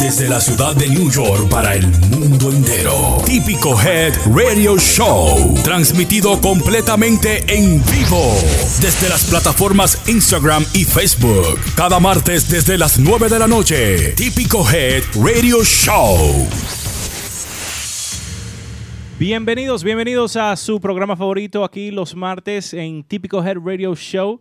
Desde la ciudad de New York para el mundo entero. Típico Head Radio Show. Transmitido completamente en vivo. Desde las plataformas Instagram y Facebook. Cada martes desde las 9 de la noche. Típico Head Radio Show. Bienvenidos, bienvenidos a su programa favorito aquí los martes en Típico Head Radio Show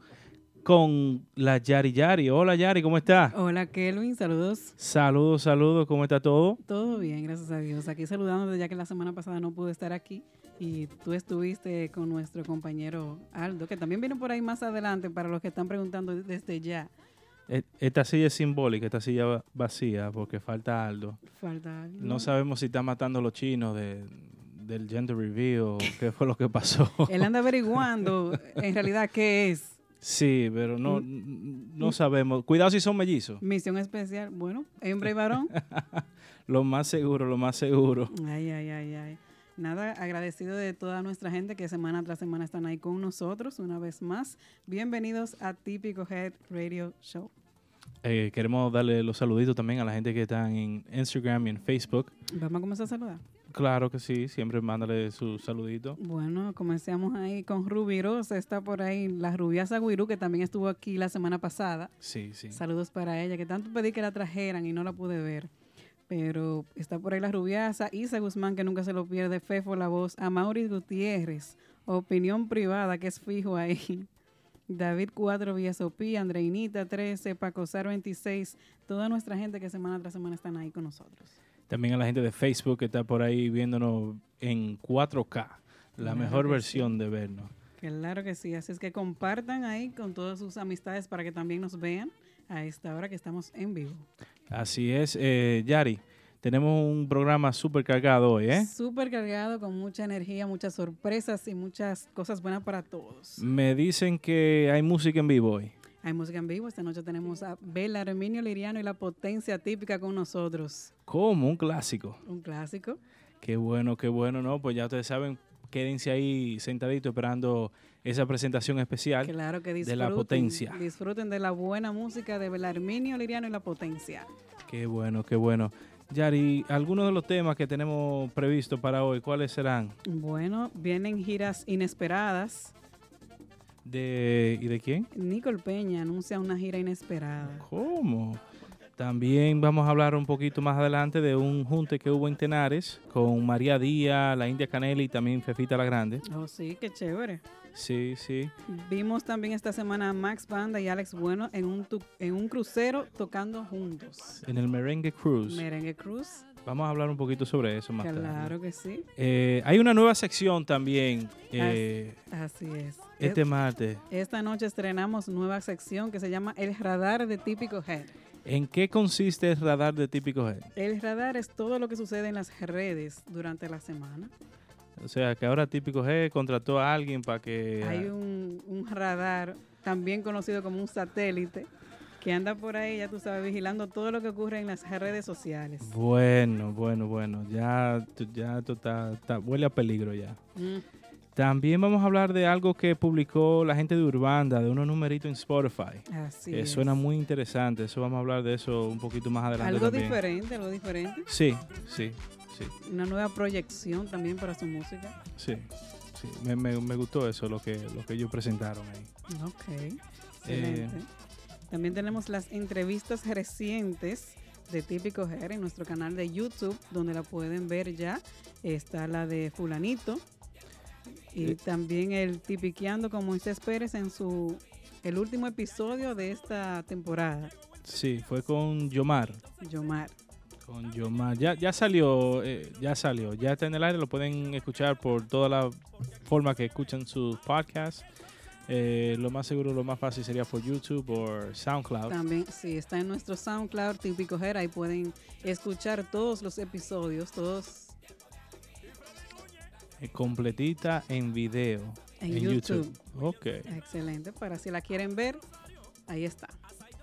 con la Yari Yari. Hola Yari, ¿cómo está? Hola Kelvin, saludos. Saludos, saludos, ¿cómo está todo? Todo bien, gracias a Dios. Aquí saludándote ya que la semana pasada no pude estar aquí y tú estuviste con nuestro compañero Aldo, que también viene por ahí más adelante para los que están preguntando desde ya. E, esta silla es simbólica, esta silla vacía porque falta Aldo. Falta Aldo. No sabemos si está matando a los chinos de, del gender review o qué fue lo que pasó. Él anda averiguando en realidad qué es. Sí, pero no, mm. no sabemos. Cuidado si son mellizos. Misión especial. Bueno, hembra y varón. lo más seguro, lo más seguro. Ay, ay, ay, ay. Nada, agradecido de toda nuestra gente que semana tras semana están ahí con nosotros una vez más. Bienvenidos a Típico Head Radio Show. Eh, queremos darle los saluditos también a la gente que está en Instagram y en Facebook. Vamos a comenzar a saludar. Claro que sí, siempre mándale su saludito. Bueno, comencemos ahí con Ruby Rosa, está por ahí la Rubiasa Guirú, que también estuvo aquí la semana pasada. Sí, sí. Saludos para ella, que tanto pedí que la trajeran y no la pude ver. Pero está por ahí la Rubiasa, Isa Guzmán, que nunca se lo pierde, Fefo La Voz, a Maurice Gutiérrez, Opinión Privada, que es fijo ahí. David 4, Sopía, Andreinita 13, Pacosar 26, toda nuestra gente que semana tras semana están ahí con nosotros. También a la gente de Facebook que está por ahí viéndonos en 4K, la mejor versión de vernos. Claro que sí, así es que compartan ahí con todas sus amistades para que también nos vean a esta hora que estamos en vivo. Así es, eh, Yari. Tenemos un programa súper cargado hoy, ¿eh? Súper cargado, con mucha energía, muchas sorpresas y muchas cosas buenas para todos. Me dicen que hay música en vivo hoy. Hay música en vivo. Esta noche tenemos a Bela Arminio Liriano y la potencia típica con nosotros. ¿Cómo? Un clásico. Un clásico. Qué bueno, qué bueno, ¿no? Pues ya ustedes saben, quédense ahí sentaditos esperando esa presentación especial claro que de la potencia. Disfruten de la buena música de Belarminio Liriano y la potencia. Qué bueno, qué bueno. Yari, algunos de los temas que tenemos previsto para hoy, ¿cuáles serán? Bueno, vienen giras inesperadas de, ¿Y de quién? Nicole Peña anuncia una gira inesperada. ¿Cómo? También vamos a hablar un poquito más adelante de un junte que hubo en Tenares con María Díaz, la India Canela y también Fefita la Grande. Oh, sí, qué chévere. Sí, sí. Vimos también esta semana a Max Banda y Alex Bueno en un, en un crucero tocando juntos. En el Merengue Cruise. Merengue Cruise. Vamos a hablar un poquito sobre eso más tarde. Claro que sí. Eh, hay una nueva sección también. Eh, así es. Este martes. Esta noche estrenamos nueva sección que se llama El Radar de Típico Head. ¿En qué consiste el radar de Típico Head? El radar es todo lo que sucede en las redes durante la semana. O sea, que ahora Típico Head contrató a alguien para que... Hay un, un radar, también conocido como un satélite, que anda por ahí, ya tú sabes, vigilando todo lo que ocurre en las redes sociales. Bueno, bueno, bueno, ya, ya tú está, huele a peligro ya. Mm. También vamos a hablar de algo que publicó la gente de Urbanda, de unos numeritos en Spotify. Así es. Suena muy interesante, eso vamos a hablar de eso un poquito más adelante. Algo diferente, algo diferente. Sí, sí, sí. Una nueva proyección también para su música. Sí, sí, me, me, me gustó eso, lo que, lo que ellos presentaron ahí. Ok, excelente. Eh, también tenemos las entrevistas recientes de Típico Hair en nuestro canal de YouTube, donde la pueden ver ya. Está la de Fulanito. Y eh. también el Tipiqueando con Moisés Pérez en su el último episodio de esta temporada. Sí, fue con Yomar. Yomar. Con Yomar. Ya, ya salió, eh, ya salió. Ya está en el aire, lo pueden escuchar por toda la forma que escuchan sus podcasts. Eh, lo más seguro, lo más fácil sería por YouTube o SoundCloud. También, sí, está en nuestro SoundCloud típico Jera. Ahí pueden escuchar todos los episodios, todos. Eh, completita en video. En, YouTube. Ok. Excelente. Para si la quieren ver, ahí está.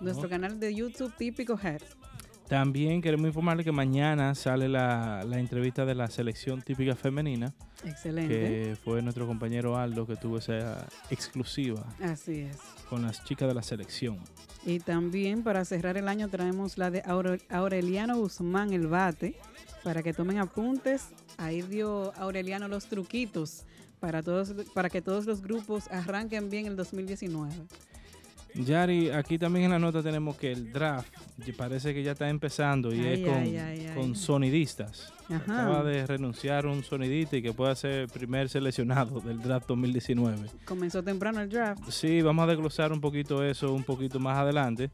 Nuestro canal de YouTube típico Head. También queremos informarle que mañana sale la, la entrevista de la selección típica femenina, Excelente. que fue nuestro compañero Aldo que tuvo esa exclusiva Así es. con las chicas de la selección. Y también para cerrar el año traemos la de Aure- Aureliano Guzmán, el bate, para que tomen apuntes. Ahí dio Aureliano los truquitos para, todos, para que todos los grupos arranquen bien el 2019. Yari, aquí también en la nota tenemos que el draft parece que ya está empezando y Ay, es con, ay, ay, ay. con sonidistas. Ajá. Acaba de renunciar un sonidista y que pueda ser el primer seleccionado del draft 2019. Comenzó temprano el draft. Sí, vamos a desglosar un poquito eso un poquito más adelante.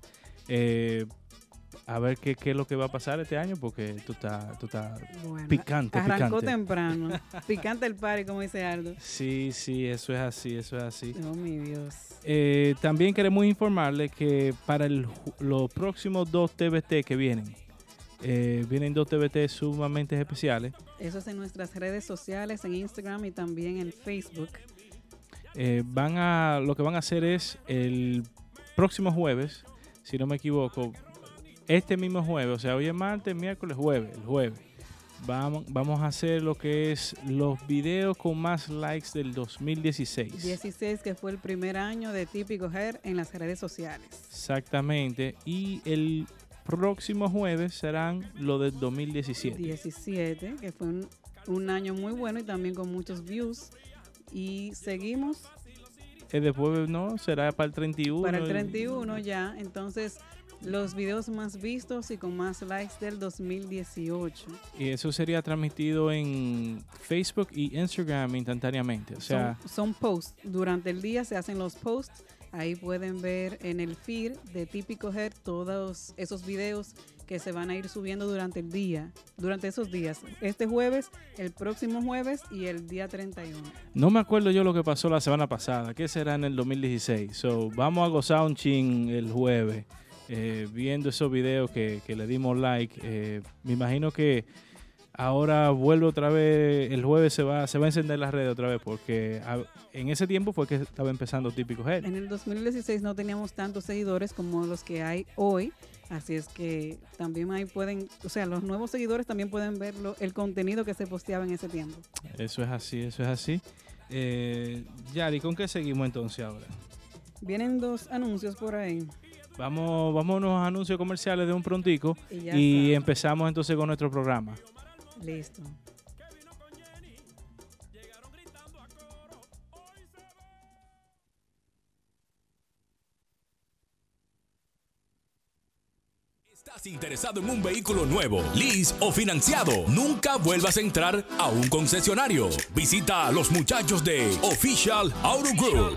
Eh, a ver qué, qué es lo que va a pasar este año porque tú estás tú estás Bueno, picante, Arrancó picante. temprano. Picante el party, como dice Aldo. Sí, sí, eso es así, eso es así. Oh, mi Dios. Eh, también queremos informarle que para el los próximos dos TBT que vienen, eh, vienen dos TBT sumamente especiales. Eso es en nuestras redes sociales, en Instagram y también en Facebook. Eh, van a, lo que van a hacer es el próximo jueves, si no me equivoco, este mismo jueves, o sea, hoy es martes, miércoles, jueves, el jueves. Vamos, vamos a hacer lo que es los videos con más likes del 2016. 16, que fue el primer año de Típico Hair en las redes sociales. Exactamente. Y el próximo jueves serán lo del 2017. 17, que fue un, un año muy bueno y también con muchos views. Y seguimos Eh, después, ¿no? Será para el 31. para el y- 31 ya. Entonces, los videos más vistos y con más likes del 2018. Y eso sería transmitido en Facebook y Instagram instantáneamente. O sea, son, son posts. Durante el día se hacen los posts. Ahí pueden ver en el feed de Típico Hair todos esos videos que se van a ir subiendo durante el día, durante esos días. Este jueves, el próximo jueves y el día 31. no me acuerdo yo lo que pasó la semana pasada. ¿Qué será en el 2016? So, vamos a gozar un chin el jueves. Eh, viendo esos videos que, que le dimos like. Eh, me imagino que ahora vuelve otra vez. El jueves se va, se va a encender las redes otra vez. Porque a- en ese tiempo fue que estaba empezando Típico Head. En el 2016 no teníamos tantos seguidores como los que hay hoy. Así es que también ahí pueden, o sea, los nuevos seguidores también pueden ver lo- el contenido que se posteaba en ese tiempo. Eso es así, eso es así. Eh, Yari, ¿con qué seguimos entonces ahora? Vienen dos anuncios por ahí. Vamos, vamos a unos anuncios comerciales de un prontico Y empezamos entonces con nuestro programa. Listo. ¿Estás interesado en un vehículo nuevo, lease o financiado? Nunca vuelvas a entrar a un concesionario. Visita a los muchachos de Official Auto Group.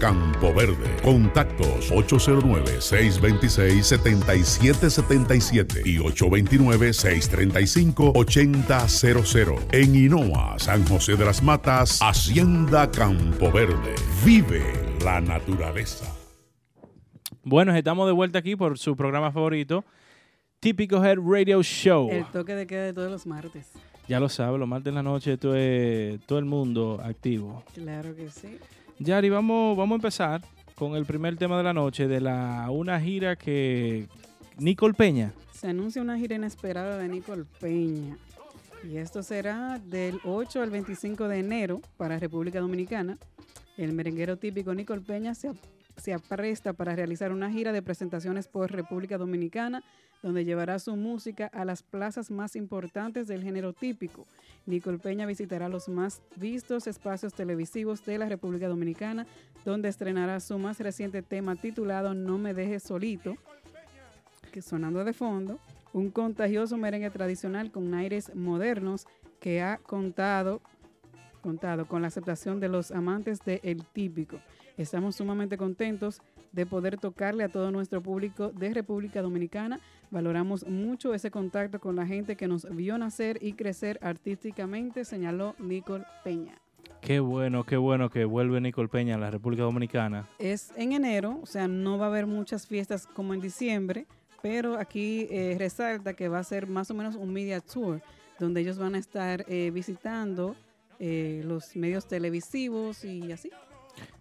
Campo Verde. Contactos 809-626-7777 y 829-635-8000. En Hinoa, San José de las Matas, Hacienda Campo Verde. Vive la naturaleza. Bueno, estamos de vuelta aquí por su programa favorito, Típico Head Radio Show. El toque de queda de todos los martes. Ya lo sabes, los martes en la noche esto es todo el mundo activo. Claro que sí. Yari, vamos, vamos a empezar con el primer tema de la noche de la una gira que Nicole Peña. Se anuncia una gira inesperada de Nicole Peña. Y esto será del 8 al 25 de enero para República Dominicana. El merenguero típico Nicole Peña se, se apresta para realizar una gira de presentaciones por República Dominicana, donde llevará su música a las plazas más importantes del género típico. Nicole Peña visitará los más vistos espacios televisivos de la República Dominicana, donde estrenará su más reciente tema titulado No me dejes solito, que sonando de fondo, un contagioso merengue tradicional con aires modernos que ha contado, contado con la aceptación de los amantes del el típico. Estamos sumamente contentos de poder tocarle a todo nuestro público de República Dominicana. Valoramos mucho ese contacto con la gente que nos vio nacer y crecer artísticamente, señaló Nicole Peña. Qué bueno, qué bueno que vuelve Nicole Peña a la República Dominicana. Es en enero, o sea, no va a haber muchas fiestas como en diciembre, pero aquí eh, resalta que va a ser más o menos un media tour, donde ellos van a estar eh, visitando eh, los medios televisivos y así.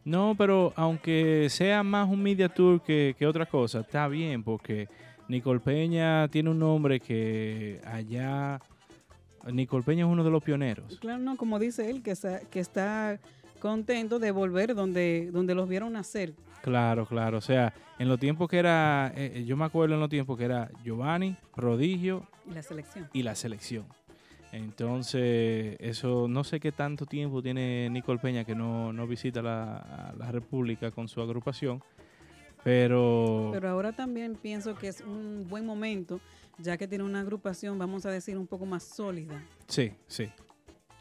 No, pero aunque sea más un media tour que, que otra cosa, está bien, porque Nicole Peña tiene un nombre que allá... Nicole Peña es uno de los pioneros. Claro, no, como dice él, que está, que está contento de volver donde, donde los vieron nacer. Claro, claro. O sea, en los tiempos que era, eh, yo me acuerdo en los tiempos que era Giovanni, Prodigio Y la selección. y la selección. Entonces, eso no sé qué tanto tiempo tiene Nicole Peña que no, no visita la, la República con su agrupación, pero, Pero ahora también pienso que es un buen momento, ya que tiene una agrupación, vamos a decir, un poco más sólida sí, sí.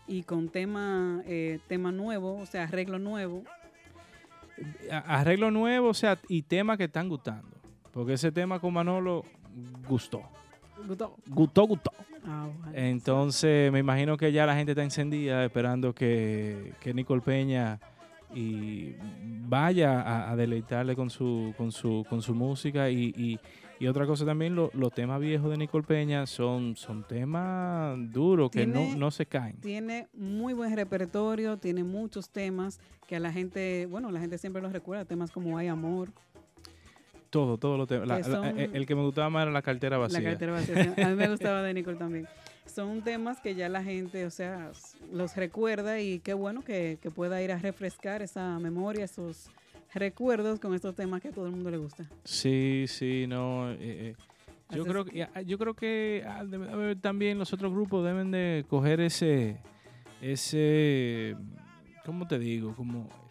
y con tema, eh, tema nuevo, o sea, arreglo nuevo. Arreglo nuevo, o sea, y temas que están gustando. Porque ese tema con Manolo gustó. Gustó. Gustó, gustó. Ah. Entonces, me imagino que ya la gente está encendida esperando que, que Nicole Peña y vaya a, a deleitarle con su, con su, con su música. Y, y- y otra cosa también, lo- los temas viejos de Nicole Peña son, son temas duros que no, no se caen. Tiene muy buen repertorio, tiene muchos temas que a la gente, bueno, la gente siempre los recuerda, temas como Hay Amor, Todo, todos los temas. Son- el, que me gustaba más era la cartera vacía. La cartera vacía. A mí me gustaba de Nicole también. Son temas que ya la gente, o sea, los recuerda y qué bueno que, que pueda ir a refrescar esa memoria, esos recuerdos con estos temas que a todo el mundo le gusta. Sí, sí, no. eh, eh, yo Haces- creo que ah, yo creo que ah, debe haber también los otros grupos deben de coger ese ese ¿cómo te digo? Como eh,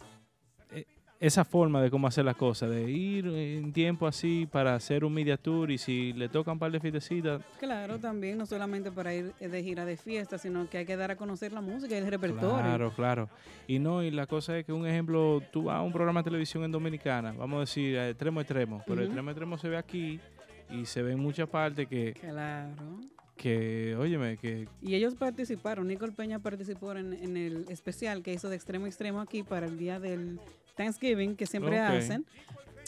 esa forma de cómo hacer las cosas, de ir en tiempo así para hacer un media tour y si le tocan un par de fiestecitas, Claro, también, no solamente para ir de gira de fiesta, sino que hay que dar a conocer la música y el repertorio. Claro, claro. Y no, y la cosa es que un ejemplo, tú vas a un programa de televisión en Dominicana, vamos a decir, a extremo a extremo, pero extremo a extremo se ve aquí y se ve en muchas partes que, Claro. que óyeme, que Y ellos participaron, Nicole Peña participó en, en el especial que hizo de extremo a extremo aquí para el día del Thanksgiving que siempre hacen.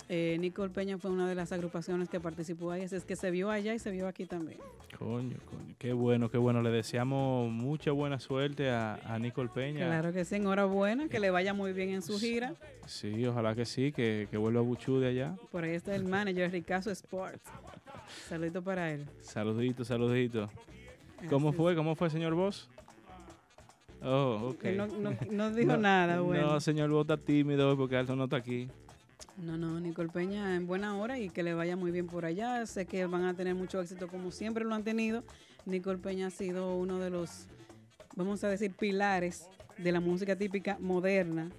Eh, Nicole Peña fue una de las agrupaciones que participó ahí, así es que se vio allá y se vio aquí también. Coño, coño, qué bueno, qué bueno. Le deseamos mucha buena suerte a, a Nicole Peña. Claro que sí, enhorabuena, que le vaya muy bien en su gira. Sí, ojalá que sí, que, que vuelva Buchu de allá. Por ahí está el manager Ricazo Sports. Saludito para él. Saludito, saludito. ¿Cómo fue? ¿Cómo fue, señor Boss? Oh, no, no- no dijo No, nada, bueno. No, señor está tímido porque Alto no está aquí. No, no, Nicole Peña en buena hora y que le vaya muy bien por allá. Sé que van a tener mucho éxito como siempre lo han tenido. Nicole Peña ha sido uno de los, vamos a decir, pilares de la música típica moderna.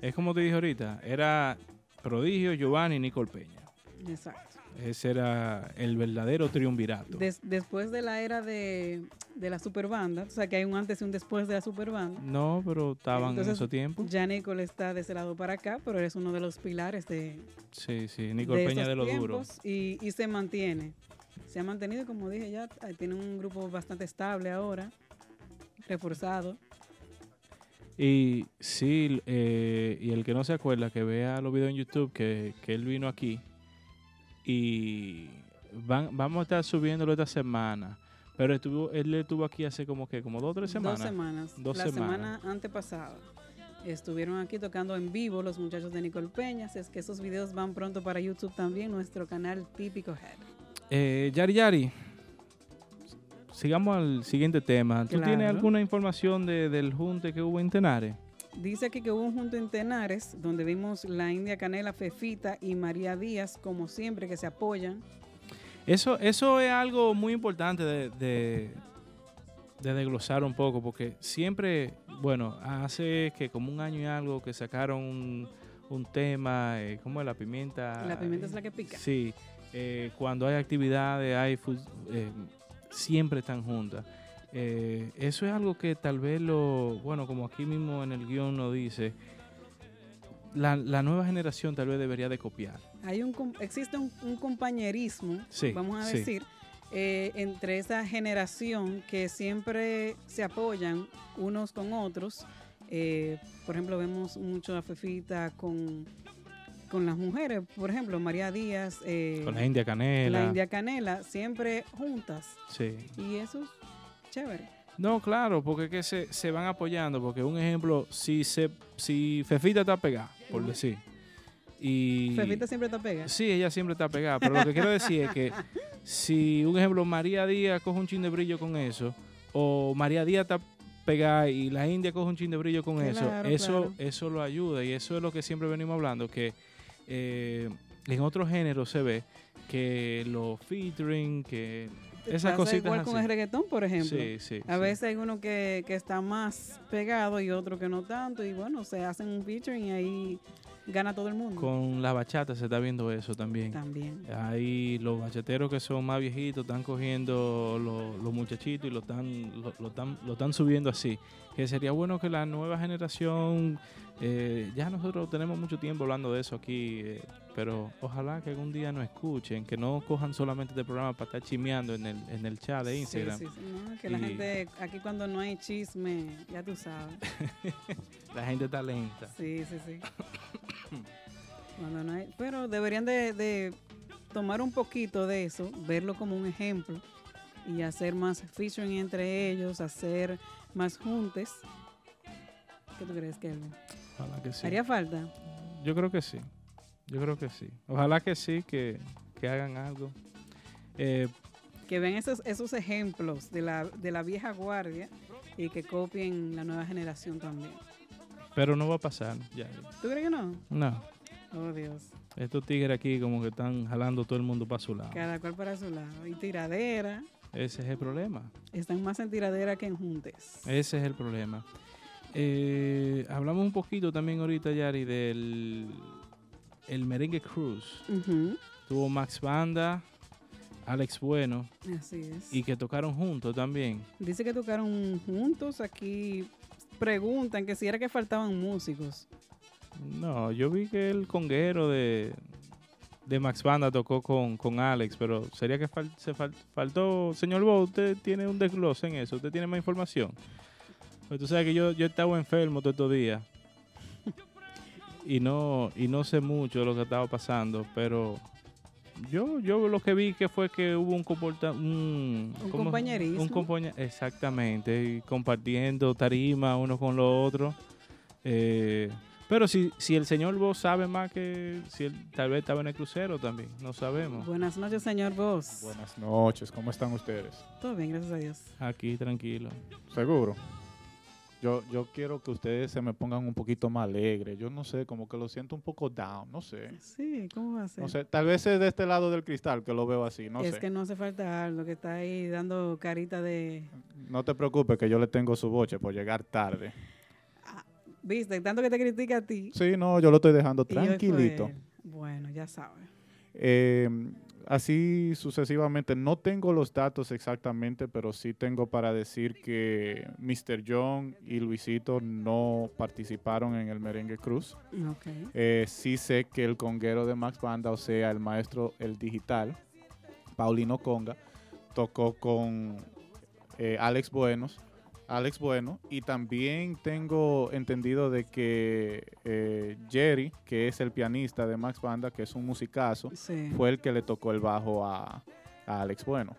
Es como te dije ahorita, era Prodigio, Giovanni y Nicole Peña. Exacto. Ese era el verdadero triunvirato. Des- después de la era de, de la superbanda, o sea que hay un antes y un después de la superbanda. No, pero estaban en esos tiempos. Ya Nicole está de ese lado para acá, pero es uno de los pilares de, Sí, sí, Nicole Peña de lo duro. Y, y se mantiene. Se ha mantenido, como dije ya, tiene un grupo bastante estable ahora, reforzado. Y sí, eh, y el que no se acuerda, que vea los videos en YouTube, que, que él vino aquí. Y van, vamos a estar subiéndolo esta semana. Pero estuvo, él estuvo aquí hace como que, como dos o tres semanas. Dos semanas. Dos la semanas. semana antepasada. Estuvieron aquí tocando en vivo los muchachos de Nicole Peña. Es que esos videos van pronto para YouTube también, nuestro canal Típico Head. Eh, Yari Yari, sigamos al siguiente tema. ¿Tú tienes alguna información de- del junte que hubo en Tenares? Dice aquí que hubo un junto en Tenares donde vimos la India Canela, Fefita y María Díaz, como siempre, que se apoyan. Eso, eso es algo muy importante de, de, de desglosar un poco, porque siempre, bueno, hace que como un año y algo que sacaron un, un tema, eh, ¿cómo es la pimienta? La pimienta es la que pica. Sí, eh, cuando hay actividades, hay eh, siempre están juntas. Eh, eso es algo que tal vez lo, bueno, como aquí mismo en el guion nos dice, la, la nueva generación tal vez debería de copiar. Hay un, existe un, un compañerismo, Sí, vamos a sí. decir, eh, entre esa generación que siempre se apoyan unos con otros. Eh, por ejemplo, vemos mucho a Fefita con, con las mujeres, por ejemplo, María Díaz, eh, Con la India Canela. la India Canela, siempre juntas. Sí. Y eso es chévere. No, claro, porque es que se, se van apoyando. Porque un ejemplo, si se si Fefita está pegada, por decir. Y Fefita siempre te pega. Sí, ella siempre está pegada. Pero lo que quiero decir es que si, un ejemplo, María Díaz coge un chin de brillo con eso, o María Díaz está pegada y la India coge un chin de brillo con eso, Claro, eso, eso lo ayuda. Y eso es lo que siempre venimos hablando, que eh, en otros géneros se ve que los featuring, que esas Pasa igual con el reggaetón, por ejemplo. Sí, sí. A sí. veces hay uno que, que está más pegado y otro que no tanto. Y bueno, se hacen un featuring y ahí gana todo el mundo. Con la bachata se está viendo eso también. También. Hay los bachateros que son más viejitos, están cogiendo los, los muchachitos y lo están, lo, lo están, lo están subiendo así. Que sería bueno que la nueva generación, eh, ya nosotros tenemos mucho tiempo hablando de eso aquí, eh, pero ojalá que algún día nos escuchen, que no cojan solamente este programa para estar chimeando en el, en el chat de Instagram. Sí, sí, sí, no, que la gente, aquí cuando no hay chisme, ya tú sabes. La gente está lenta. Sí, sí, sí. Cuando no hay- pero deberían de, de tomar un poquito de eso, verlo como un ejemplo y hacer más featuring entre ellos, hacer más juntes. ¿Qué tú crees, Kelvin? Ojalá que sí. ¿Haría falta? Yo creo que sí. Yo creo que sí. Ojalá que sí, que, que hagan algo. Eh, Que vean esos, esos ejemplos de la, de la vieja guardia y que copien la nueva generación también. pero no va a pasar. Ya. ¿Tú crees que no? No. Oh, Dios. Estos tigres aquí como que están jalando todo el mundo para su lado. Cada cual para su lado. Y tiradera. Ese es el problema. Están más en tiradera que en juntes. Ese es el problema. Eh, hablamos un poquito también ahorita, Yari, del el merengue cruise. Tuvo Max Banda, Alex Bueno, Así es. y que tocaron juntos también. Dice que tocaron juntos. Aquí preguntan que si era que faltaban músicos. No, yo vi que el conguero de, de Max Banda tocó con, con Alex, pero sería que fal- se fal- faltó. Señor Bo, usted tiene un desglose en eso, usted tiene más información. Pues tú sabes que yo, yo estaba enfermo todos estos días. Y no, y no sé mucho de lo que estaba pasando, pero yo, yo lo que vi que fue que hubo un comporta un, compañerismo. Un compañe- exactamente, y compartiendo tarima uno con lo otro. Eh, pero si, si el señor vos sabe más que si él tal vez estaba en el crucero también, no sabemos. Buenas noches, señor Boss. Buenas noches, ¿cómo están ustedes? Todo bien, gracias a Dios. Aquí tranquilo. ¿Seguro? Yo, yo quiero que ustedes se me pongan un poquito más alegre. Yo no sé, como que lo siento un poco down, no sé. Sí, ¿cómo va a ser? No sé, tal vez es de este lado del cristal que lo veo así, no es sé. que no hace falta algo que está ahí dando carita de. No te preocupes que yo le tengo su boche por llegar tarde. Viste, tanto que te critica a ti. Sí, no, yo lo estoy dejando tranquilito. Bueno, ya sabes. Eh, así sucesivamente, no tengo los datos exactamente, pero sí tengo para decir que Mr. John y Luisito no participaron en el Merengue Cruz. Ok. Eh, sí sé que el conguero de Max Banda, o sea, el maestro El Digital, Paulino Conga, tocó con eh, Alex Buenos, Alex Bueno, y también tengo entendido de que eh, Jerry, que es el pianista de Max Banda, que es un musicazo, Sí. fue el que le tocó el bajo a, a Alex Bueno.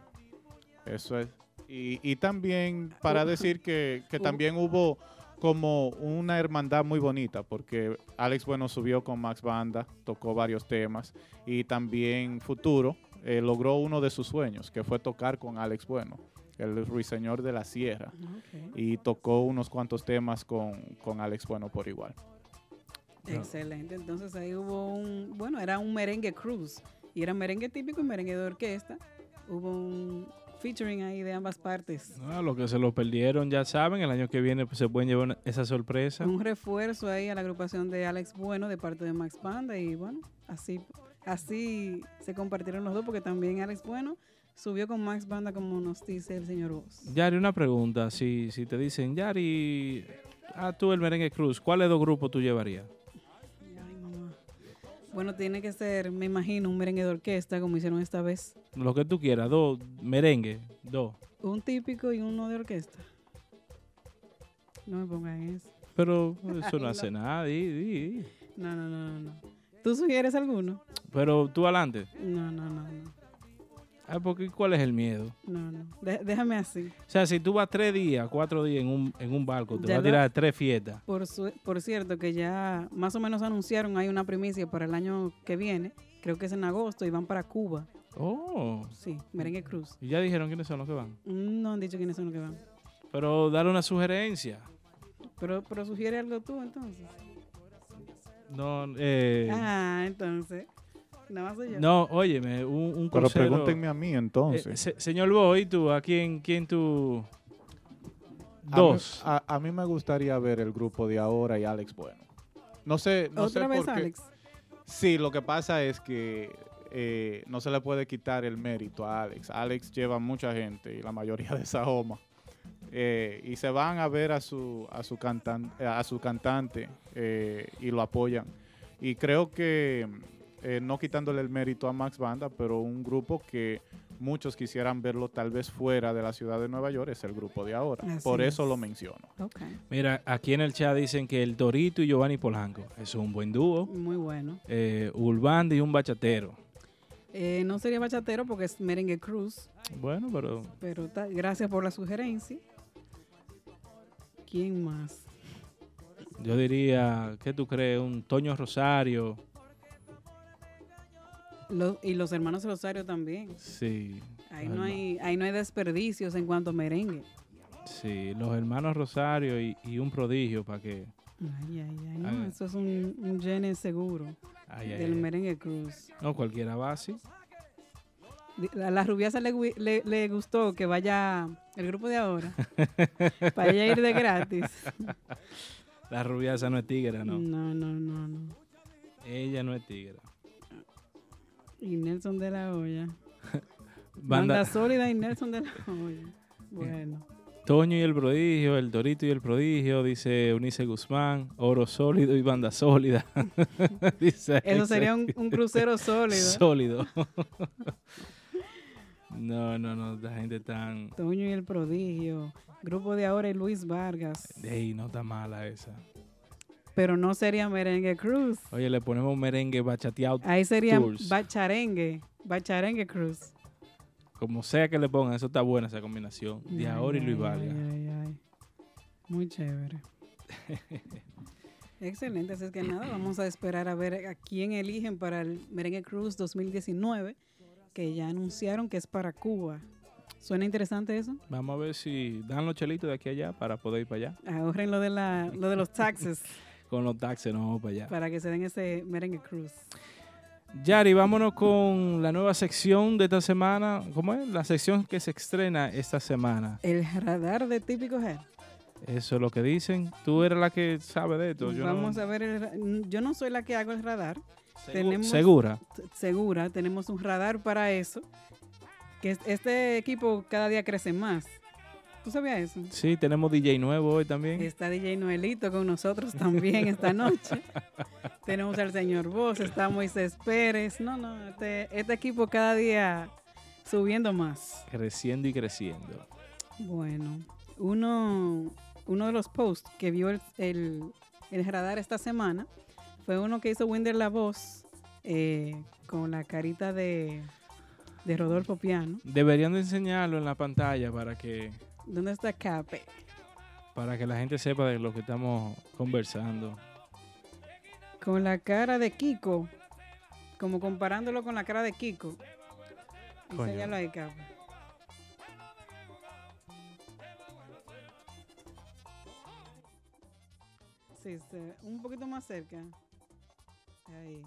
Eso es. Y, y también para decir que, que Hubo- también hubo como una hermandad muy bonita, porque Alex Bueno subió con Max Banda, tocó varios temas, y también Futuro eh, logró uno de sus sueños, que fue tocar con Alex Bueno. El ruiseñor de la sierra, Ok. y tocó unos cuantos temas con, con Alex Bueno por igual. Excelente. Entonces ahí hubo un, bueno, era un merengue cruise. Y era merengue típico y merengue de orquesta. Hubo un featuring ahí de ambas partes. No, los que se lo perdieron ya saben, el año que viene pues, se pueden llevar una- esa sorpresa. Un refuerzo ahí a la agrupación de Alex Bueno de parte de Max Panda. Y bueno, así, así se compartieron los dos porque también Alex Bueno subió con Max Banda como nos dice el señor Voz. Yari, una pregunta. Si, si te dicen, Yari, ah, tú el merengue cruz, ¿cuáles dos grupos tú llevarías? Ay, mamá. Bueno, tiene que ser, me imagino, un merengue de orquesta como hicieron esta vez. Lo que tú quieras, dos, merengue, dos. Un típico y uno de orquesta. No me pongan eso. Pero eso no hace nada. di, di, no, no, no, no. ¿Tú sugieres alguno? Pero tú adelante. No, no, no, no. Ah, porque ¿cuál es el miedo? No, no. De- déjame así. O sea, si tú vas tres días, cuatro días en un, en un barco, te Ya vas a tirar tres fiestas. Por, su- por cierto, que ya más o menos anunciaron, hay una primicia para el año que viene. Creo que es en agosto y van para Cuba. Oh, Sí, Merengue Cruz. y ya dijeron quiénes son los que van. No han dicho quiénes son los que van. Pero dale una sugerencia. Pero, pero sugiere algo tú entonces. No, eh, Ah, entonces. Nada más soy yo. no, óyeme, un, un Pero crucero- pregúntenme a mí Eh, entonces. se- señor Boy, tú, ¿a quién, quién tú? A mí- Dos. A, a mí me gustaría ver el grupo de ahora y Alex Bueno. No sé, no Otra sé vez, por qué. Alex. Sí, lo que pasa es que eh, no se le puede quitar el mérito a Alex. Alex lleva mucha gente y la mayoría de Sahoma. Eh, y se van a ver a su, a su, cantan- eh, a su cantante eh, y lo apoyan. Y creo que, eh, no quitándole el mérito a Max Banda, pero un grupo que muchos quisieran verlo tal vez fuera de la ciudad de Nueva York es el grupo de ahora. Así Por eso es. lo menciono. Ok. Mira, aquí en el chat dicen que el Dorito y Giovanni Polanco es un buen dúo. Muy bueno. Eh, Urbanda y un bachatero. Eh, no sería bachatero porque es Merengue Cruz. Bueno, pero Pero ta- gracias por la sugerencia. ¿Quién más? yo diría, ¿qué tú crees? Un Toño Rosario. Lo- y los hermanos Rosario también. Sí. Ahí los no, hay, ahí no hay desperdicios en cuanto a merengue. Sí, los hermanos Rosario y, y un prodigio para que... Ay, ay, ay. No, eso es un, un gene seguro Ay, del ay. merengue cruz. No, cualquiera va así. A la rubiasa le, le, le gustó que vaya el grupo de ahora. para ella ir de gratis. La rubiasa no es tigre, no. no, no, no. no. Ella no es tigre. Y Nelson de la Hoya. Banda, Banda sólida y Nelson de la Hoya. Bueno. Toño y el prodigio, el Dorito y el prodigio, dice Unice Guzmán, oro sólido y banda sólida. Dice Eso sería un, un crucero sólido. sólido. no, no, no, la gente tan... Toño y el prodigio. Grupo de ahora y Luis Vargas. Ey, no está mala esa. Pero no sería merengue cruz. Oye, le ponemos merengue bachateado, Ahí sería Tours. bacharengue. Bacharengue cruz. como sea que le pongan, eso está buena esa combinación. De Ay, ahora y Luis ay, ay, ay. Muy chévere. Excelente, así es que nada, vamos a esperar a ver a quién eligen para el Merengue Cruz 2019, que ya anunciaron que es para Cuba. ¿Suena interesante eso? Vamos a ver si dan los chelitos de aquí a allá para poder ir para allá. Ahorren lo de, la, lo de los taxes Con los taxis nos vamos para allá. para que se den ese Merengue Cruz. Yari, vámonos con la nueva sección de esta semana. ¿Cómo es? La sección que se estrena esta semana. El radar de Típico Head. Eso es lo que dicen. Tú eres la que sabe de esto. Yo Vamos no... a ver, el yo no soy la que hago el radar, Segu- tenemos- ¿Segura? segura, tenemos un radar para eso, que es- este equipo cada día crece más. ¿Tú sabías eso? Sí, tenemos DJ nuevo hoy también. Está DJ Noelito con nosotros también esta noche. Tenemos al señor Voz, está Moisés Pérez. No, no, este, este equipo cada día subiendo más. Creciendo y creciendo. Bueno, uno, uno de los posts que vio el, el, el radar esta semana fue uno que hizo Winder La Voz eh, con la carita de, de Rodolfo Piano. Deberían de enseñarlo en la pantalla para que, Dónde está estacape. Para que la gente sepa de lo que estamos conversando. Con la cara de Kiko, como comparándolo con la cara de Kiko. Coño. Enséñalo ahí, capa. Sí, sí, un poquito más cerca. Ahí.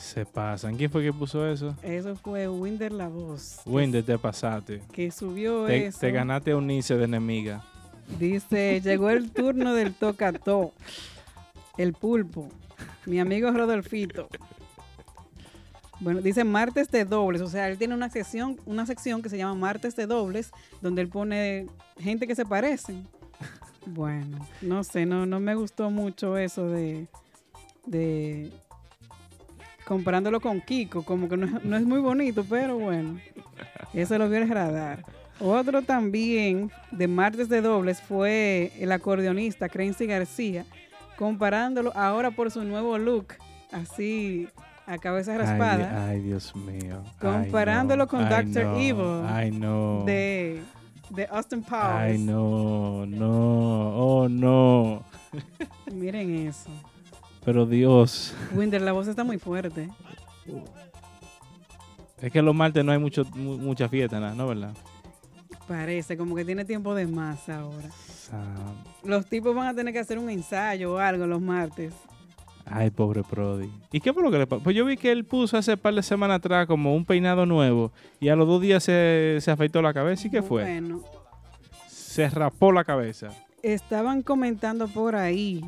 Se pasan. ¿Quién fue que puso eso? Eso fue Winder La Voz. Winder, te pasaste. Que subió Te, eso. te ganaste a un nice de enemiga. Dice, llegó el turno del tocató. El pulpo. Mi amigo Rodolfito. Bueno, dice martes de dobles. O sea, él tiene una sección, una sección que se llama martes de dobles, donde él pone gente que se parecen. Bueno, no sé, no, no me gustó mucho eso de, de comparándolo con Kiko, como que no, es- no es muy bonito, pero bueno, eso lo vio el radar. Otro también de martes de dobles fue el acordeonista Crency García, comparándolo ahora por su nuevo look, así a cabeza raspada, Ay, ay, Dios mío. Comparándolo con no. Evil Ay, no. de, de Austin Powers. Ay, no, no, oh, no. Miren eso. Pero Dios, Winder, la voz está muy fuerte. es que los martes no hay mucho, mu- mucha fiesta, nada, ¿no? ¿Verdad? Parece como que tiene tiempo de más ahora. Ah, Los tipos van a tener que hacer un ensayo o algo los martes. Ay, pobre Prodi. ¿Y qué fue lo que le pasó? Pues yo vi que él puso hace par de semanas atrás como un peinado nuevo y a los dos días se, se afeitó la cabeza. ¿Y qué fue? Bueno, Se rapó la cabeza. estaban comentando por ahí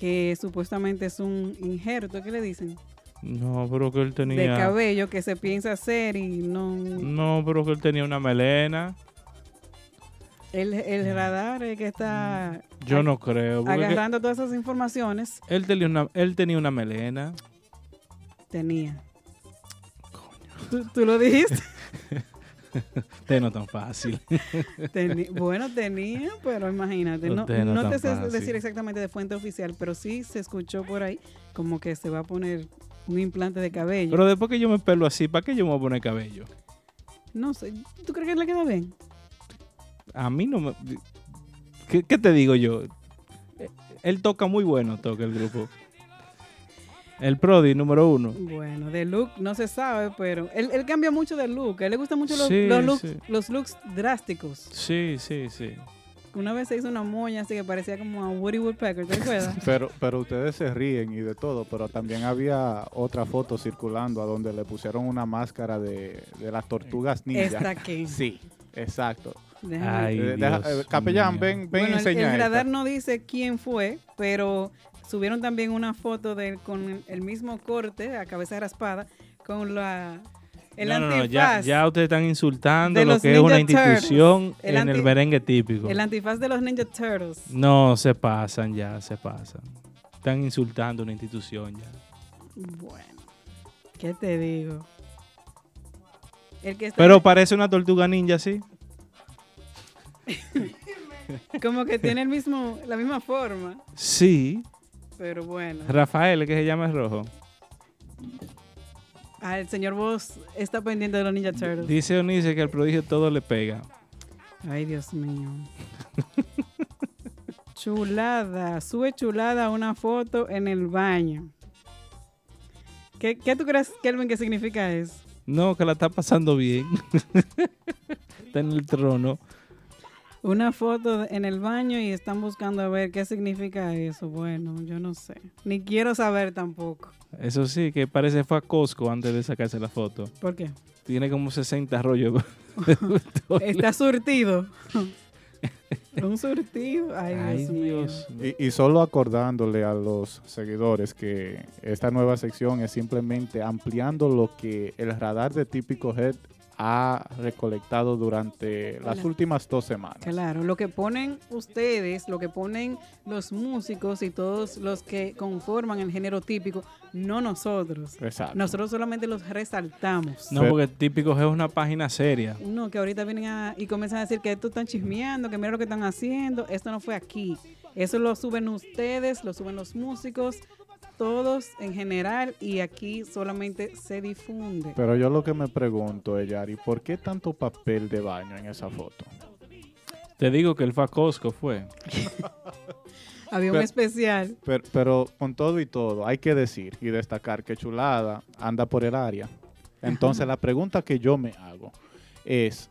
que supuestamente es un injerto, ¿qué le dicen? No, pero que él De tenía... cabello que se piensa hacer y no... No, pero que él tenía una melena. El, el radar es que está Yo ag- no creo. que agarrando todas esas informaciones. él, tenía una, él tenía una melena. Tenía. ¿Tú, tú lo dijiste? No tan fácil. Teni- bueno, tenía, pero imagínate. No, no te sé fácil. decir exactamente de fuente oficial, pero sí se escuchó por ahí como que se va a poner un implante de cabello. Pero después que yo me pelo así, ¿para qué yo me voy a poner cabello? no sé, ¿tú crees que le queda bien? A mí no me... ¿Qué, qué te digo yo? Eh, Él toca muy bueno, toca el grupo. El Prodi número uno. Bueno, de look no se sabe, pero él, él cambia mucho de look. A él le gustan mucho los, Sí, los looks, sí. los looks drásticos. Sí, sí, sí. Una vez se hizo una moña así que parecía como a Woody Woodpecker, ¿te acuerdas? Pero, pero ustedes se ríen y de todo, pero también había otra foto circulando a donde le pusieron una máscara de, de las tortugas ninja. Esta aquí. Sí, exacto. Ay, Eh, deja- Dios eh, capellán, mío. ven, ven Bueno, y el, el esta. no dice quién fue, pero subieron también una foto de él con el, mismo corte, a cabeza raspada, con la el no, no, no, antifaz. ya, ya ustedes están insultando lo que es una institución El en el merengue típico. El antifaz de los Ninja Turtles. No, se pasan ya, se pasan. Están insultando una institución ya. Bueno, ¿qué te digo? El que está Pero parece una tortuga ninja, sí. como que tiene el mismo, la misma forma, Sí. Pero bueno. Rafael, que se llama el rojo. Ah, el señor Voss está pendiente de los Ninja Turtles. Dice Onice que al prodigio todo le pega. Ay, Dios mío. chulada. Sube chulada una foto en el baño. ¿Qué, qué tú crees, Kelvin, que significa eso? No, que la está pasando bien. está en el trono. Una foto en el baño y están buscando a ver qué significa eso. Bueno, yo no sé. Ni quiero saber tampoco. Eso sí, que parece fue a Costco antes de sacarse la foto. ¿Por qué? Tiene como 60 rollos. Está surtido. Un surtido. Ay, Ay, Dios, mío. Dios. Y, y solo acordándole a los seguidores que esta nueva sección es simplemente ampliando lo que el radar de Típico Head ha recolectado durante las últimas dos semanas. Claro, lo que ponen ustedes, lo que ponen los músicos y todos los que conforman el género típico, no nosotros. Exacto. Nosotros solamente los resaltamos. No, porque típico es una página seria. No, que ahorita vienen a, y comienzan a decir que esto están chismeando, que mira lo que están haciendo. Esto no fue aquí. Eso lo suben ustedes, lo suben los músicos, todos en general, y aquí solamente se difunde. Pero yo lo que me pregunto es, Yari, ¿por qué tanto papel de baño en esa foto? Te digo que el Costco fue. Había un Pero- especial. Pero, pero con todo y todo, hay que decir y destacar que Chulada anda por el área. Entonces la pregunta que yo me hago es,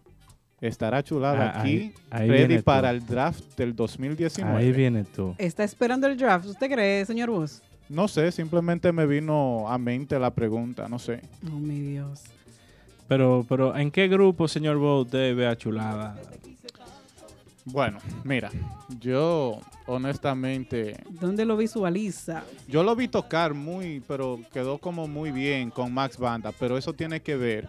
estará chulada Ah, aquí, ahí ready para tú. el draft del 2019. Ahí viene tú. Está esperando el draft. ¿Usted cree, señor Vos? No sé, simplemente me vino a mente la pregunta, no sé. Oh, mi Dios. Pero, pero, ¿en qué grupo, señor Bo, usted ve a Chulada? Bueno, mira, yo honestamente, ¿Dónde lo visualiza? yo lo vi tocar muy, pero quedó como muy bien con Max Banda, pero eso tiene que ver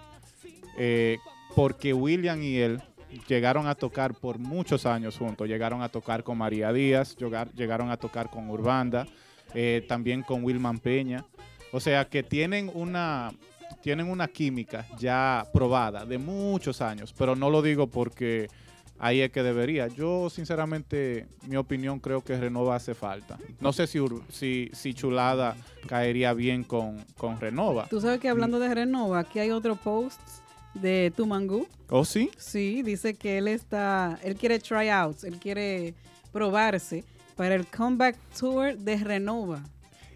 eh, porque William y él llegaron a tocar por muchos años juntos, llegaron a tocar con María Díaz, llegar- llegaron a tocar con Urbanda, eh, también con Wilman Peña, o sea que tienen una tienen una química ya probada de muchos años, pero no lo digo porque ahí es que debería. Yo, sinceramente, mi opinión creo que Renova hace falta. No sé si, si, si Chulada caería bien con, con Renova. Tú sabes que hablando de Renova, aquí hay otro post de Tumangu. ¿Oh, sí? Sí, dice que él está, él quiere tryouts, él quiere probarse para el comeback tour de Renova.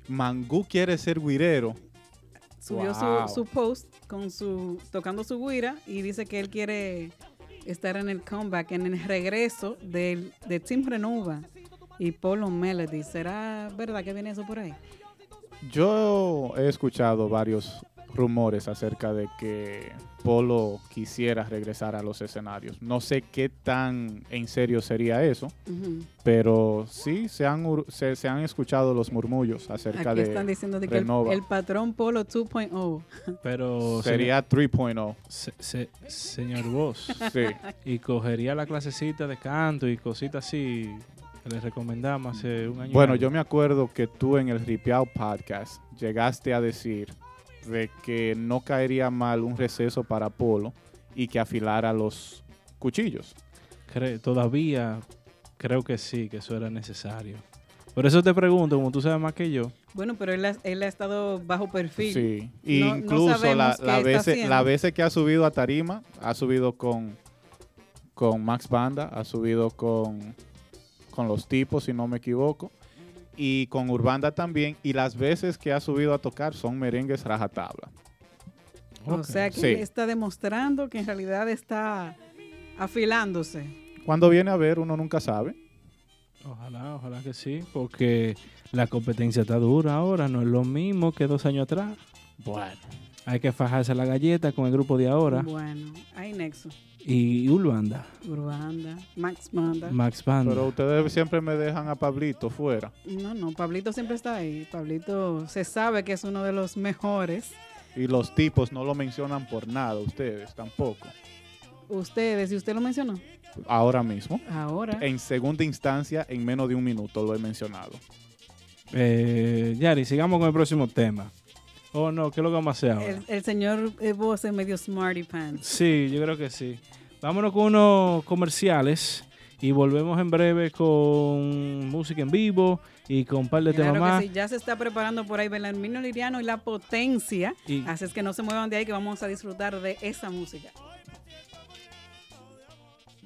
Mangú quiere ser guirero. Subió Wow. su, su post con su tocando su guira y dice que él quiere estar en el comeback, en el regreso del, de Team Renova y Polo Melody. ¿Será verdad que viene eso por ahí? Yo he escuchado varios rumores acerca de que Polo quisiera regresar a los escenarios. No sé qué tan en serio sería eso, Ujú. pero sí se han, se, se han escuchado los murmullos acerca Aquí de están diciendo de que el, el patrón Polo oh. 2.0. Pero, sería 3.0. se- se- señor Boss, Sí. y cogería la clasecita de canto y cositas así que les recomendamos hace un año. Bueno, yo me acuerdo que tú en el Ripiao Podcast llegaste a decir de que no caería mal un receso para Polo y que afilara los cuchillos. Cre- todavía creo que sí, que eso era necesario. Por eso te pregunto, como tú sabes más que yo, Bueno, pero él ha, él ha estado bajo perfil. Sí, No- no incluso sabemos la, qué la veces, la veces que ha subido a Tarima, ha subido con, con Max Banda, ha subido con, con los tipos, si no me equivoco, y con Urbanda también, y las veces que ha subido a tocar son merengues rajatabla. O Ok. sea que Sí. está demostrando que en realidad está afilándose. Cuando viene a ver, uno nunca sabe. ojalá, ojalá que sí, porque la competencia está dura ahora, no es lo mismo que dos años atrás. Bueno. Hay que fajarse la galleta con el grupo de ahora Bueno, hay Nexo, y Urbanda, Urbanda, Max Banda. Max Banda. Pero ustedes siempre me dejan a Pablito fuera. No, no, Pablito siempre está ahí. Pablito se sabe que es uno de los mejores. Y los tipos no lo mencionan por nada, ustedes tampoco. Ustedes, y usted lo mencionó Ahora mismo. ahora. En segunda instancia, en menos de un minuto lo he mencionado. Eh, Yari, sigamos con el próximo tema. Oh, no, ¿qué es lo que vamos a hacer ahora? El, el señor Voz es medio smarty pants. Sí, yo creo que sí. Vámonos con unos comerciales y volvemos en breve con música en vivo y con un par de Claro temas más. sí, ya se está preparando por ahí Belarmino Liriano y la potencia. Y- Así es que no se muevan de ahí que vamos a disfrutar de esa música.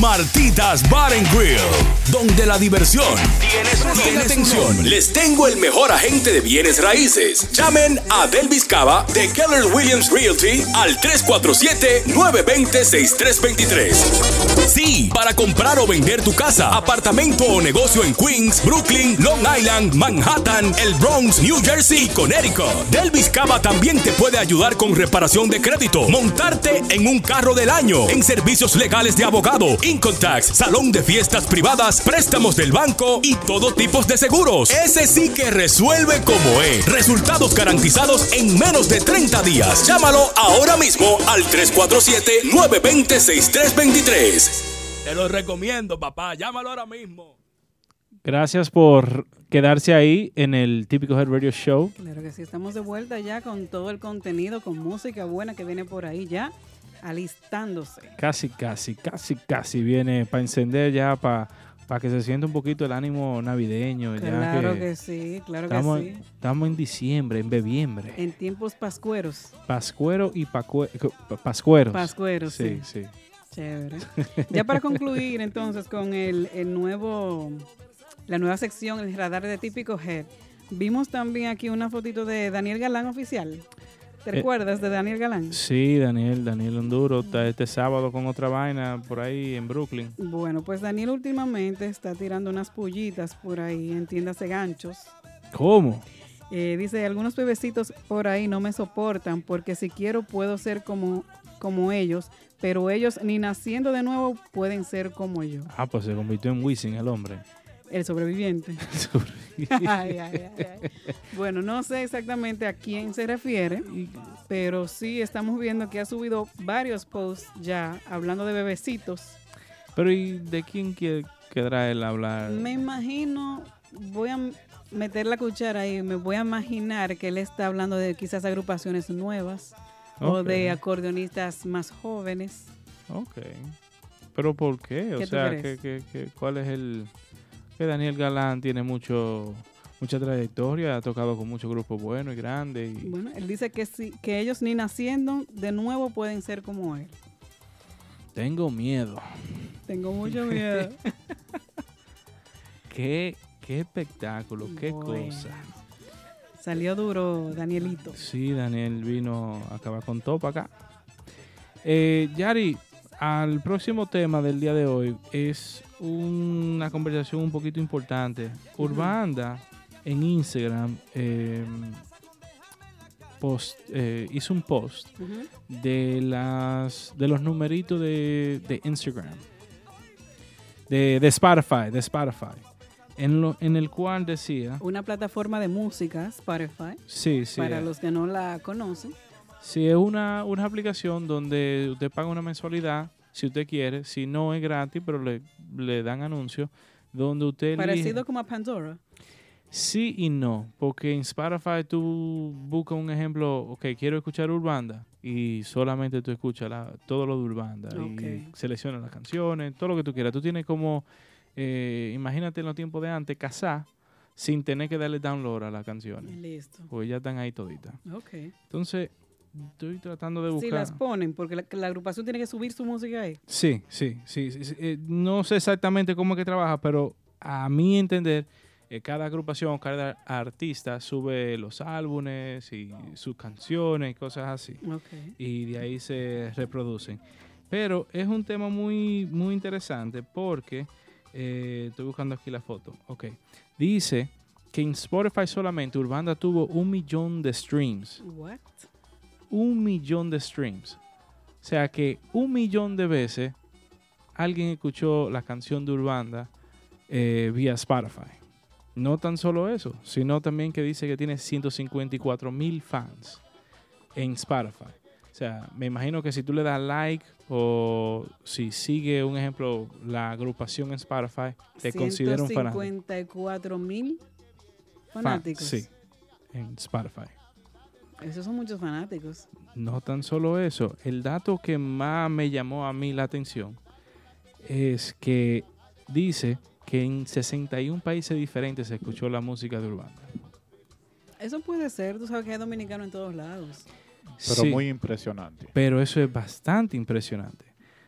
Martitas Bar and Grill, donde la diversión tiene atención. Les tengo el mejor agente de bienes raíces. Llamen a Delvis Cava de Keller Williams Realty al 347-920-6323. Sí, para comprar o vender tu casa, apartamento o negocio en Queens, Brooklyn, Long Island, Manhattan, el Bronx, New Jersey y Connecticut. Delvis Cava también te puede ayudar con reparación de crédito, montarte en un carro del año, en servicios legales de abogado, income tax, salón de fiestas privadas, préstamos del banco y todo tipo de seguros. Ese sí que resuelve como es. Resultados garantizados en menos de 30 días. Llámalo ahora mismo al 347-920-6323. Te lo recomiendo, papá. Llámalo ahora mismo. Gracias por quedarse ahí en el típico Head Radio Show. Claro que sí, estamos de vuelta ya con todo el contenido, con música buena que viene por ahí ya, alistándose. Casi, casi, casi, casi viene para encender ya, para para que se sienta un poquito el ánimo navideño. Claro que, sí, claro estamos, que sí. Estamos en diciembre, en bebiembre. En tiempos pascueros. Pascuero y pascueros. Pascueros, sí. sí. Chévere. ya para concluir entonces con el, el nuevo la nueva sección, el radar de típico Head. Vimos también aquí una fotito de Daniel Galán oficial. ¿Te eh, recuerdas de Daniel Galán? Sí, Daniel, Daniel Honduro está este sábado con otra vaina por ahí en Brooklyn. Bueno, pues Daniel últimamente está tirando unas pullitas por ahí en tiendas de ganchos. ¿Cómo? Eh, dice, algunos bebecitos por ahí no me soportan porque si quiero puedo ser como, como ellos, pero ellos ni naciendo de nuevo pueden ser como yo. Ah, pues se convirtió en Wisin el hombre. El sobreviviente. bueno, no sé exactamente a quién se refiere, pero sí estamos viendo que ha subido varios posts ya hablando de bebecitos. Pero ¿y de quién quedará él hablar? Me imagino, voy a meter la cuchara ahí, me voy a imaginar que él está hablando de quizás agrupaciones nuevas o de acordeonistas más jóvenes. Ok. ¿Pero por qué? O sea, cuál es el que Daniel Galán tiene mucho mucha trayectoria, ha tocado con muchos grupos buenos y grandes. Y... Bueno, él dice que, que ellos ni naciendo de nuevo pueden ser como él. Tengo miedo. Tengo mucho miedo. qué, qué espectáculo, qué cosa. Salió duro Danielito. Sí, Daniel vino a acabar con todo para acá. Eh, Yari, al próximo tema del día de hoy es una conversación un poquito importante. Urbanda en Instagram post, eh, hizo un post de las de los numeritos de, Instagram. De, de, Spotify, de Spotify. En, lo, en el cual decía... Una plataforma de música, Spotify. Sí, sí. Para los que no la conocen. Sí, es una, una aplicación donde usted paga una mensualidad, si usted quiere. Si no, es gratis, pero le, le dan anuncios. Donde usted Parecido como a Pandora. Sí y no, porque en Spotify tú buscas un ejemplo, ok, quiero escuchar Urbanda y solamente tú escuchas la, todo lo de Urbanda y seleccionas las canciones, todo lo que tú quieras. Tú tienes como, eh, imagínate en los tiempos de antes, casar sin tener que darle download a las canciones. Listo. Porque ya están ahí toditas. Ok. Entonces, estoy tratando de buscar. Si las ponen, porque la, agrupación tiene que subir su música ahí. Sí, sí, sí. Eh, no sé exactamente cómo es que trabaja, pero a mi entender eh, cada agrupación, cada artista sube los álbumes y sus canciones y cosas así. Y de ahí se reproducen. Pero es un tema muy, muy interesante porque eh, estoy buscando aquí la foto. Ok. Dice que en Spotify solamente Urbanda tuvo un millón de streams. What? Un millón de streams. O sea que un millón de veces alguien escuchó la canción de Urbanda eh, vía Spotify. No tan solo eso, sino también que dice que tiene 154 mil fans en Spotify. O sea, me imagino que si tú le das like o si sigue, un ejemplo, la agrupación en Spotify, te considera un fanático. 154 mil fanáticos. sí, en Spotify. Esos son muchos fanáticos. No tan solo eso. El dato que más me llamó a mí la atención es que dice que en 61 países diferentes se escuchó la música de Urbana. Eso puede ser, tú sabes que hay dominicano en todos lados. Pero muy impresionante. Pero eso es bastante impresionante.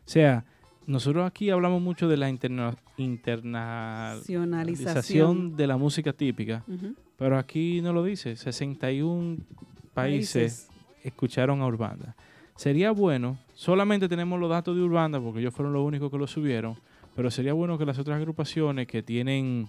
O sea, nosotros aquí hablamos mucho de la internacionalización de la música típica, pero aquí no lo dice. 61 países, escucharon a Urbanda. Sería bueno, solamente tenemos los datos de Urbanda porque ellos fueron los únicos que lo subieron, pero sería bueno que las otras agrupaciones que tienen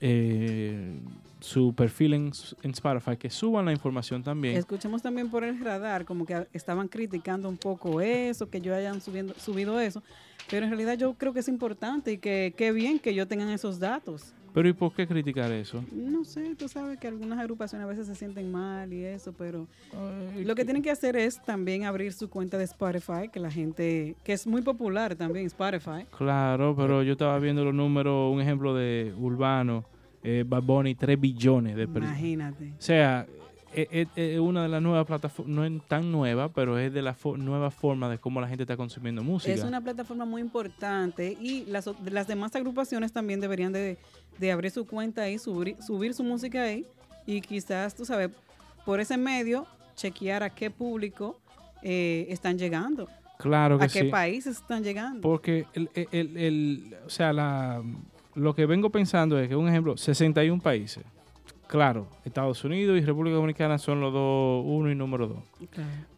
eh, su perfil en, Spotify, que suban la información también. Escuchemos también por el radar, como que estaban criticando un poco eso, que yo hayan subido eso, pero en realidad yo creo que es importante y que qué bien que yo tengan esos datos. Pero ¿y por qué criticar eso? No sé, tú sabes que algunas agrupaciones a veces se sienten mal y eso, pero Ay, lo que tienen que hacer es también abrir su cuenta de Spotify, que la gente, que es muy popular también Spotify. Claro, pero yo estaba viendo los números, un ejemplo de Urbano, eh, Bad Bunny, 3 billones de personas. Imagínate. O sea, es, es- es una de las nuevas plataformas, no es tan nueva, pero es de la fo- nueva forma de cómo la gente está consumiendo música. Es una plataforma muy importante y las, las demás agrupaciones también deberían de, de abrir su cuenta ahí, subir, subir su música ahí y quizás, tú sabes, por ese medio chequear a qué público eh, están llegando, Claro que a qué sí. países están llegando. Porque, el, el- el- el- o sea, la, lo que vengo pensando es que, un ejemplo, 61 países. Claro, Estados Unidos y República Dominicana son los dos, uno y número dos.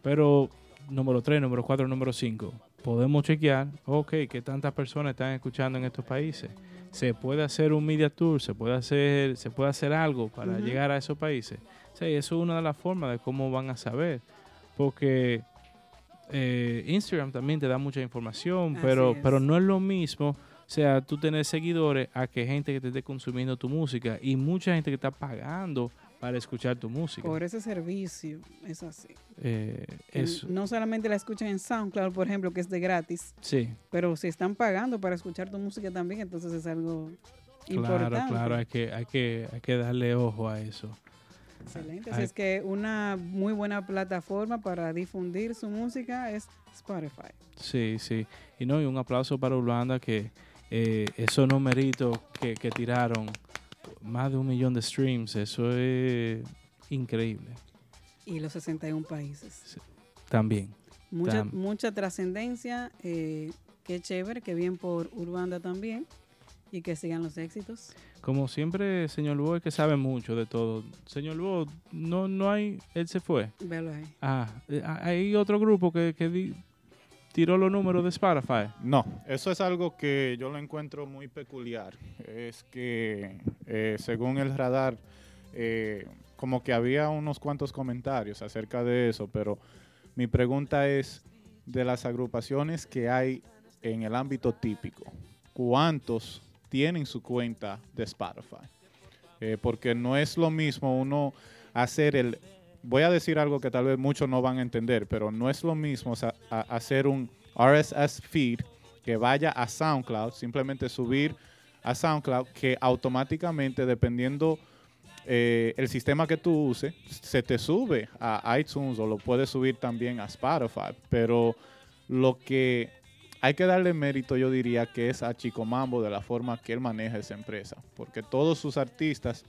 Pero número 3, número 4, número 5. Podemos chequear, ok, que tantas personas están escuchando en estos países. Se puede hacer un media tour, se puede hacer, se puede hacer algo para llegar a esos países. O sea, eso es una de las formas de cómo van a saber. Porque eh, Instagram también te da mucha información, Así pero, es. pero no es lo mismo. O sea, tú tener seguidores a que gente que te esté consumiendo tu música y mucha gente que está pagando para escuchar tu música. Por ese servicio, es así. Eh, eso, No solamente la escuchan en SoundCloud, por ejemplo, que es de gratis, sí. pero si están pagando para escuchar tu música también, entonces es algo Claro, importante. claro, hay que, hay que, hay que darle ojo a eso. Excelente. Así es que una muy buena plataforma para difundir su música es Spotify. Sí, sí. Y no, y un aplauso para Urbanda que eh, esos numeritos que, que tiraron, más de un millón de streams, eso es increíble. Y los 61 países. También. Mucha, Tam- mucha trascendencia. eh, qué chévere, que bien por Urbanda también. Y que sigan los éxitos. Como siempre, señor Lugo, es que sabe mucho de todo. Señor Lugo, no, no hay, él se fue. Velo ahí. Ah, eh, hay otro grupo que, que di- tiró los números de Spotify. No, eso es algo que yo lo encuentro muy peculiar. Es que eh, según el radar, eh, como que había unos cuantos comentarios acerca de eso, pero mi pregunta es, de las agrupaciones que hay en el ámbito típico, ¿cuántos tienen su cuenta de Spotify? Eh, porque no es lo mismo uno hacer el... Voy a decir algo que tal vez muchos no van a entender, pero no es lo mismo hacer un RSS feed que vaya a SoundCloud, simplemente subir a SoundCloud, que automáticamente, dependiendo eh, el sistema que tú uses, se te sube a iTunes o lo puedes subir también a Spotify. Pero lo que hay que darle mérito, yo diría, que es a Chico Mambo de la forma que él maneja esa empresa. Porque todos sus artistas,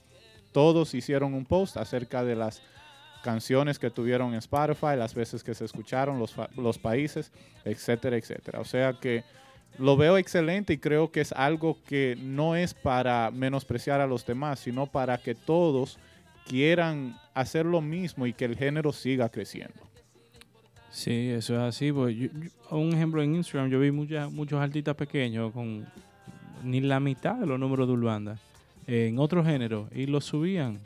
todos hicieron un post acerca de las canciones que tuvieron en Spotify, las veces que se escucharon, los, los países, etcétera, etcétera. O sea que lo veo excelente y creo que es algo que no es para menospreciar a los demás, sino para que todos quieran hacer lo mismo y que el género siga creciendo. Sí, eso es así. Pues yo- yo- un ejemplo en Instagram, yo vi muchas muchos artistas pequeños con ni la mitad de los números de Urbanda en otro género y los subían.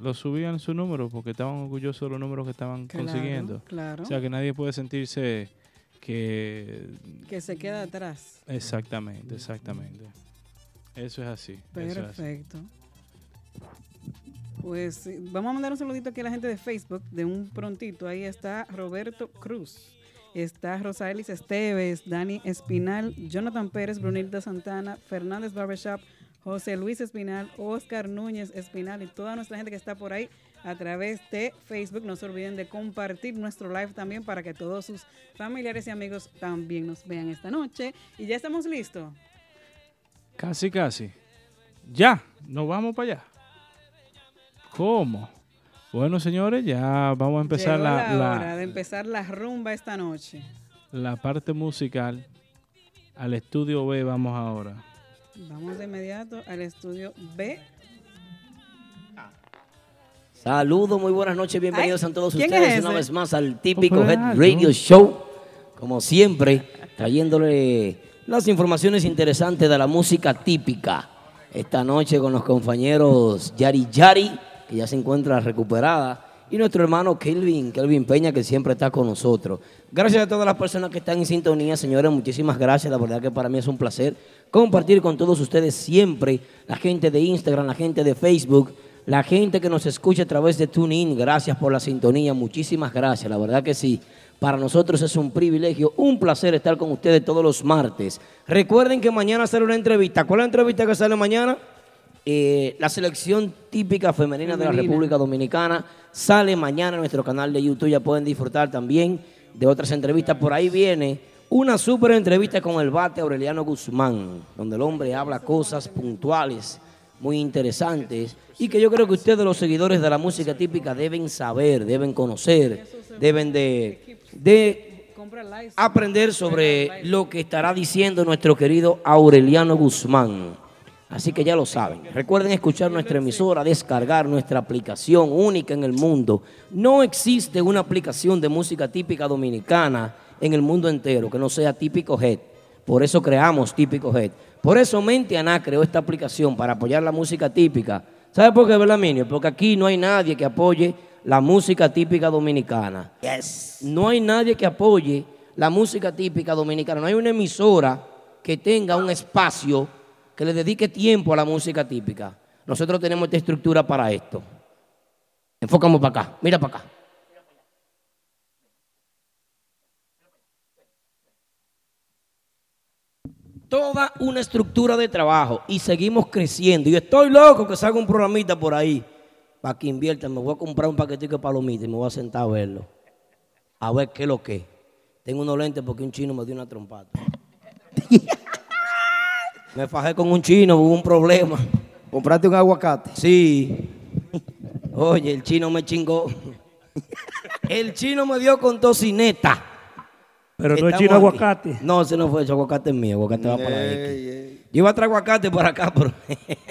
Los subían su número porque estaban orgullosos de los números que estaban Claro, consiguiendo. Claro. O sea que nadie puede sentirse que... que se queda atrás. Exactamente, exactamente. Eso es así. eso es así. Perfecto. Pues sí, vamos a mandar un saludito aquí a la gente de Facebook de un prontito. Ahí está Roberto Cruz. Está Rosaelis Esteves, Dani Espinal, Jonathan Pérez, Brunilda Santana, Fernández Barbershop, José Luis Espinal, Oscar Núñez Espinal y toda nuestra gente que está por ahí a través de Facebook. No se olviden de compartir nuestro live también para que todos sus familiares y amigos también nos vean esta noche. Y ya estamos listos. Casi, casi. Ya, nos vamos para allá. ¿Cómo? Bueno, señores, ya vamos a empezar Llegó la, la, la- hora de empezar la rumba esta noche. la parte musical. Al estudio B vamos ahora. Vamos de inmediato al estudio B. Saludos, muy buenas noches, bienvenidos Ay, a todos ¿quién ustedes es una vez más al típico Head. Radio Show, como siempre, trayéndole las informaciones interesantes de la música típica. Esta noche con los compañeros Yari Yari, que ya se encuentra recuperada, y nuestro hermano Kelvin, Kelvin Peña, que siempre está con nosotros. Gracias a todas las personas que están en sintonía, señores, muchísimas gracias. La verdad que para mí es un placer compartir con todos ustedes siempre, la gente de Instagram, la gente de Facebook, la gente que nos escucha a través de TuneIn. Gracias por la sintonía, muchísimas gracias. La verdad que sí. Para nosotros es un privilegio, un placer estar con ustedes todos los martes. Recuerden que mañana sale una entrevista. ¿Cuál es la entrevista que sale mañana? Eh, la selección típica femenina, de la República Dominicana sale mañana en nuestro canal de YouTube. Ya pueden disfrutar también de otras entrevistas. Por ahí viene una súper entrevista con el bate Aureliano Guzmán, donde el hombre habla cosas puntuales, muy interesantes, y que yo creo que ustedes, los seguidores de la música típica, deben saber, deben conocer, deben de, de aprender sobre lo que estará diciendo nuestro querido Aureliano Guzmán. Así que ya lo saben. Recuerden escuchar nuestra emisora, descargar nuestra aplicación única en el mundo. No existe una aplicación de música típica dominicana en el mundo entero que no sea Típico Head. Por eso creamos Típico Head. Por eso Mente Ana creó esta aplicación para apoyar la música típica. ¿Sabe por qué, Berlaminio? Porque aquí no hay nadie que apoye la música típica dominicana. Yes. No hay nadie que apoye la música típica dominicana. No hay una emisora que tenga un espacio que le dedique tiempo a la música típica. Nosotros tenemos esta estructura para esto. Enfocamos para acá, mira para acá. Toda una estructura de trabajo y seguimos creciendo. Y estoy loco que salga un programita por ahí para que inviertan. Me voy a comprar un paquetico de palomitas y me voy a sentar a verlo. A ver qué es lo que. Tengo unos lentes porque un chino me dio una trompada. Me fajé con un chino, hubo un problema. ¿Compraste un aguacate? Sí. Oye, el chino me chingó. El chino me dio con tocineta. Pero no es chino aguacate. No, ese no fue el aguacate mío, aguacate va para la Yo iba a traer aguacate por acá, pero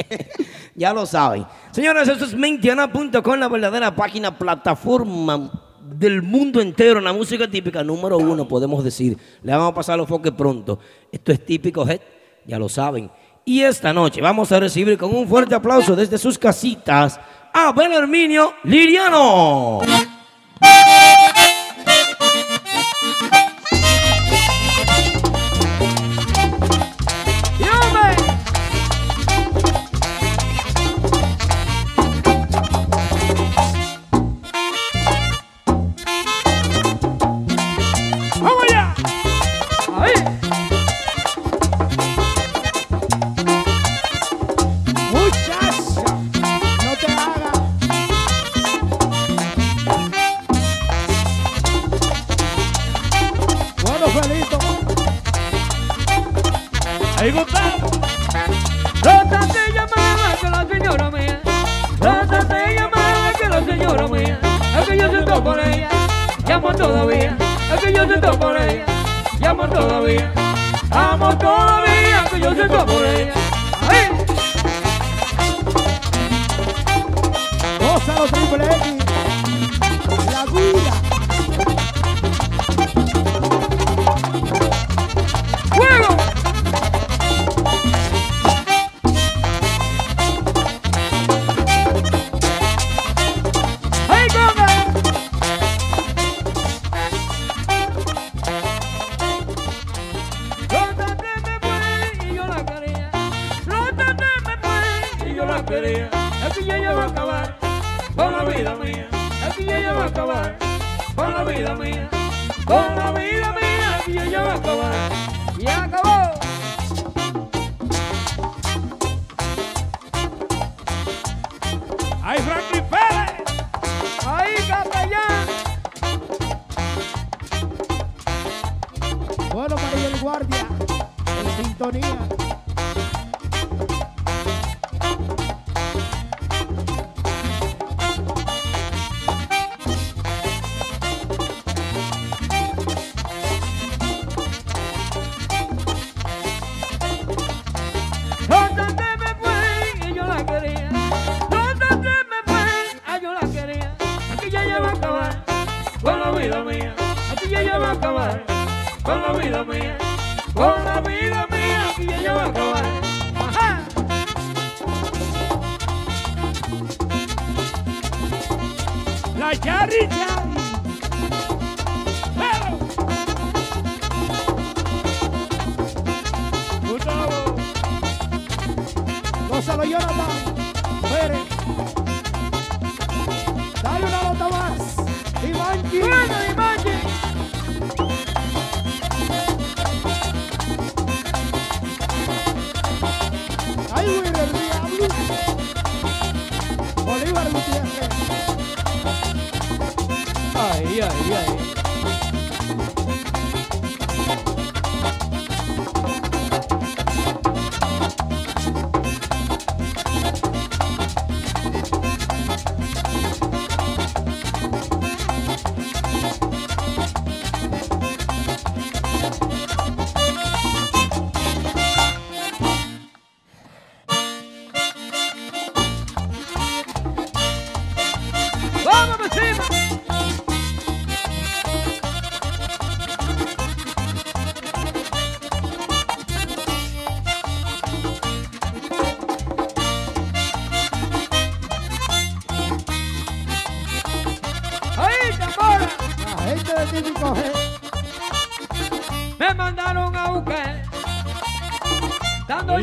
ya lo saben. Señores, esto es mentiana.com, la verdadera página, plataforma del mundo entero en la música típica, número uno, podemos decir. Le vamos a pasar los foques pronto. Esto es típico, ¿eh? Ya lo saben. Y esta noche vamos a recibir con un fuerte aplauso desde sus casitas a Belarminio Liriano.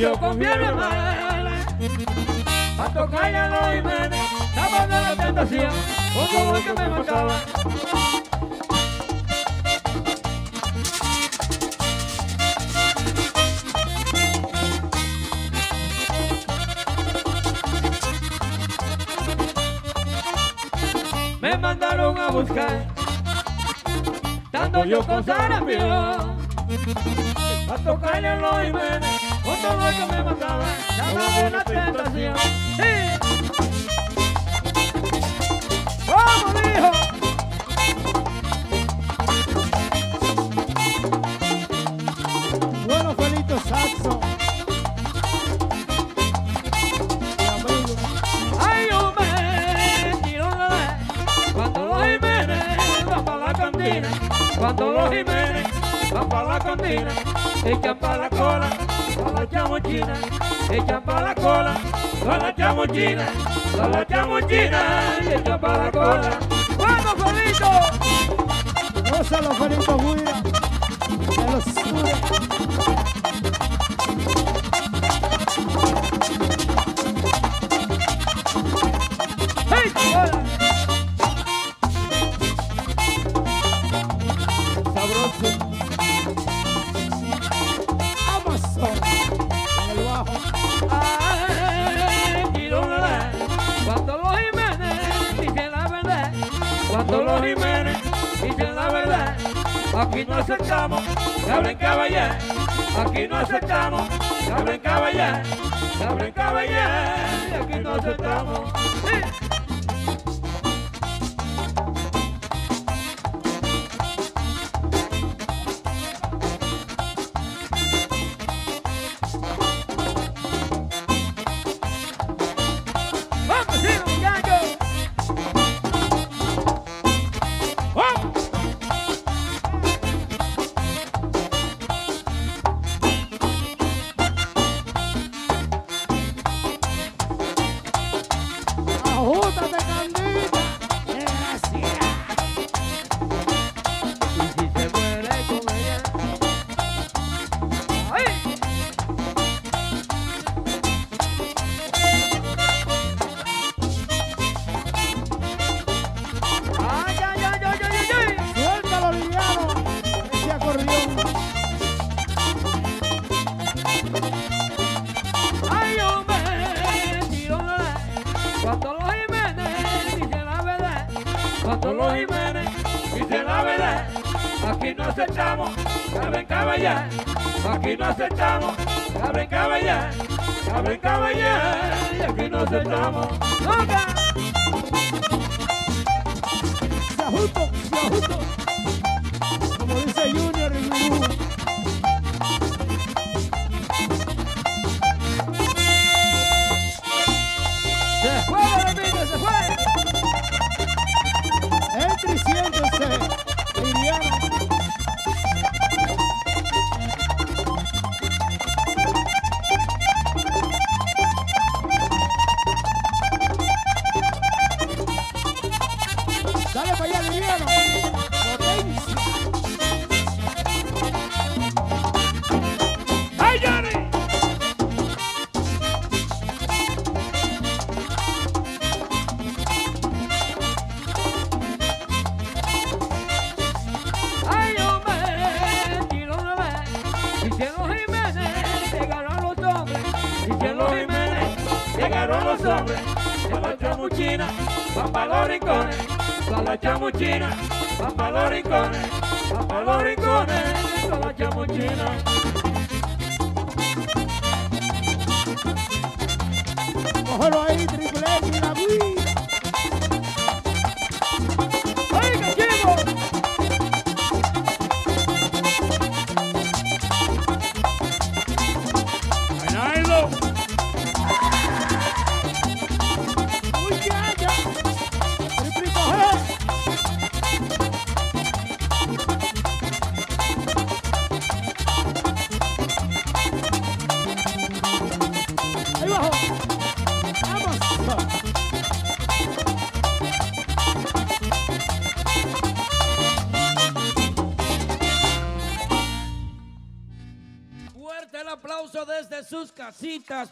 Yo con bienes males. A tocar a los Jiménez, de la tentación, como que me mataba. Me mandaron a buscar, dando yo con sarampión. A tocar a los Jiménez, todo el que me mataba, daba de la tentación. ¡Sí! ¡Vamos, hijo! Bueno, Felito Saxo. Ay, hombre, tiro la cuando los Jiménez van para la cantina, cuando los Jiménez para la cantina, echan para la cola, para la chamochina, echan para la cola, para la chamochina, para la chamochina, y echan para la cola. ¡Vamos, Felito! Gózalo, Felito Guira, de los sures. Aceptamos hablen caballar. Hablen caballar. Aquí no aceptamos. Sí.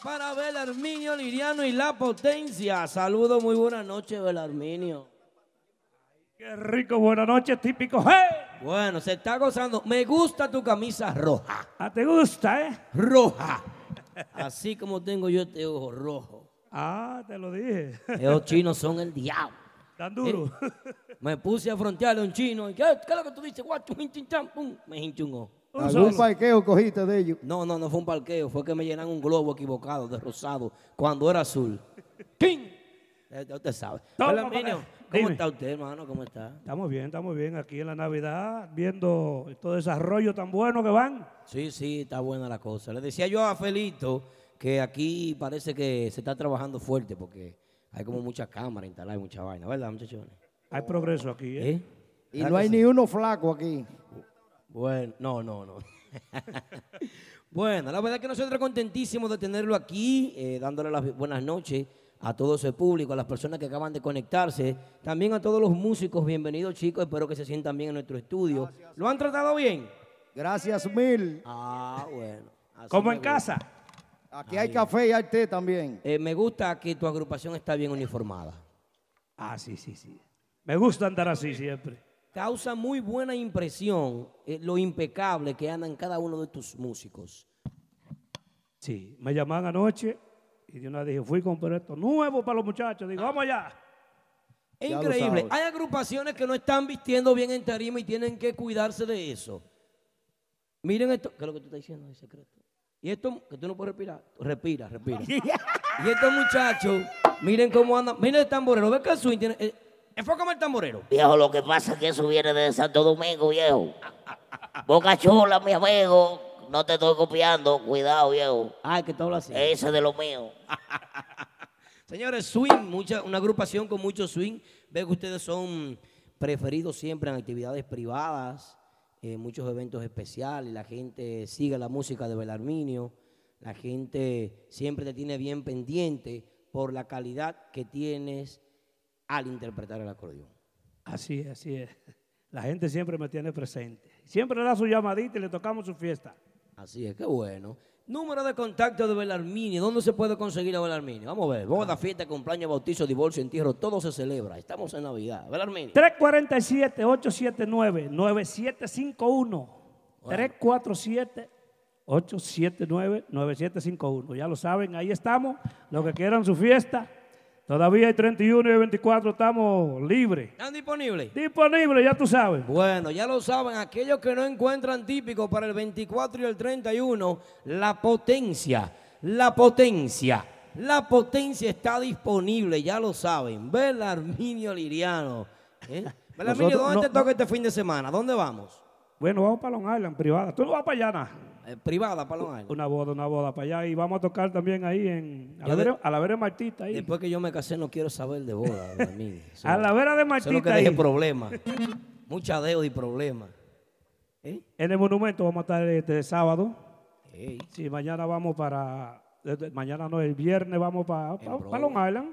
Para Belarminio Liriano y La Potencia. Saludos, muy buenas noches, Belarminio. Qué rico, buenas noches, típico. ¡Hey! Bueno, se está gozando. Me gusta tu camisa roja. Ah, ¿Te gusta, eh? Roja. Así como tengo yo este ojo rojo. Ah, te lo dije. Esos chinos son el diablo. Tan duro. Me puse a frontearle a un chino. y, ¿Qué, es lo que tú dices? Me hinché un ojo. Un ¿Algún solo. parqueo cogiste de ellos? No, no, no fue un parqueo. Fue que me llenan un globo equivocado de rosado cuando era azul. ¡King! Eh, ya usted sabe. Papá. ¿cómo Dime. está usted, hermano? ¿Cómo está? Estamos bien, estamos bien aquí en la Navidad, viendo todo desarrollo tan bueno que van. Sí, sí, está buena la cosa. Le decía yo a Felito que aquí parece que se está trabajando fuerte porque hay como muchas cámaras instaladas y mucha vaina, ¿verdad, muchachones? Hay progreso aquí, ¿eh? ¿Eh? Y no hay ni uno flaco aquí. Bueno, no, no, no. bueno, la verdad es que nosotros contentísimos de tenerlo aquí, eh, dándole las buenas noches a todo ese público, a las personas que acaban de conectarse, también a todos los músicos, bienvenidos chicos, espero que se sientan bien en nuestro estudio. ¿Lo han tratado bien? Gracias mil. Ah, bueno. Como en gusta. casa. Aquí hay café y hay té también. Eh, me gusta que tu agrupación está bien uniformada. Ah, sí, sí, sí. Me gusta andar así siempre. Causa muy buena impresión eh, lo impecable que andan cada uno de tus músicos. Sí, me llamaban anoche y de una vez dije, fui a comprar esto nuevo para los muchachos. Digo, vamos allá. Es increíble. Hay agrupaciones que no están vistiendo bien en tarima y tienen que cuidarse de eso. Miren esto. ¿Qué es lo que tú estás diciendo? Es secreto. Y esto, que tú no puedes respirar. Respira, respira. y estos muchachos, miren cómo andan. Miren el tamborero. ¿Ves que el swing tiene. Eh, enfócame el tamborero. Viejo, lo que pasa es que eso viene de Santo Domingo, viejo. Boca Chula, mi amigo. No te estoy copiando. Cuidado, viejo. Ay, que tú hablas así. Ese es de lo mío. Señores, swing, mucha, una agrupación con mucho swing. Veo que ustedes son preferidos siempre en actividades privadas, en muchos eventos especiales. La gente sigue la música de Belarminio. La gente siempre te tiene bien pendiente por la calidad que tienes al interpretar el acordeón. Así es, así es. La gente siempre me tiene presente. Siempre le da su llamadita y le tocamos su fiesta. Así es, qué bueno. Número de contacto de Belarminio. ¿Dónde se puede conseguir a Belarminio? Vamos a ver. Boda, fiesta, cumpleaños, bautizo, divorcio, entierro. Todo se celebra. Estamos en Navidad. Belarminio. 347-879-9751. 347-879-9751. Ya lo saben, ahí estamos. Los que quieran su fiesta. Todavía hay 31 y 24, estamos libres. ¿Están disponibles? Disponibles, ya tú sabes. Bueno, ya lo saben, aquellos que no encuentran típico para el 24 y el 31, la potencia, la potencia, la potencia está disponible, ya lo saben. Belarminio Liriano. ¿eh? Belarminio, ¿dónde no- te toca este fin de semana? ¿Dónde vamos? Bueno, vamos para Long Island, privada. Tú no vas para allá, nada. Eh, privada, Palón Island. Una boda, una boda para allá. Y vamos a tocar también ahí en. A la, de- vera, a la vera de Martita. Ahí. Después que yo me casé no quiero saber de boda. Eso- A la vera de Eso es lo que Martita. ahí. problemas. Mucha deuda y problemas. ¿Eh? En el monumento vamos a estar este sábado. Sí, mañana vamos para. Mañana no, el viernes vamos para, para, broma. Long Island.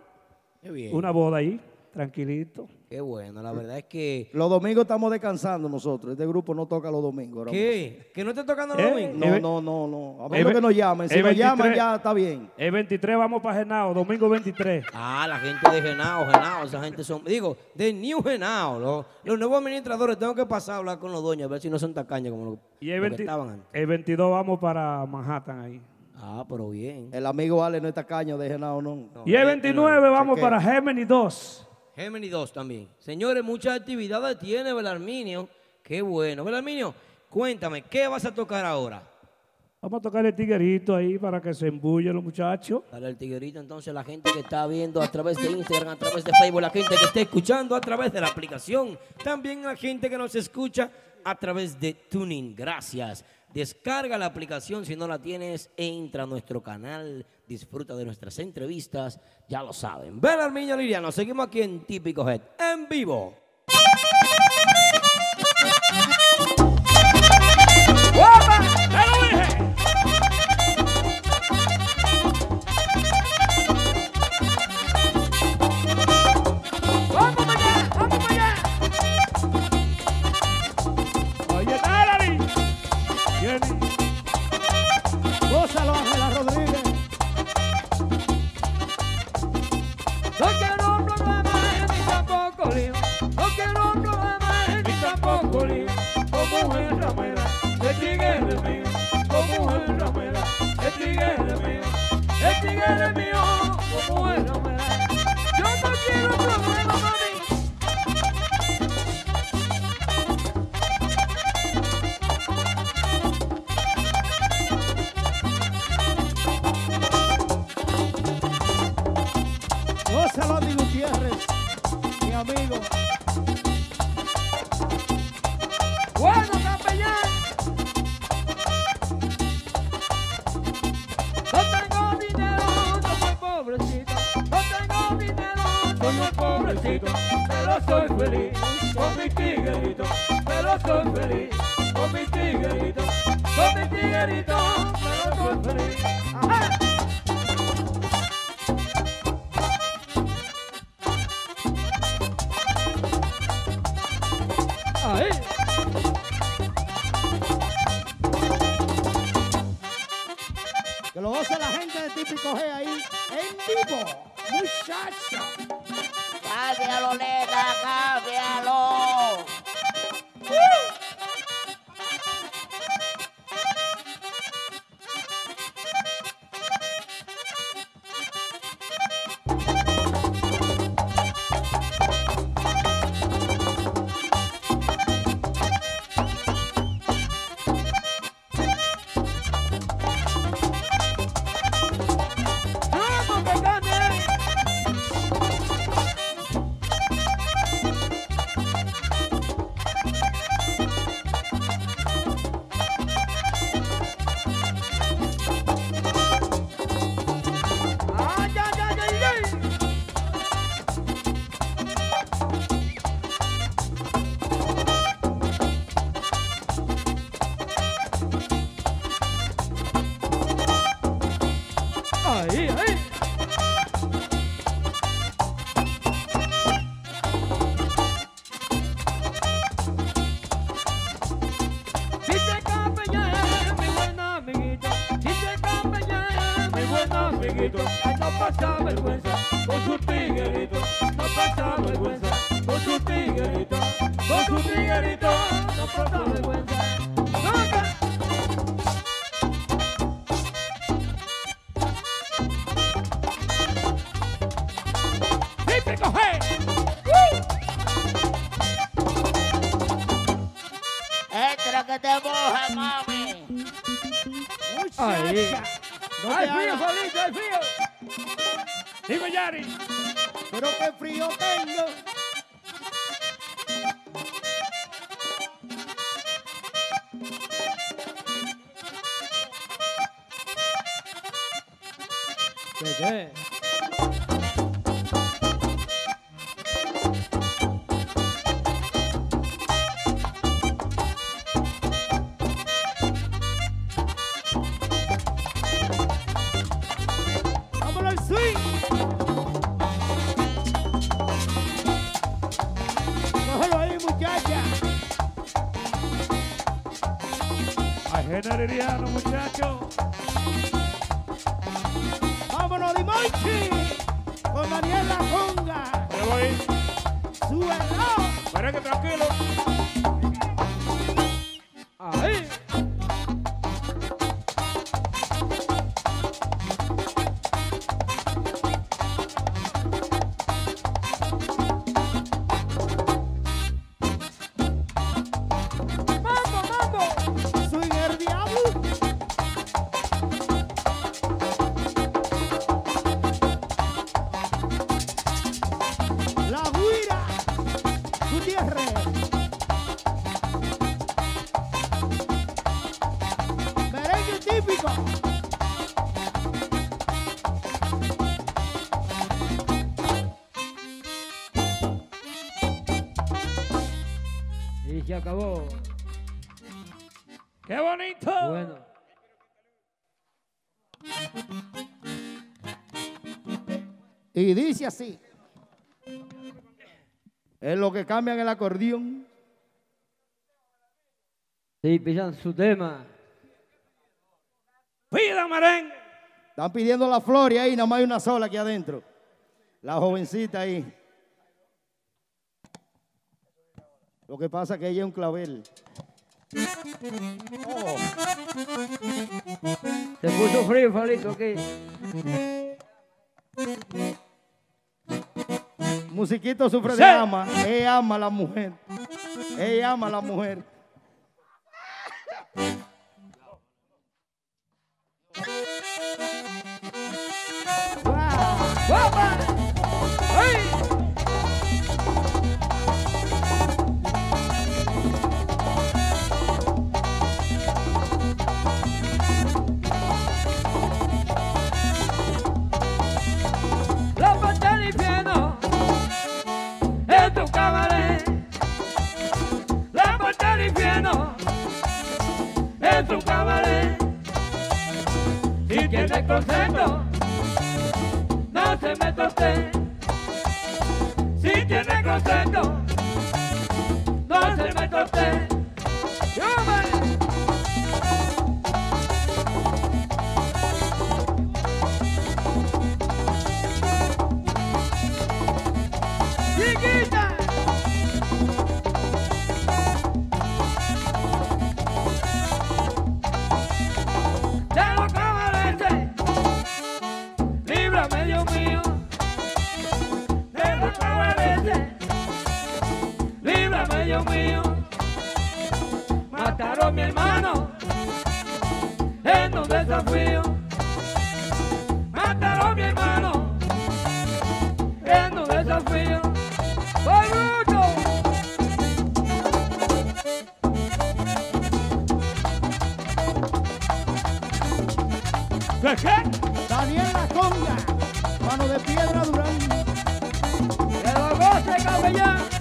qué bien. Una boda ahí. tranquilito. Qué bueno, la verdad es que... Los domingos estamos descansando nosotros. Este grupo no toca los domingos. ¿Qué? ¿Que no esté tocando los Eh, domingos? No, no, no, no. A menos El que nos llamen. Si nos llaman 23 ya está bien. El 23 vamos para Genao, domingo 23. Ah, la gente de Genao, Genao, esa gente son, digo, de New Genao, los, los nuevos administradores, tengo que pasar a hablar con los dueños, a ver si no son tacaños como los, Y el, los que 20 estaban antes. el 22 vamos para Manhattan ahí. Ah, pero bien. El amigo Ale no está caño de Genao, no. No, Y el eh, 29 vamos para Gemini 2. Gemini 2 también. Señores, muchas actividades tiene Belarminio. Qué bueno. Belarminio, cuéntame, ¿qué vas a tocar ahora? Vamos a tocar el tiguerito ahí para que se embulle los muchachos. Dale el tiguerito, entonces la gente que está viendo a través de Instagram, a través de Facebook, la gente que está escuchando a través de la aplicación, también la gente que nos escucha a través de Tuning. Gracias. Descarga la aplicación si no la tienes, entra a nuestro canal, disfruta de nuestras entrevistas, ya lo saben. Belarmiño Liriano, seguimos aquí en Típico Head, en vivo. Qué frío. Se acabó. ¡Qué bonito! Bueno. Y dice así. Es lo que cambian el acordeón. Sí, pisan su tema. ¡Pida merengue! Están pidiendo la flor y ahí nada más hay una sola aquí adentro. La jovencita ahí. Lo que pasa es que ella es un clavel. Oh, Se puso frío, Falito, aquí. musiquito sufre Sí. de ama. Ella ama a la mujer. Ella ama a la mujer. ¡Guapa! ¡Ay! Concepto, no se meta usted. Si tiene concepto, no se meta usted. Dios mío. Mataron a mi hermano en un desafío. Mataron a mi hermano en un desafío. ¡Por mucho! ¿Qué, qué? Daniela Conga. Mano de piedra Durán. ¡Que lo goce, capellán!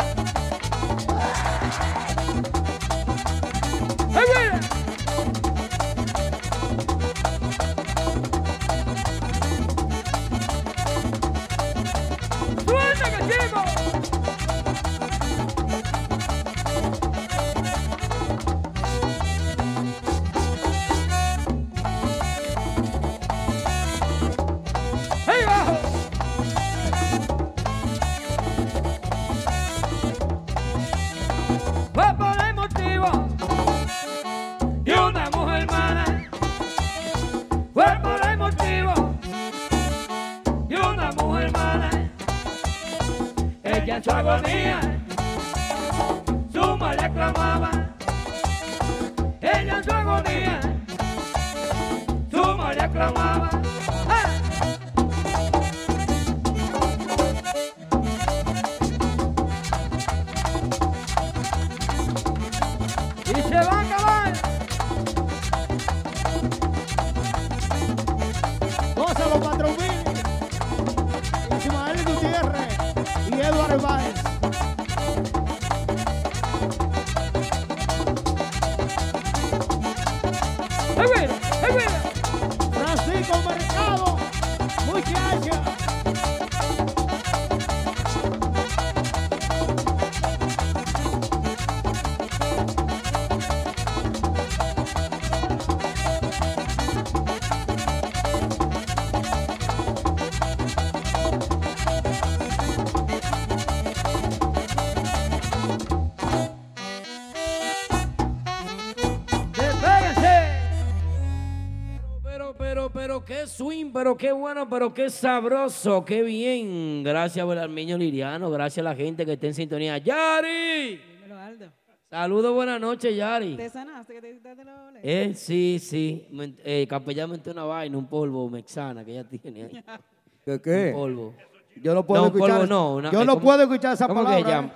Pero qué bueno, pero qué sabroso, qué bien. Gracias, Belarmiño Liriano. Gracias a la gente que está en sintonía. ¡Yari! Dímelo, Aldo. Saludos, buenas noches, Yari. ¿Te sanaste que te quitaste la? Eh, sí, sí. Me- Eh, capellán metió una vaina, un polvo mexana que ella tiene ahí. ¿Qué qué? Un polvo. Yo no puedo polvo escuchar. no. una- yo eh, no ¿cómo- puedo escuchar esa que palabra. llama?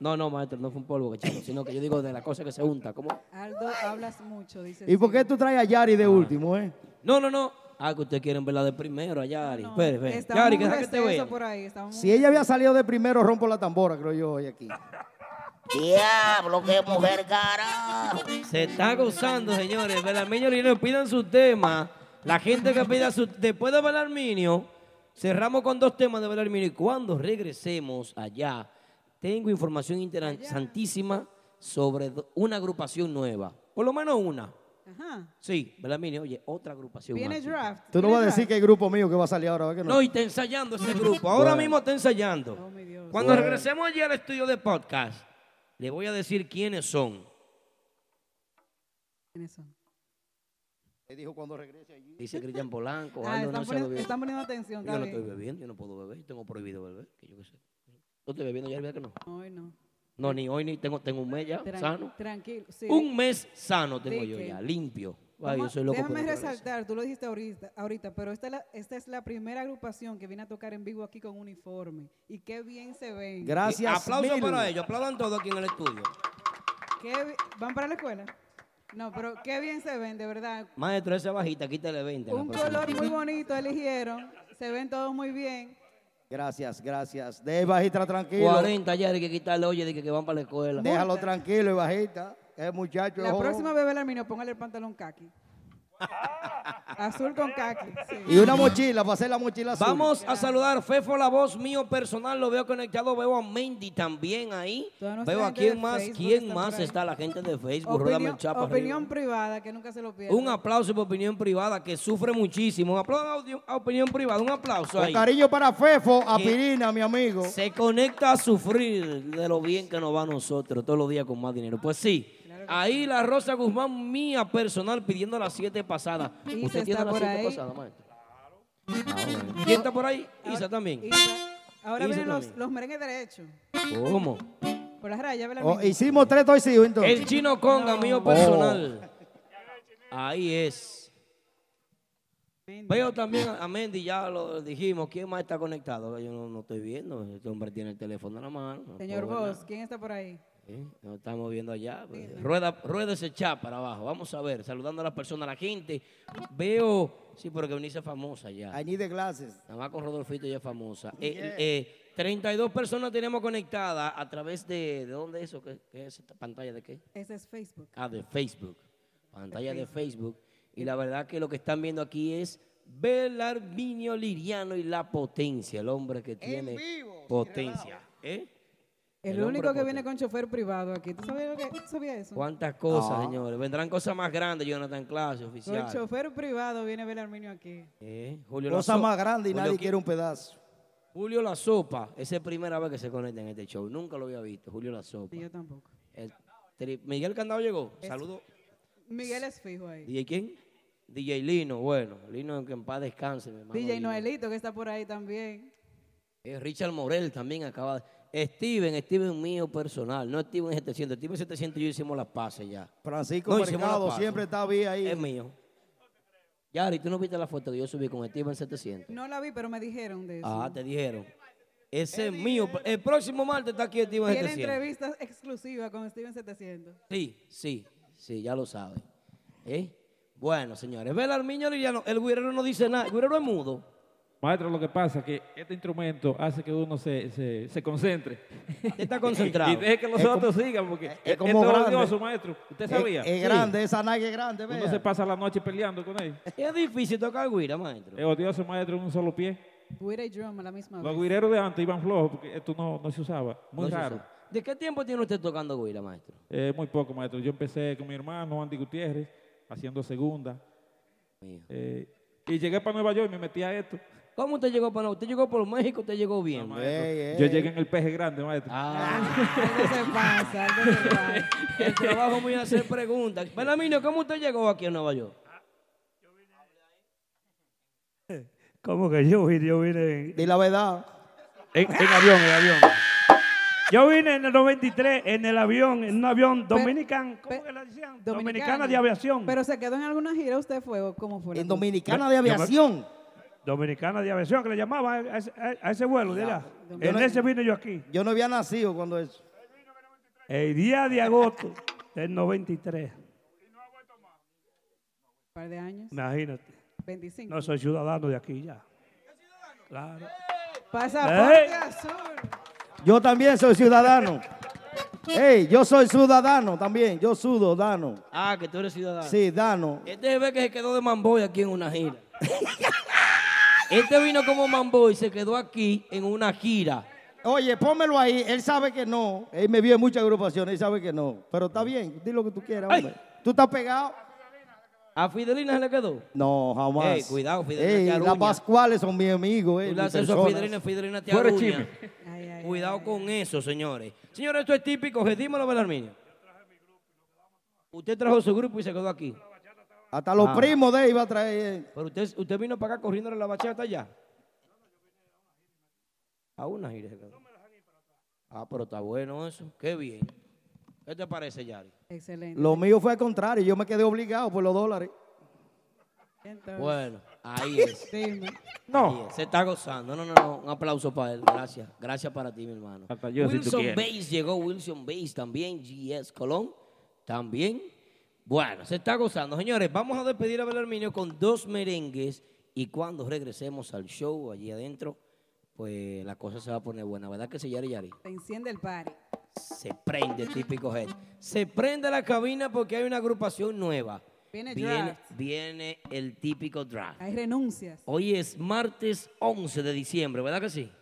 No, no, maestro, no fue un polvo que echamos, sino que yo digo de la cosa que se unta. ¿Cómo? Aldo, hablas mucho, dice. ¿Y por qué tú traes a Yari Ah. de último, eh? No, no, no. Ah, que ustedes quieren verla de primero a Yari. No, espere. estamos Yari, que te receso vea. por ahí. estamos Si ella había salido de primero, rompo la tambora, creo yo, hoy aquí. Diablo, qué mujer carajo. Se está gozando, señores. Belarminio Liriano, pidan su tema. La gente que pida su... Después de Belarminio, cerramos con dos temas de Belarminio. Y cuando regresemos allá, tengo información interesantísima sobre una agrupación nueva. Por lo menos una. Ajá. Sí, Belarminio, oye, otra agrupación Viene más. draft. Tú no viene vas a decir draft. que hay grupo mío que va a salir ahora, ¿verdad que no? No, y está ensayando ese grupo. Ahora Bueno. mismo está ensayando. Oh, mi Dios. Cuando regresemos allí al estudio de podcast, le voy a decir quiénes son. ¿Quiénes son? Él dijo cuando regrese allí. Dice Cristian Polanco. Ah, Aldo, están, no poniendo, bebió. están poniendo atención. Yo no estoy bien. bebiendo, yo no puedo beber, tengo prohibido beber, que yo qué sé. ¿No estoy bebiendo ya, ¿verdad que no? Hoy no. No, ni hoy ni tengo, tengo un mes ya, Tran- sano. Tranquilo. sí. Un mes sano tengo yo que- ya, limpio. Ay, yo Vamos- soy loco por déjame resaltar, tú lo dijiste ahorita, ahorita pero esta es, la, esta es la primera agrupación que viene a tocar en vivo aquí con uniforme. Y qué bien se ven. Gracias, Aplausos mil. para ellos, aplaudan todos aquí en el estudio. Qué ¿Van para la escuela? No, pero qué bien se ven, de verdad. Maestro, esa bajita, quítale 20. la Un próxima. color muy bonito eligieron. Se ven todos muy bien. Gracias, gracias. De bajita tranquilo. 40 ya hay que quitarle, oye, de que, que van para la escuela. Déjalo tranquilo y bajita. El muchacho La próxima bebé Arminio, póngale el pantalón kaki. Azul con sí. Y una mochila, para hacer la mochila azul. Vamos a saludar Fefo, la voz mío personal, lo veo conectado, veo a Mendy también ahí. Veo a quién más, Facebook quién está más está, la gente de Facebook, Opinión, chapa opinión arriba. privada, que nunca se lo pierda. Un aplauso por opinión privada, que sufre muchísimo. Un aplauso a a opinión privada, un aplauso Con ahí. cariño para Fefo, Apirina, mi amigo. Se conecta a sufrir de lo bien que nos va a nosotros todos los días con más dinero. Pues sí, ahí la Rosa Guzmán mía personal pidiendo las siete pasadas. Isa ¿Usted tiene está las por siete ahí. pasadas, maestro? Ah, bueno. ¿Quién está por ahí? Isa también. Isa, ahora Isa vienen los, también. los merengues derechos. ¿Cómo? Por las rayas, ¿verdad? Oh, hicimos tres torcidos entonces. El chino conga mío personal. Ahí es. Veo también a Mendy, ya lo dijimos. ¿Quién más está conectado? Yo no, no estoy viendo. Este hombre tiene el teléfono en la mano. no Señor Vos. ¿quién está por ahí? ¿Eh? Nos estamos viendo allá. pues. Rueda, rueda ese chat para abajo. Vamos a ver, saludando a las personas, a la gente. Veo, sí, pero que Eunice es famosa ya. I need the glasses. Nada más con Rodolfito ya es famosa. Eh, eh, 32 personas tenemos conectadas a través de. ¿De dónde es eso? ¿Qué, qué es esta pantalla de qué? Ese es Facebook. Ah, de Facebook. Pantalla de Facebook. Y la verdad que lo que están viendo aquí es Belarminio Liriano y la potencia. El hombre que tiene potencia. ¿Eh? El, El único que viene con chofer privado aquí. ¿Tú sabías, lo que, ¿tú sabías eso? ¿Cuántas cosas, Ah. señores? Vendrán cosas más grandes, Jonathan Clase, Con oficial. chofer privado viene Belarminio aquí. Eh, Julio La Cosa Sopa. más grande y Julio nadie qui- quiere un pedazo. Julio La Sopa. Esa es la primera vez que se conecta en este show. Nunca lo había visto. Julio La Sopa. Y yo tampoco. El tri- Miguel Candado llegó. Saludos. Miguel es fijo ahí. ¿DJ quién? DJ Lino. Bueno, Lino que en paz descanse. mi hermano DJ Lino. Noelito que está por ahí también. Eh, Richard Morel también acaba de... Steven, Steven mío personal. No Steven 700. Steven 700 y yo hicimos las pases ya. Francisco No, Mercado siempre está bien ahí. Es mío. Yari, ¿tú no viste la foto que yo subí con Steven 700? No la vi, pero me dijeron de eso. Ah, te dijeron. Ese es mío. El próximo martes está aquí Steven Tiene 700. entrevistas exclusivas con Steven 700. Sí, sí, sí, ya lo sabe. ¿Eh? Bueno, señores, ve el Miño Liriano, el guirero no dice nada, el guirero es mudo. Maestro, lo que pasa es que este instrumento hace que uno se, se, se concentre. Está concentrado. y deje que los Es otros sigan, porque es como es grande. odioso, maestro. ¿Usted sabía? es Sí. grande, esa nalga es grande, Uno vea. se pasa la noche peleando con él. Es difícil tocar guira, maestro. Es odioso, maestro, en un solo pie. Guira y drum a la misma Los vez. guireros de antes iban flojos, porque esto no, no se usaba. Muy No raro. ¿De qué tiempo tiene usted tocando guira, maestro? Eh, muy poco, maestro. Yo empecé con mi hermano, Andy Gutiérrez, haciendo segunda. Mío. Eh, y llegué para Nueva York y me metí a esto. ¿Cómo usted llegó para ¿Usted llegó por México usted llegó bien? Maestro, Ey, ey. Yo llegué en el peje grande, maestro. Ah, Algo se pasa, se pasa. el trabajo mío es hacer preguntas. ¿cómo usted llegó aquí a Nueva York? ¿Cómo que yo vine? Yo vine en, Di la verdad. en- en avión, en avión. Yo vine en el 93 en el avión, en un avión dominican, ¿cómo que le decían? Dominicana de aviación. Pero se quedó en alguna gira usted fue o cómo fue. la En? Dominicana de Aviación. Dominicana de aviación, que le llamaban a ese, a ese vuelo de allá. En no- ese vine yo aquí. Yo no había nacido cuando eso. El día de agosto del 93. Un par de años. Imagínate. 25. No soy ciudadano de aquí ya. Claro. Pasaporte Ey. azul. Yo también soy ciudadano. Ey, yo soy ciudadano también. Yo sudo, dano. Ah, que tú eres ciudadano. Sí, dano. Este ve que se quedó de Mamboy aquí en una gira. este vino como Mamboy y se quedó aquí en una gira. Oye, pónmelo ahí. Él sabe que no. Él me vio en muchas agrupaciones. Él sabe que no. Pero está bien. Di lo que tú quieras, Ay. hombre. ¿Tú estás pegado? ¿A Fidelina se le quedó? No, jamás. Ey, cuidado, Fidelina Ey, las. Pascuales son mis amigos. eh, Tú le haces eso a. Fidelina, Fidelina te Fuera aruña. Cuidado con eso, señores. Señores, esto es típico. Dímelo, Belarminio. Usted trajo su grupo y se quedó aquí. Hasta los Ah. primos de él iba a traer. eh. Pero usted, usted vino para acá corriendo la bachata allá. A una gira se quedó. Ah, pero está bueno eso. Qué bien. ¿Qué te parece, Yari? Excelente. Lo mío fue al contrario. Yo me quedé obligado por los dólares. Entonces, Bueno, ahí es. dime. Ahí es. Se está gozando. No, no, no. Un aplauso para él. Gracias. Gracias para ti, mi hermano. Hasta yo, si tú Wilson quieres. Bass llegó. Wilson Bass también. GS Colón también. Bueno, se está gozando. Señores, vamos a despedir a Belarminio con dos merengues. Y cuando regresemos al show allí adentro, pues la cosa se va a poner buena. ¿Verdad que sí, Yari Yari? Se enciende el party. Se prende típico head. Se prende la cabina porque hay una agrupación nueva. Viene Viene, draft. viene el típico draft. Hay renuncias. Hoy es martes 11 de diciembre, ¿verdad que sí?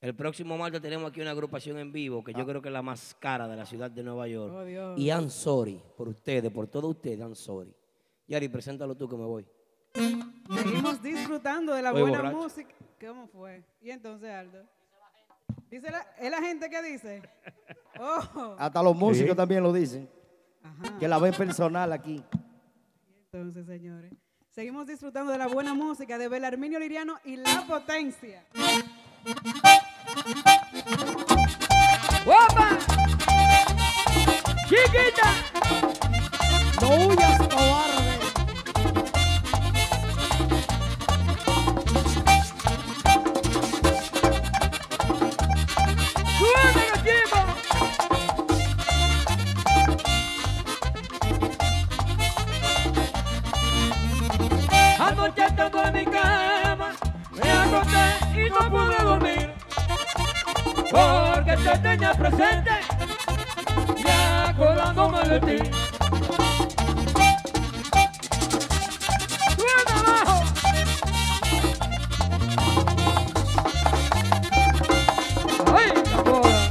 El próximo martes tenemos aquí una agrupación en vivo que yo creo que es la más cara de la ciudad de Nueva York. Oh, Dios. y I'm sorry por ustedes, por todos ustedes, I'm sorry. Yari, preséntalo tú que me voy. Seguimos disfrutando de la buena borracho. música. ¿Cómo fue? Y entonces, Aldo. Dice la, es la gente que dice. Oh, Hasta los músicos Sí. también lo dicen. Ajá. Que la ven personal aquí. Entonces, señores. Seguimos disfrutando de la buena música de Belarminio Liriano y La Potencia. ¡Guapa! ¡Chiquita! No tenía presente, ya acordándome de ti. ¡Súbeme abajo! ¡Ay, bola!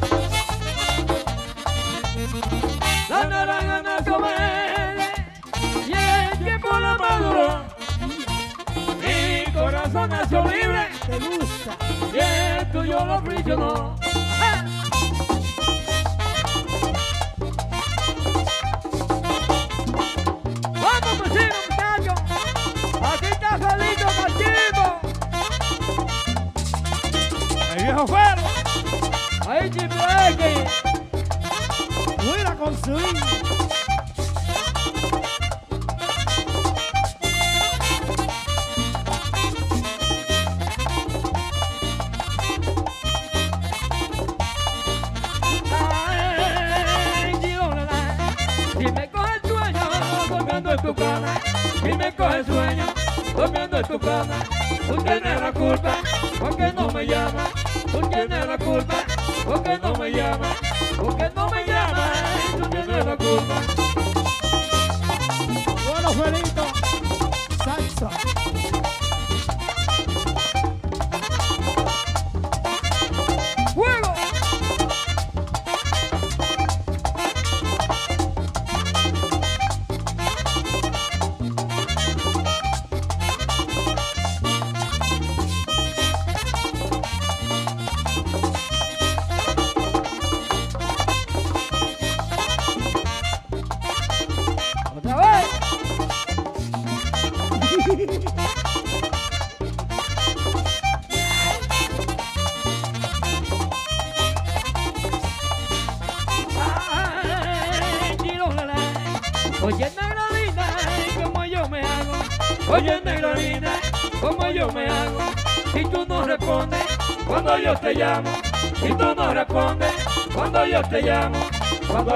La naranja nació verde y el tiempo la maduró. Mi corazón nació libre ¿Te gusta? y el tuyo lo prisionó.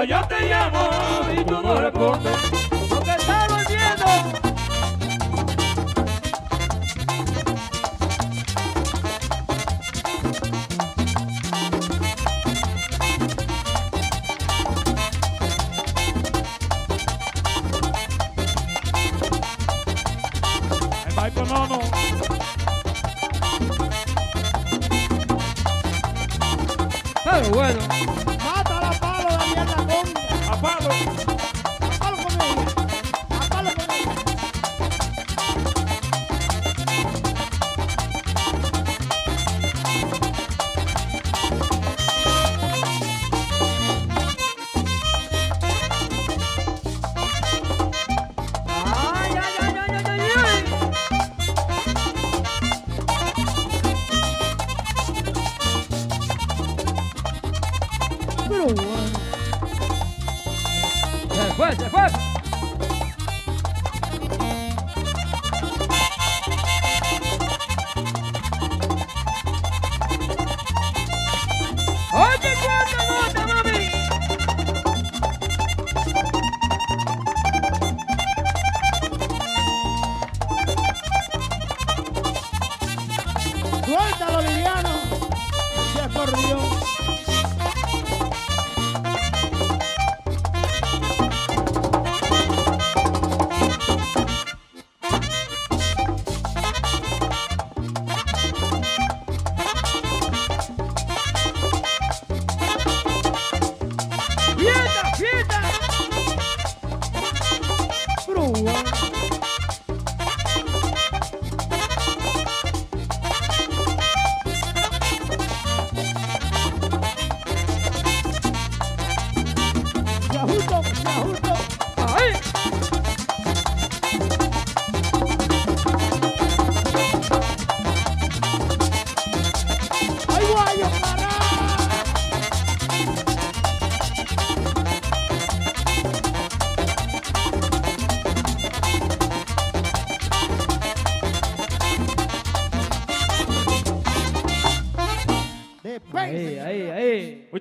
yo te llamo.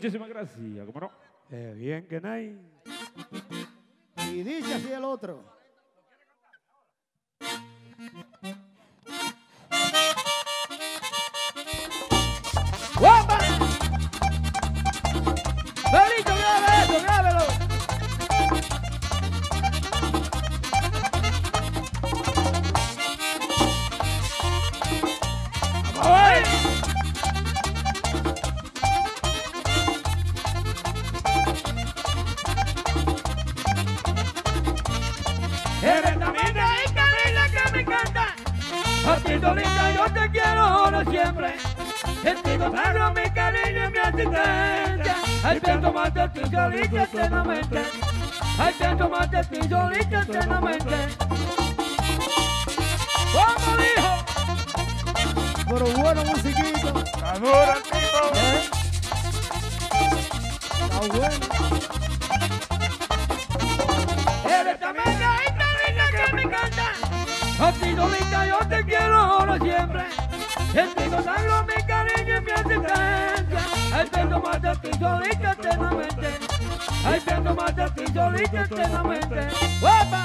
Muitíssima gracinha. solito eternamente. ¡Guapa!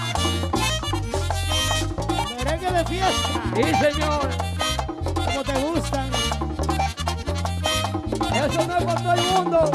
Merengue de fiesta. Sí, señor. Como te gustan. Eso no es para todo el mundo.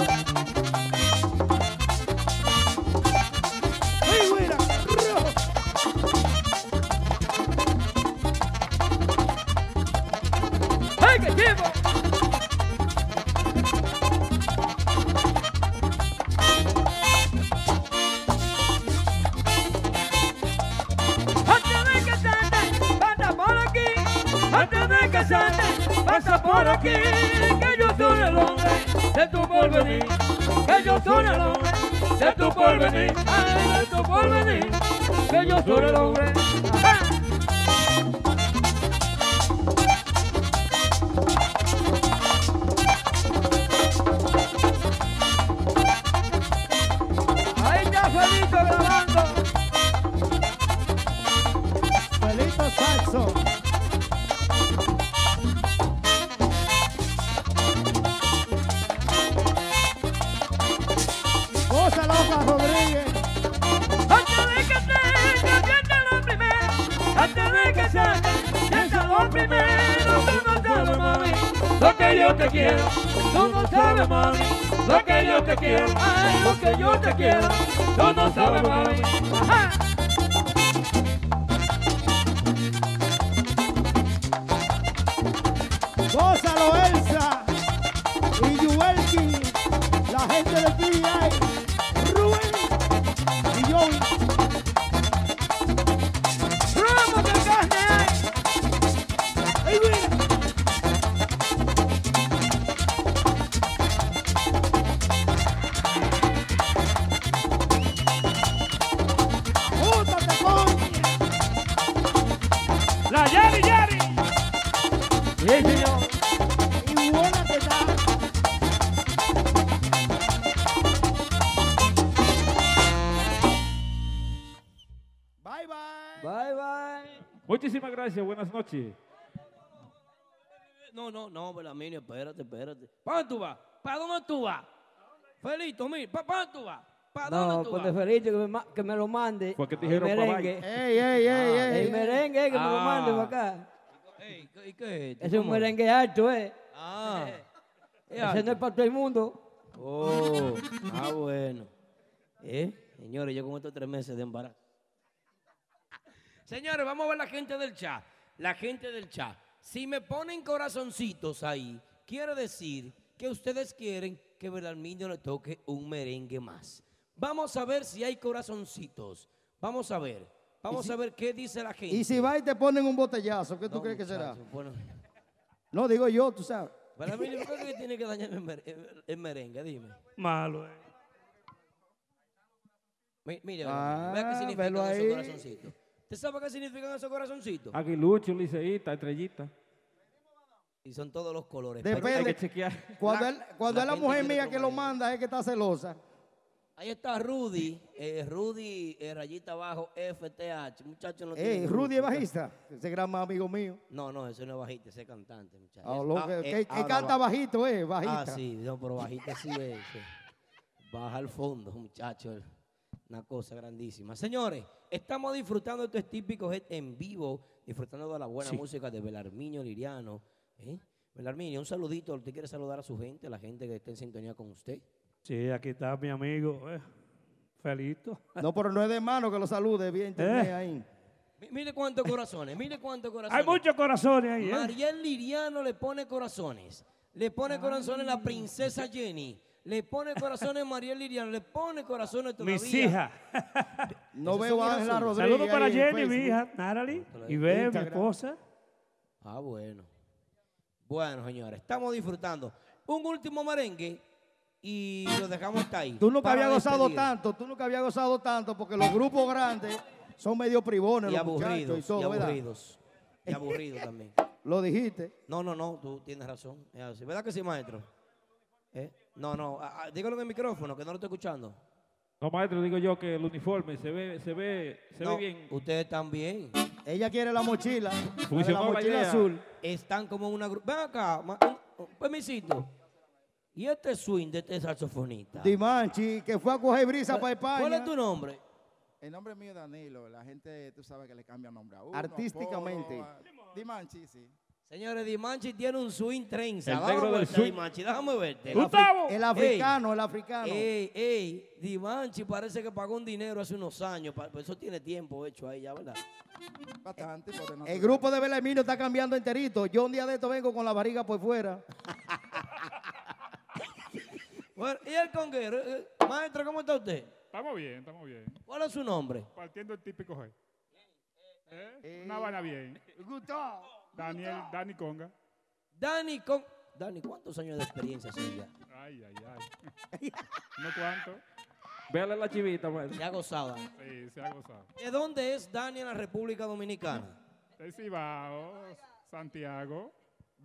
Gracias, buenas noches. No, no, no, Belamino, espérate, espérate. ¿Para dónde tú vas? ¿Para dónde tú vas? Felito, mira, ¿para dónde tú vas? ¿Para No, dónde tú pues vas? de Felito que me, que me lo mande. Fue que te el dijeron merengue. Ey, ey, ey, ey. El merengue que me lo Ah. mande para acá. Ey, ¿qué- ¿Y qué es esto? Ese es un merengue alto, ¿eh? Ah. Es Ese no es para todo el mundo. Oh, ah, bueno. ¿Eh? Señores, yo con estos tres meses de embarazo. Señores, vamos a ver la gente del chat. La gente del chat. Si me ponen corazoncitos ahí, quiere decir que ustedes quieren que Belarmino le toque un merengue más. Vamos a ver si hay corazoncitos. Vamos a ver. Vamos a ver qué dice la gente. Y si va y te ponen un botellazo, ¿qué tú crees que será? bueno. No, digo yo, tú sabes. Belarmino, ¿por qué tiene que dañar el mer- el- el merengue? Dime. Malo, eh. Mi- Mire, Ah, vea qué significan velo esos ahí. corazoncitos. ¿Usted sabe qué significan esos corazoncitos? Aguilucho, liceíta, estrellita. Y son todos los colores. Depende. pero- Hay que chequear. Cuando, La- él- cuando la es la mujer mía que lo manda, es que está celosa. Ahí está Rudy, eh, Rudy, eh, rayita abajo, FTH. Muchacho no tiene Ey, Rudy es bajista, ese gran amigo mío. No, no, ese no es bajista, ese es cantante, muchacho. Ah, lo ah, que- eh, que- que ahora canta va- bajito, eh, bajita. Ah, sí, no, pero bajita sí es. sí. Baja al fondo, muchacho. Una cosa grandísima. Señores, estamos disfrutando de estos típicos en vivo, disfrutando de la buena Sí. música de Belarminio Liriano. ¿eh? Belarminio, un saludito. ¿Usted quiere saludar a su gente, a la gente que está en sintonía con usted? Sí, aquí está mi amigo. eh, Felito. No, pero no es de mano que lo salude, bien Eh. ahí. Mi- Mire cuántos corazones, mire cuántos corazones. Hay muchos corazones ahí, ¿eh? Mariel Liriano le pone corazones. Le pone corazones la princesa Jenny. Le pone corazones Mariel Liriano. Le pone corazones todavía. Mis hijas. No veo a Ángela. Rodríguez. Saludos para Jenny, mi hija, Natalie. Y ve, mi esposa. Ah, bueno. Bueno, señores, estamos disfrutando. Un último merengue y lo dejamos hasta ahí. Tú nunca habías gozado tanto, tú nunca habías gozado tanto porque los grupos grandes son medio privones, Y los aburridos, y todo, y ¿verdad? aburridos. Y aburridos también. Lo dijiste. No, no, no, tú tienes razón. ¿Verdad que sí, maestro? ¿Eh? No, no, dígalo en el micrófono, que no lo estoy escuchando. No, maestro, digo yo que el uniforme se ve, se ve, se No, ve bien. Ustedes también. Ella quiere la mochila, la Funcionó mochila azul. Están como en una grupa. Ven acá, ma- un- un permisito. Y este swing de este saxofonista. Dimanchi, que fue a coger brisa para España. ¿Cuál es tu nombre? El nombre mío es Danilo. La gente, tú sabes que le cambia nombre a uno. Artísticamente. A- Dimanchi, sí. Señores, Dimanchi tiene un swing trenza. El negro del swing. Dimanchi, déjame verte. El, afri- el africano, el africano. Ey, ey, Dimanchi parece que pagó un dinero hace unos años. pa- Eso tiene tiempo hecho ahí ya, ¿verdad? Bastante. porque no El grupo de Belarmino está cambiando enterito. Yo un día de esto vengo con la barriga por fuera. Bueno, y el conguero. eh, Maestro, ¿cómo está usted? Estamos bien, estamos bien. ¿Cuál es su nombre? Partiendo el típico G. ¿Eh? Una vaina bien. Gustavo. Daniel, Dani Conga. Dani, con... Dani, ¿cuántos años de experiencia son ya? Ay, ay, ay. ¿No cuánto? Véale la chivita, maestro. Se ha gozado. Sí, se ha gozado. ¿De dónde es Dani en la República Dominicana? El Cibao, Santiago,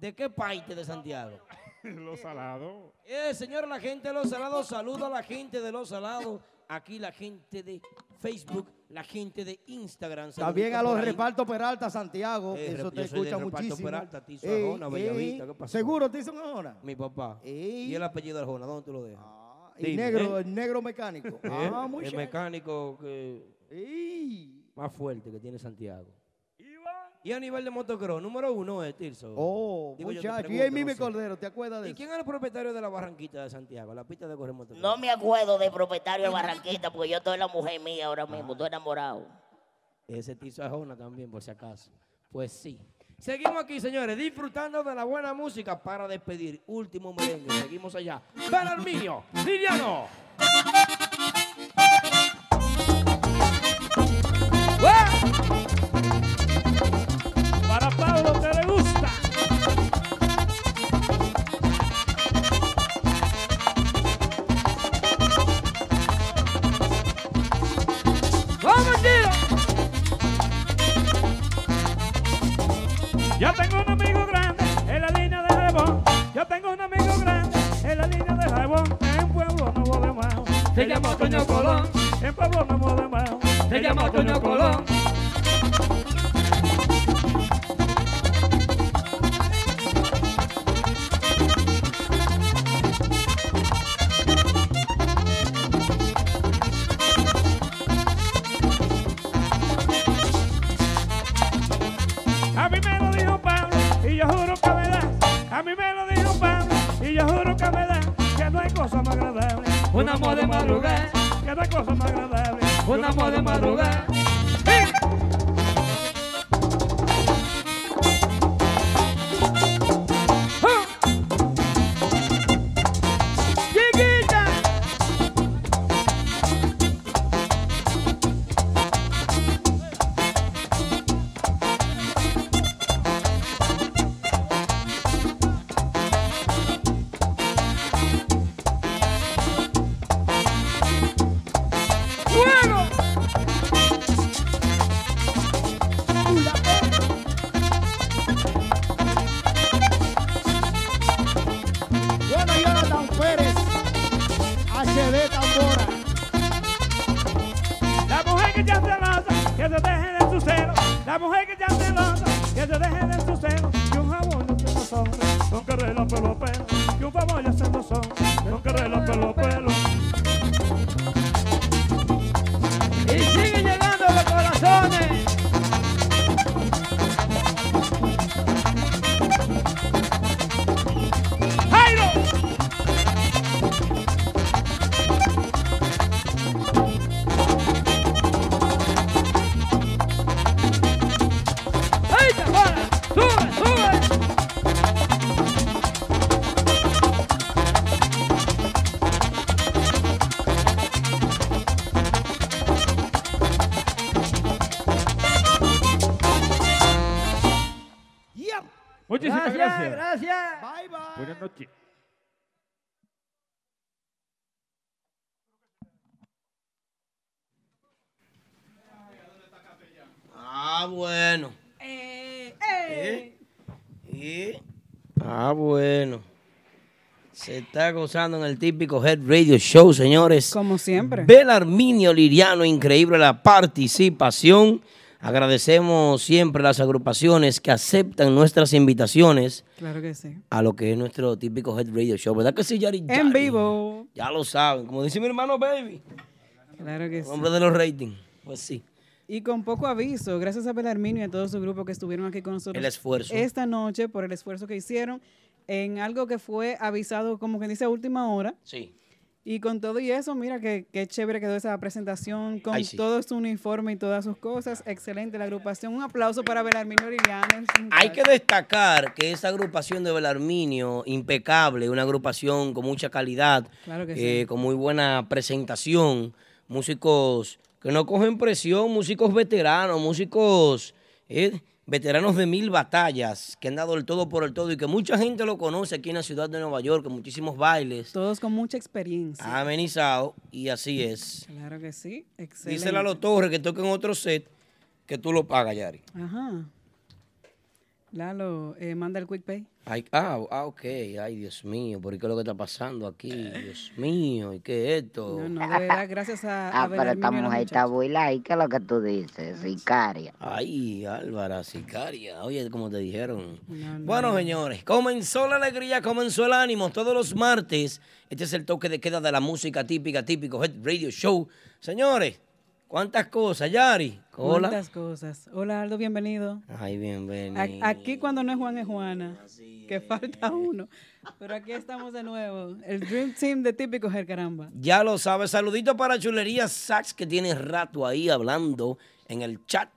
¿De qué parte de Santiago? Los Salados. Eh, señor, la gente de Los Salados, saluda a la gente de Los Salados. Aquí la gente de Facebook, la gente de Instagram. También a los por ahí. reparto Peralta, Santiago. Eh, eso te escucha muchísimo. Peralta, Tizo Ey, Arjona, Bellavista, ey, ¿qué pasó? ¿Seguro te hizo Arjona? Mi papá. Ey. ¿Y el apellido de Arjona? ¿Dónde tú lo dejas? Dime, negro, ¿eh? el negro mecánico. ¿Eh? Ah, muy el mecánico que más fuerte que tiene Santiago. Y a nivel de motocross, número uno es Tirso. Oh, Digo. Y pregunto, el Mimi no sé. Cordero, ¿te acuerdas de ¿Y eso? quién es el propietario de la Barranquita de Santiago, la pista de correr motocross? No me acuerdo del propietario de Barranquita porque yo estoy la mujer mía ahora mismo, estoy enamorado. Ese Tirso es Jona también, por si acaso. Pues sí. Seguimos aquí, señores, disfrutando de la buena música para despedir. Último merengue. Seguimos allá. Belarminio, Liliano. Muchísimas Gracias, gracias. gracias. Bye, bye. Buenas noches. Ah, bueno. Eh, ¿Eh? ¿Y? Ah, bueno. Se está gozando en el típico Head Radio Show, señores. Como siempre. Belarminio Liriano, increíble la participación. Agradecemos siempre las agrupaciones que aceptan nuestras invitaciones Claro que sí. a lo que es nuestro típico Head Radio Show. ¿Verdad que sí, Yari? En vivo. Ya lo saben. Como dice mi hermano Baby. Claro que sí. Hombre de los ratings. Pues sí. Y con poco aviso, gracias a Belarminio y a todo su grupo que estuvieron aquí con nosotros. El esfuerzo. Esta noche, por el esfuerzo que hicieron en algo que fue avisado, como que dice, a última hora. Sí. Y con todo y eso, mira que qué chévere quedó esa presentación con Ay, sí. todo su uniforme y todas sus cosas. Excelente la agrupación. Un aplauso para Belarminio Liliano. Hay que destacar que esa agrupación de Belarminio, impecable, una agrupación con mucha calidad, Claro que eh, sí. con muy buena presentación, músicos que no cogen presión, músicos veteranos, músicos eh, veteranos de mil batallas, que han dado el todo por el todo y que mucha gente lo conoce aquí en la ciudad de Nueva York, con muchísimos bailes. Todos con mucha experiencia. Ha amenizado y así es. Claro que sí. Excelente. Dice Lalo Torres que toquen otro set que tú lo pagas, Yari. Ajá. Lalo, eh, manda el quick pay. Ay, ah, ah, ok. Ay, Dios mío, ¿por qué es lo que está pasando aquí? Dios mío, ¿y qué es esto? No, no, de verdad, gracias a, a Ah, pero esta a mujer está ¿qué es lo que tú dices? Sicaria. Ay, Álvara, sicaria. Oye, como te dijeron. No, no. Bueno, señores, comenzó la alegría, comenzó el ánimo. Todos los martes, este es el toque de queda de la música típica, típico Head Radio Show. Señores, ¿Cuántas cosas, Yari? Hola. ¿Cuántas cosas? Hola, Aldo, bienvenido. Ay, bienvenido. A- Aquí cuando no es Juan es Juana, que falta uno. Pero aquí estamos de nuevo. El Dream Team de Típico caramba. Ya lo sabes. Saludito para Chulería Sax, que tiene rato ahí hablando en el chat.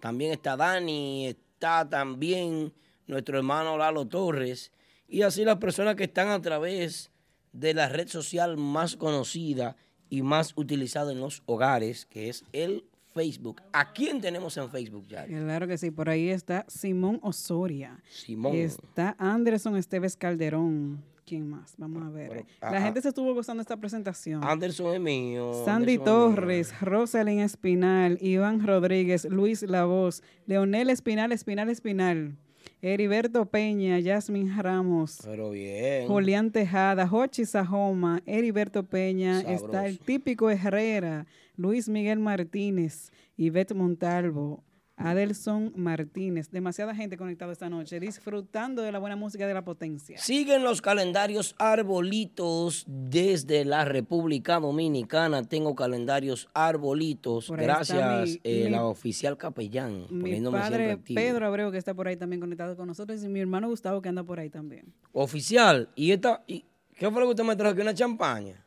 También está Dani, está también nuestro hermano Lalo Torres. Y así las personas que están a través de la red social más conocida y más utilizada en los hogares, que es el Facebook. ¿A quién tenemos en Facebook, Yari? Claro que sí, por ahí está Simón Osoria. Simón. Está Anderson Esteves Calderón. ¿Quién más? Vamos a ver. La ah, gente se estuvo gozando esta presentación. Anderson es mío. Sandy Anderson. Torres, Rosalind Espinal, Iván Rodríguez, Luis Lavoz, Leonel Espinal, Espinal Espinal, Heriberto Peña, Yasmin Ramos, Pero bien. Julián Tejada, Jochi Sajoma, Heriberto Peña, está el típico Herrera, Luis Miguel Martínez, Ivette Montalvo, Adelson Martínez. Demasiada gente conectada esta noche, disfrutando de la buena música de la potencia. Siguen los calendarios arbolitos desde la República Dominicana. Tengo calendarios arbolitos. Gracias, mi- eh, mi- la oficial capellán. Mi padre. Pedro Abreu, que está por ahí también conectado con nosotros, y mi hermano Gustavo, que anda por ahí también. Oficial. ¿Y esta? y ¿Qué fue lo que usted me trajo aquí? ¿Una champaña?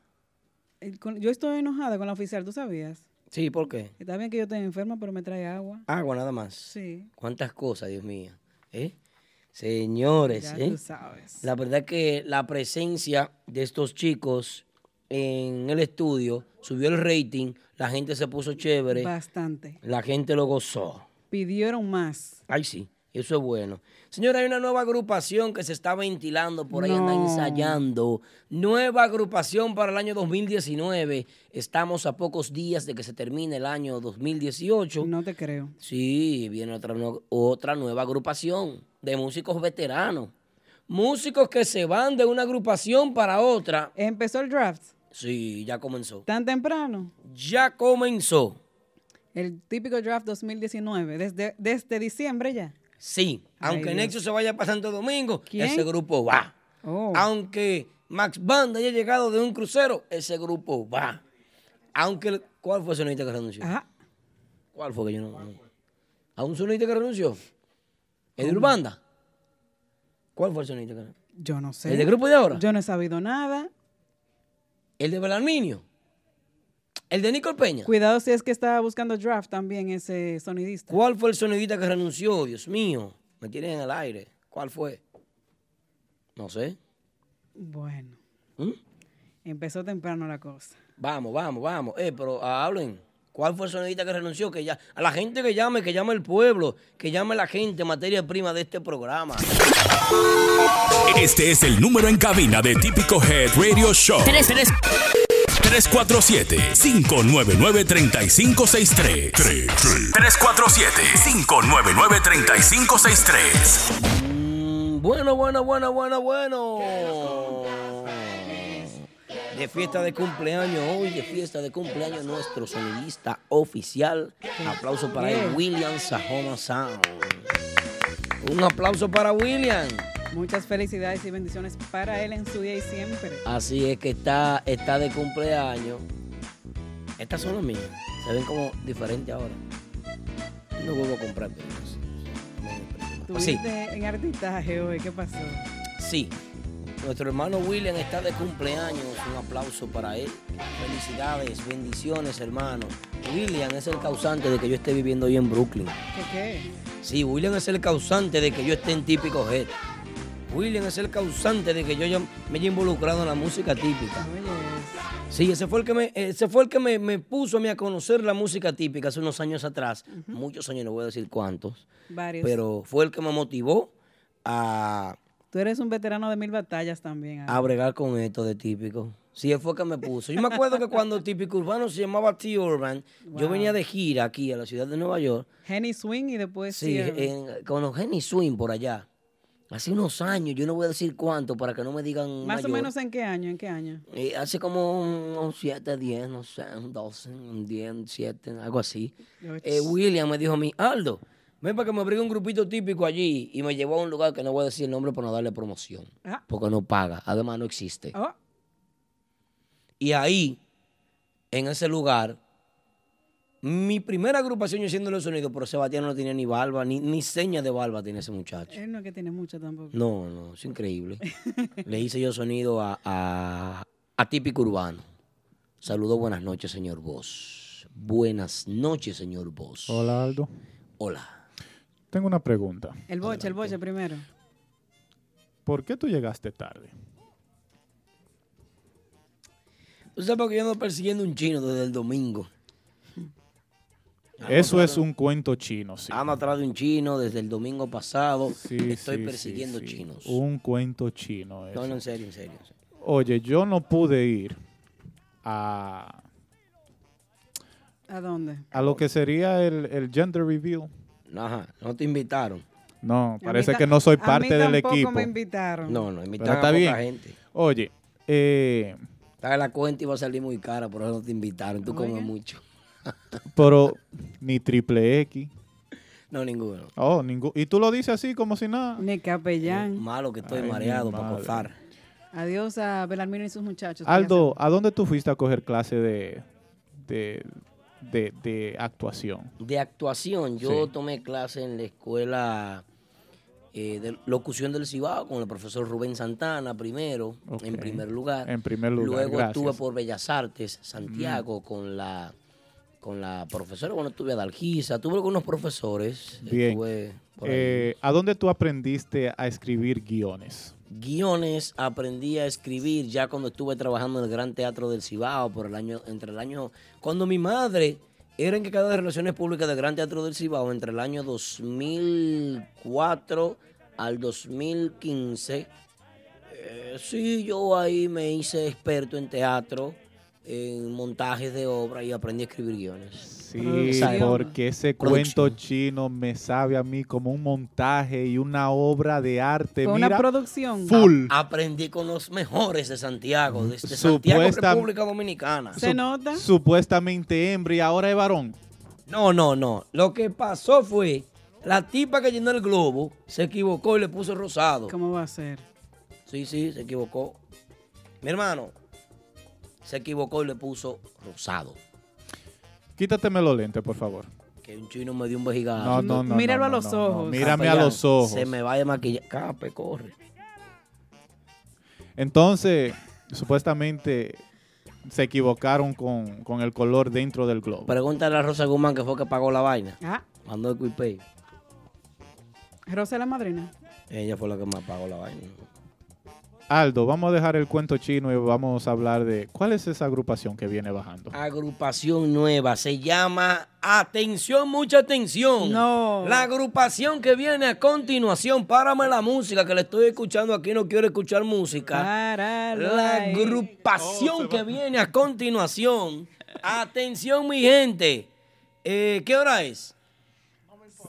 Con- Yo estoy enojada con la oficial, ¿tú sabías? Sí, ¿por qué? Está bien que yo esté enferma, pero me trae agua. Agua nada más. Sí. ¿Cuántas cosas, Dios mío? ¿Eh? Señores, Ya ¿eh? tú sabes. la verdad que la presencia de estos chicos en el estudio subió el rating, la gente se puso chévere, Bastante. la gente lo gozó. Pidieron más. Ay, sí, eso es bueno. Señora, hay una nueva agrupación que se está ventilando, por ahí andan No. ensayando. Nueva agrupación para el año 2019. Estamos a pocos días de que se termine el año 2018. No te creo. Sí, viene otra, otra nueva agrupación de músicos veteranos. Músicos que se van de una agrupación para otra. ¿Empezó el draft? Sí, ya comenzó. ¿Tan temprano? Ya comenzó. El típico draft 2019, desde, desde diciembre ya. Sí, Ay, aunque Dios. Nexo se vaya para Santo Domingo, ¿Quién? ese grupo va. Oh. Aunque Max Banda haya llegado de un crucero, ese grupo va. Aunque, ¿cuál fue el sonidista que renunció? Ajá. ¿Cuál fue que yo no? no- ¿A un sonidista que renunció? ¿El de Urbanda? ¿Cuál fue el sonidista que renunció? Yo no sé. ¿El del grupo de ahora? Yo no he sabido nada. ¿El de Belarminio? ¿El de Nicole Peña? Cuidado si es que estaba buscando draft también ese sonidista. ¿Cuál fue el sonidista que renunció? Dios mío, me tienen en el aire. ¿Cuál fue? No sé. Bueno, ¿Mm? empezó temprano la cosa. Vamos, vamos, vamos. Eh, pero ah, hablen. ¿Cuál fue el sonidista que renunció? Que ya, a la gente que llame, que llame el pueblo, que llame la gente, materia prima de este programa. Este es el número en cabina de Típico Head Radio Show. 347-599-3563. 347-599-3563. Mm, Bueno, bueno, bueno, bueno, bueno. De fiesta de cumpleaños hoy, de fiesta de cumpleaños nuestro sonidista oficial. Aplauso para el. William Sajoma Sound. Un aplauso para William. Muchas felicidades y bendiciones para él en su día y siempre. Así es que está, está de cumpleaños. Estas son las mías. Se ven como diferentes ahora. No vuelvo a comprar sí. Pues sí, en artistaje hoy, ¿qué pasó? sí. Nuestro hermano William está de cumpleaños. Un aplauso para él. Felicidades, bendiciones, hermano. William es el causante de que yo esté viviendo hoy en Brooklyn. ¿Qué qué? Sí, William es el causante de que yo esté en típico head. William es el causante de que yo ya me haya involucrado en la música típica. Sí, ese fue el que me, ese fue el que me, me puso a mí a conocer la música típica hace unos años atrás. Muchos años, no voy a decir cuántos. Varios. Pero fue el que me motivó a, Tú eres un veterano de mil batallas también. a bregar con esto de típico. Sí, él fue el que me puso. Yo me acuerdo que cuando Típico Urbano se llamaba T-Urban, yo venía de gira aquí a la ciudad de Nueva York. Henny Swing y después Sí, en- con los Henny Swing por allá. Hace unos años, yo no voy a decir cuánto para que no me digan Más o menos en qué año, en qué año. Eh, hace como unos 7, 10, no sé, un 12, un 10, 7, algo así. Eh, William me dijo a mí, Aldo, ven para que me abrigue un grupito típico allí. Y me llevó a un lugar que no voy a decir el nombre para no darle promoción. Ah. Porque no paga, además no existe. Oh, Y ahí, en ese lugar, Mi primera agrupación yo haciendo los sonidos, pero Sebastián no tenía ni barba, ni, ni señas de barba tiene ese muchacho. Él no es que tiene mucho tampoco. No, no, es increíble. Le hice yo sonido a, a, a Típico Urbano. Saludos, buenas noches, señor Vos. Buenas noches, señor Vos. Hola, Aldo. Hola. Tengo una pregunta. El boche, el boche primero. ¿Por qué tú llegaste tarde? ¿Tú sabes qué yo ando persiguiendo un chino desde el domingo? Eso es un cuento chino, sí. Ando atrás de un chino desde el domingo pasado. Sí, Estoy sí, persiguiendo sí, sí. chinos. Un cuento chino. No, eso. no, en serio, en serio. en serio. Oye, yo no pude ir a, ¿A dónde? a lo que sería el, el gender reveal. Ajá, no te invitaron. No, parece que no soy a mí parte del tampoco equipo. me invitaron. No, no, invitaron a poca bien. gente. Oye, eh, Estaba la cuenta iba a salir muy cara, por eso no te invitaron. Tú comes mucho. Pero ni triple X. No, ninguno. Oh, ningún. Y tú lo dices así como si nada. Ni capellán. Malo que estoy Ay, mareado para cozar. Adiós a Belarmino y sus muchachos. Aldo, ¿a dónde tú fuiste a coger clase de, de, de, de actuación? De actuación, yo Sí. tomé clase en la escuela eh, de locución del Cibao con el profesor Rubén Santana primero, en primer lugar. En primer lugar, Luego gracias. estuve por Bellas Artes, Santiago, con la con la profesora, bueno, estuve a Dalgisa, tuve algunos profesores. Bien. Eh, ¿A dónde tú aprendiste a escribir guiones? guiones aprendí a escribir ya cuando estuve trabajando en el Gran Teatro del Cibao por el año entre el año cuando mi madre era encargada de relaciones públicas del Gran Teatro del Cibao entre el año 2004 al 2015 eh, sí yo ahí me hice experto en teatro en montajes de obra y aprendí a escribir guiones Sí, porque ese cuento chino me sabe a mí como un montaje y una obra de arte. Fue una Mira, producción. Full. A- aprendí con los mejores de Santiago de, de Santiago República Dominicana ¿Se nota? Supuestamente hembra y ahora es varón. No, no, no. Lo que pasó fue, la tipa que llenó el globo se equivocó y le puso rosado. ¿Cómo va a ser? Sí, sí, se equivocó. Mi hermano se equivocó y le puso rosado. Quítateme los lentes, por favor. Que un chino me dio un vejigazo. No, no, no. Míralo no, a no, los no, no. ojos. Mírame a los ojos. Se me vaya a maquillar. Cape, corre. Entonces, supuestamente se equivocaron con, con el color dentro del globo. Pregúntale a Rosa Guzmán que fue que pagó la vaina. Ah, Mandó el Quipay. Rosa la madrina. Ella fue la que más pagó la vaina. Aldo, vamos a dejar el cuento chino y vamos a hablar de cuál es esa agrupación que viene bajando. Agrupación nueva. Se llama Atención, mucha atención. No. La agrupación que viene a continuación. Párame la música que le estoy escuchando aquí. No quiero escuchar música. La agrupación que viene a continuación. Atención, mi gente. Eh, ¿Qué hora es?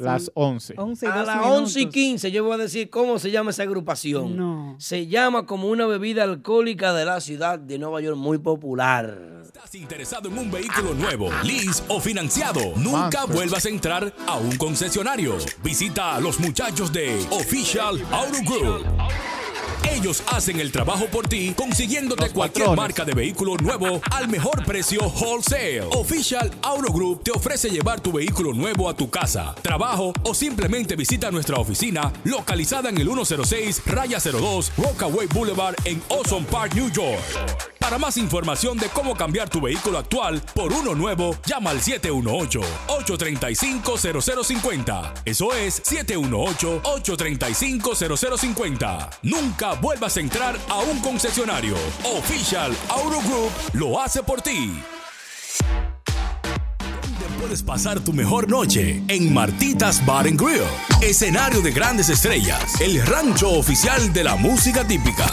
Las 11. 11 y A 12 las minutos. 11 y 15 yo voy a decir cómo se llama esa agrupación. No. Se llama como una bebida alcohólica de la ciudad de Nueva York muy popular. ¿Estás interesado en un vehículo nuevo, lease o financiado? Nunca Monster. vuelvas a entrar a un concesionario. Visita a los muchachos de Official Auto Group. Ellos hacen el trabajo por ti, consiguiéndote Los cualquier patrones. marca de vehículo nuevo al mejor precio wholesale. Official Auto Group te ofrece llevar tu vehículo nuevo a tu casa, trabajo o simplemente visita nuestra oficina localizada en el 106 Raya 02 Rockaway Boulevard en Ozone Park, New York. Para más información de cómo cambiar tu vehículo actual por uno nuevo, llama al 718-835-0050. Eso es 718-835-0050. Nunca vuelvas a entrar a un concesionario. Official Auto Group lo hace por ti. ¿Dónde puedes pasar tu mejor noche? En Martitas Bar and Grill, escenario de grandes estrellas, el rancho oficial de la música típica.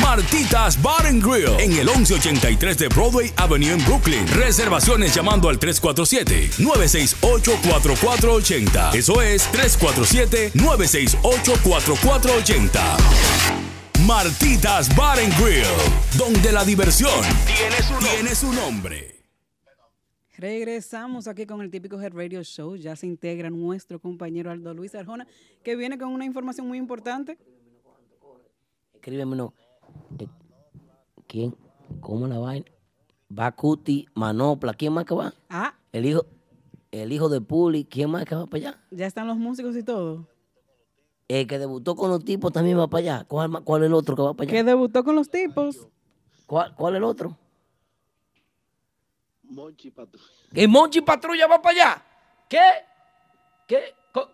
Martitas Bar and Grill en el 1183 de Broadway Avenue en Brooklyn. Reservaciones llamando al 347-968-4480. Eso es 347-968-4480. Martitas Bar and Grill, donde la diversión tiene su, tiene su nombre. Regresamos aquí con el típico Head Radio Show. Ya se integra nuestro compañero Aldo Luis Arjona, que viene con una información muy importante. Escríbeme uno. ¿Quién? ¿Cómo la vaina? Va Cuti, Manopla. ¿Quién más que va? Ah, El hijo, el hijo de Puli. ¿Quién más que va para allá? ya están los músicos y todo. El que debutó con los tipos también va para allá. ¿Cuál, cuál es el otro que va para allá? Que debutó con los tipos. ¿Cuál, cuál es el otro? Monchi Patrulla. ¿Y Monchi Patrulla va para allá? ¿Qué? ¿Qué?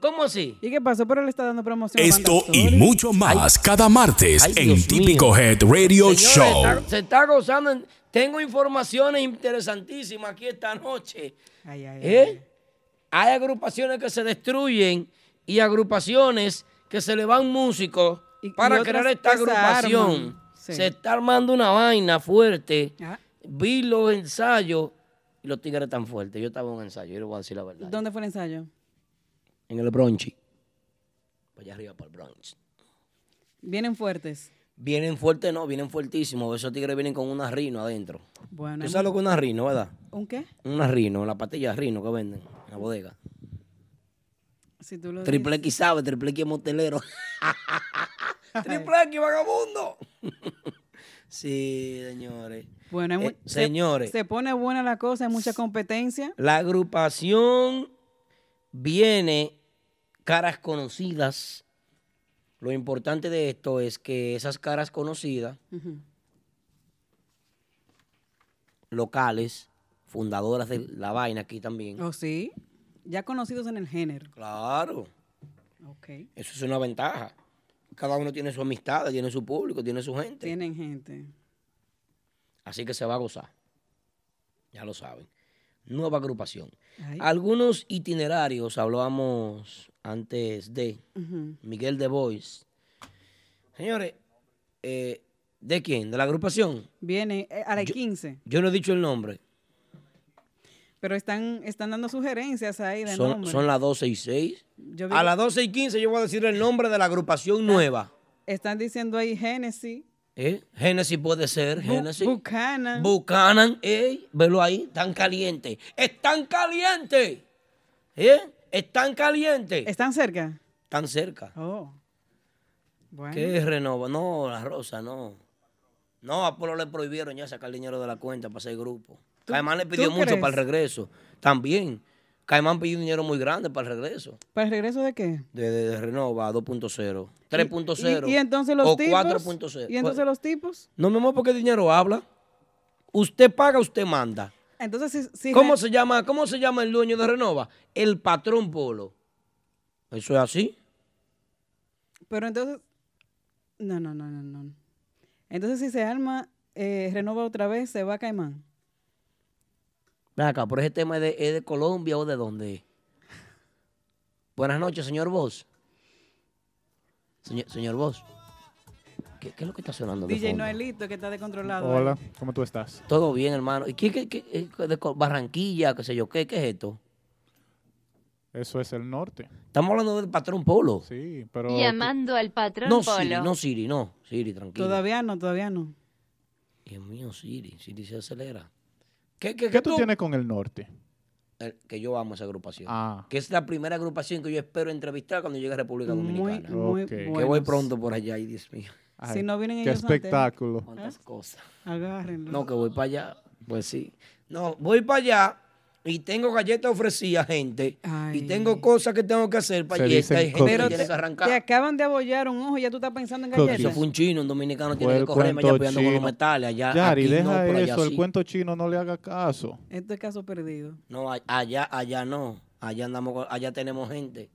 ¿Cómo así? ¿Y qué pasó? Pero él está dando promoción. a Esto y mucho más cada martes ay, en Dios Típico mío. Head Radio Señores, Show. está- se está gozando. en- tengo informaciones interesantísimas aquí esta noche. Ay, ay, ¿Eh? Hay agrupaciones que se destruyen y agrupaciones que se le van músicos para crear esta se agrupación. Sí. Se está armando una vaina fuerte. Ah. Vi los ensayos y los tigres tan fuertes. Yo estaba en un ensayo, yo le voy a decir la verdad. ¿Dónde fue el ensayo? En el Bronchi. Para allá arriba, para el Bronx. Vienen fuertes. Vienen fuertes, no, vienen fuertísimos. Esos tigres vienen con una rino adentro. Bueno, ¿Tú sabes lo que es una rino, verdad? ¿Un qué? Una rino, la patilla de rino que venden en la bodega. Si tú lo Triple. X sabe, triple X es motelero. Triple X, vagabundo. sí, señores. Bueno, Eh, se- señores. Se, pone buena la cosa, hay mucha competencia. La agrupación viene caras conocidas. Lo importante de esto es que esas caras conocidas, locales, fundadoras de la vaina aquí también. ¿Oh, sí? Ya conocidos en el género. Claro, Ok. eso es una ventaja. Cada uno tiene su amistad, tiene su público, tiene su gente. Tienen gente. Así que se va a gozar. Ya lo saben. Nueva agrupación. Ay. Algunos itinerarios hablábamos antes de. Miguel de Bois. Señores, eh, ¿de quién? ¿De la agrupación? Viene eh, a las 15. Yo no he dicho el nombre. Pero están, están dando sugerencias ahí de Son, nombre. son las 12 y 6. Yo vi A las 12 y 15 yo voy a decir el nombre de la agrupación nueva. Están diciendo ahí Genesis, ¿Eh? Génesis puede ser, Bu- Génesis. Buchanan. Buchanan, ey, velo ahí, están calientes. ¡Están calientes! ¿Eh? Están calientes. ¿Están cerca? Están cerca. Oh. Bueno. ¿Qué renova? No, la rosa, no. No, a Polo le prohibieron ya sacar dinero de la cuenta para ese grupo. ¿Tú- Caimán le pidió mucho crees? para el regreso. También. Caimán pidió un dinero muy grande para el regreso. ¿Para el regreso de qué? De, de- de Renova 2.0. 3.0. ¿Y, y entonces los o tipos? 4.0. ¿Y entonces los tipos? No, mi amor, porque dinero habla. Usted paga, usted manda. Entonces, si, si ¿Cómo se llama? ¿Cómo se llama el dueño de Renova? El patrón Polo. Eso es así. Pero entonces... No, no, no, no, no. Entonces, si se arma, eh, renova otra vez, se va a Caimán. Ven acá, por ese tema es de, es de Colombia o de dónde. es? Buenas noches, señor Vos. Señor, señor Vos. ¿Qué, qué es lo que está sonando? DJ fondo? Noelito, que está descontrolado. Hola, ahí. ¿cómo tú estás? Todo bien, hermano. ¿Y qué, qué, qué- eh, de Barranquilla, qué sé yo? ¿Qué, qué es esto? Eso es el norte. Estamos hablando del patrón Polo. Sí, pero... Llamando al patrón No, Polo. Siri, no, Siri, no. Siri, tranquilo. Todavía no, todavía no. Dios mío, Siri. Siri se acelera. ¿Qué, qué, ¿Qué tú tienes con el norte? El- que yo amo esa agrupación. Ah. Que es la primera agrupación que yo espero entrevistar cuando llegue a República Dominicana. muy. Que voy pronto por allá, y Dios mío. Si no vienen Qué ellos antes, espectáculo. Cuántas cosas. Agárrenlo. No, que voy para allá. Pues sí. No, voy para allá y tengo galletas ofrecidas, gente. Y tengo cosas que tengo que hacer para dicen Hay gente que tiene que arrancar. Te acaban de abollar un ojo y ya tú estás pensando en galletas. Eso fue un chino, un dominicano tiene que cogerme allá peleando con los metales. Allá, Yari, aquí deja no, por allá eso. sí. El cuento chino no le haga caso. Esto es caso perdido. No, allá, allá no. Allá andamos, allá tenemos gente.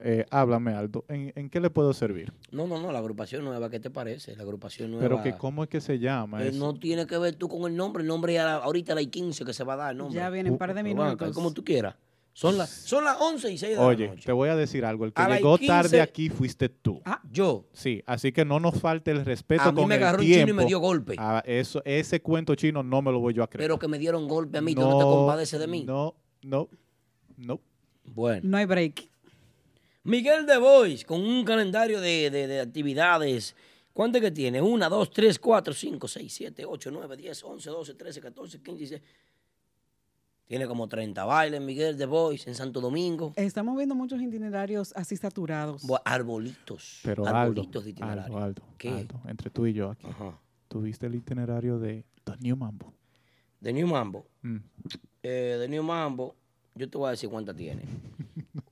Eh, háblame, Aldo. ¿En, en qué le puedo servir? No, no, no, la agrupación nueva, ¿qué te parece? La agrupación nueva. Pero que cómo es que se llama Eh, no tiene que ver tú con el nombre. El nombre ya ahorita la 15 que se va a dar. el nombre. Ya vienen un par de minutos. Como tú quieras. Son las son las 11 y 6 de la Oye, noche. te voy a decir algo. El que A llegó 15 tarde aquí fuiste tú. Ah, yo. Sí, así que no nos falte el respeto A mí con me el agarró un chino y tiempo. me dio golpe. Ah, eso, ese cuento chino no me lo voy yo a creer. Pero que me dieron golpe a mí. ¿Tú no te compadeces de mí? No, no, no. Bueno. No hay break. Miguel de Bois, con un calendario de, de- de actividades. ¿Cuánto es que tiene? 1, 2, 3, 4, 5, 6, 7, 8, 9, 10, 11, 12, 13, 14, 15, 16. Tiene como 30 bailes, Miguel de Boys, en Santo Domingo. Estamos viendo muchos itinerarios así saturados. Bu- Arbolitos. Pero Aldo, arbolitos de itinerario. Aldo, Aldo, ¿Qué? Aldo, entre tú y yo aquí. ¿Tuviste el itinerario de The New Mambo? De New Mambo. Mm. Eh, de New Mambo, yo te voy a decir cuántas tiene.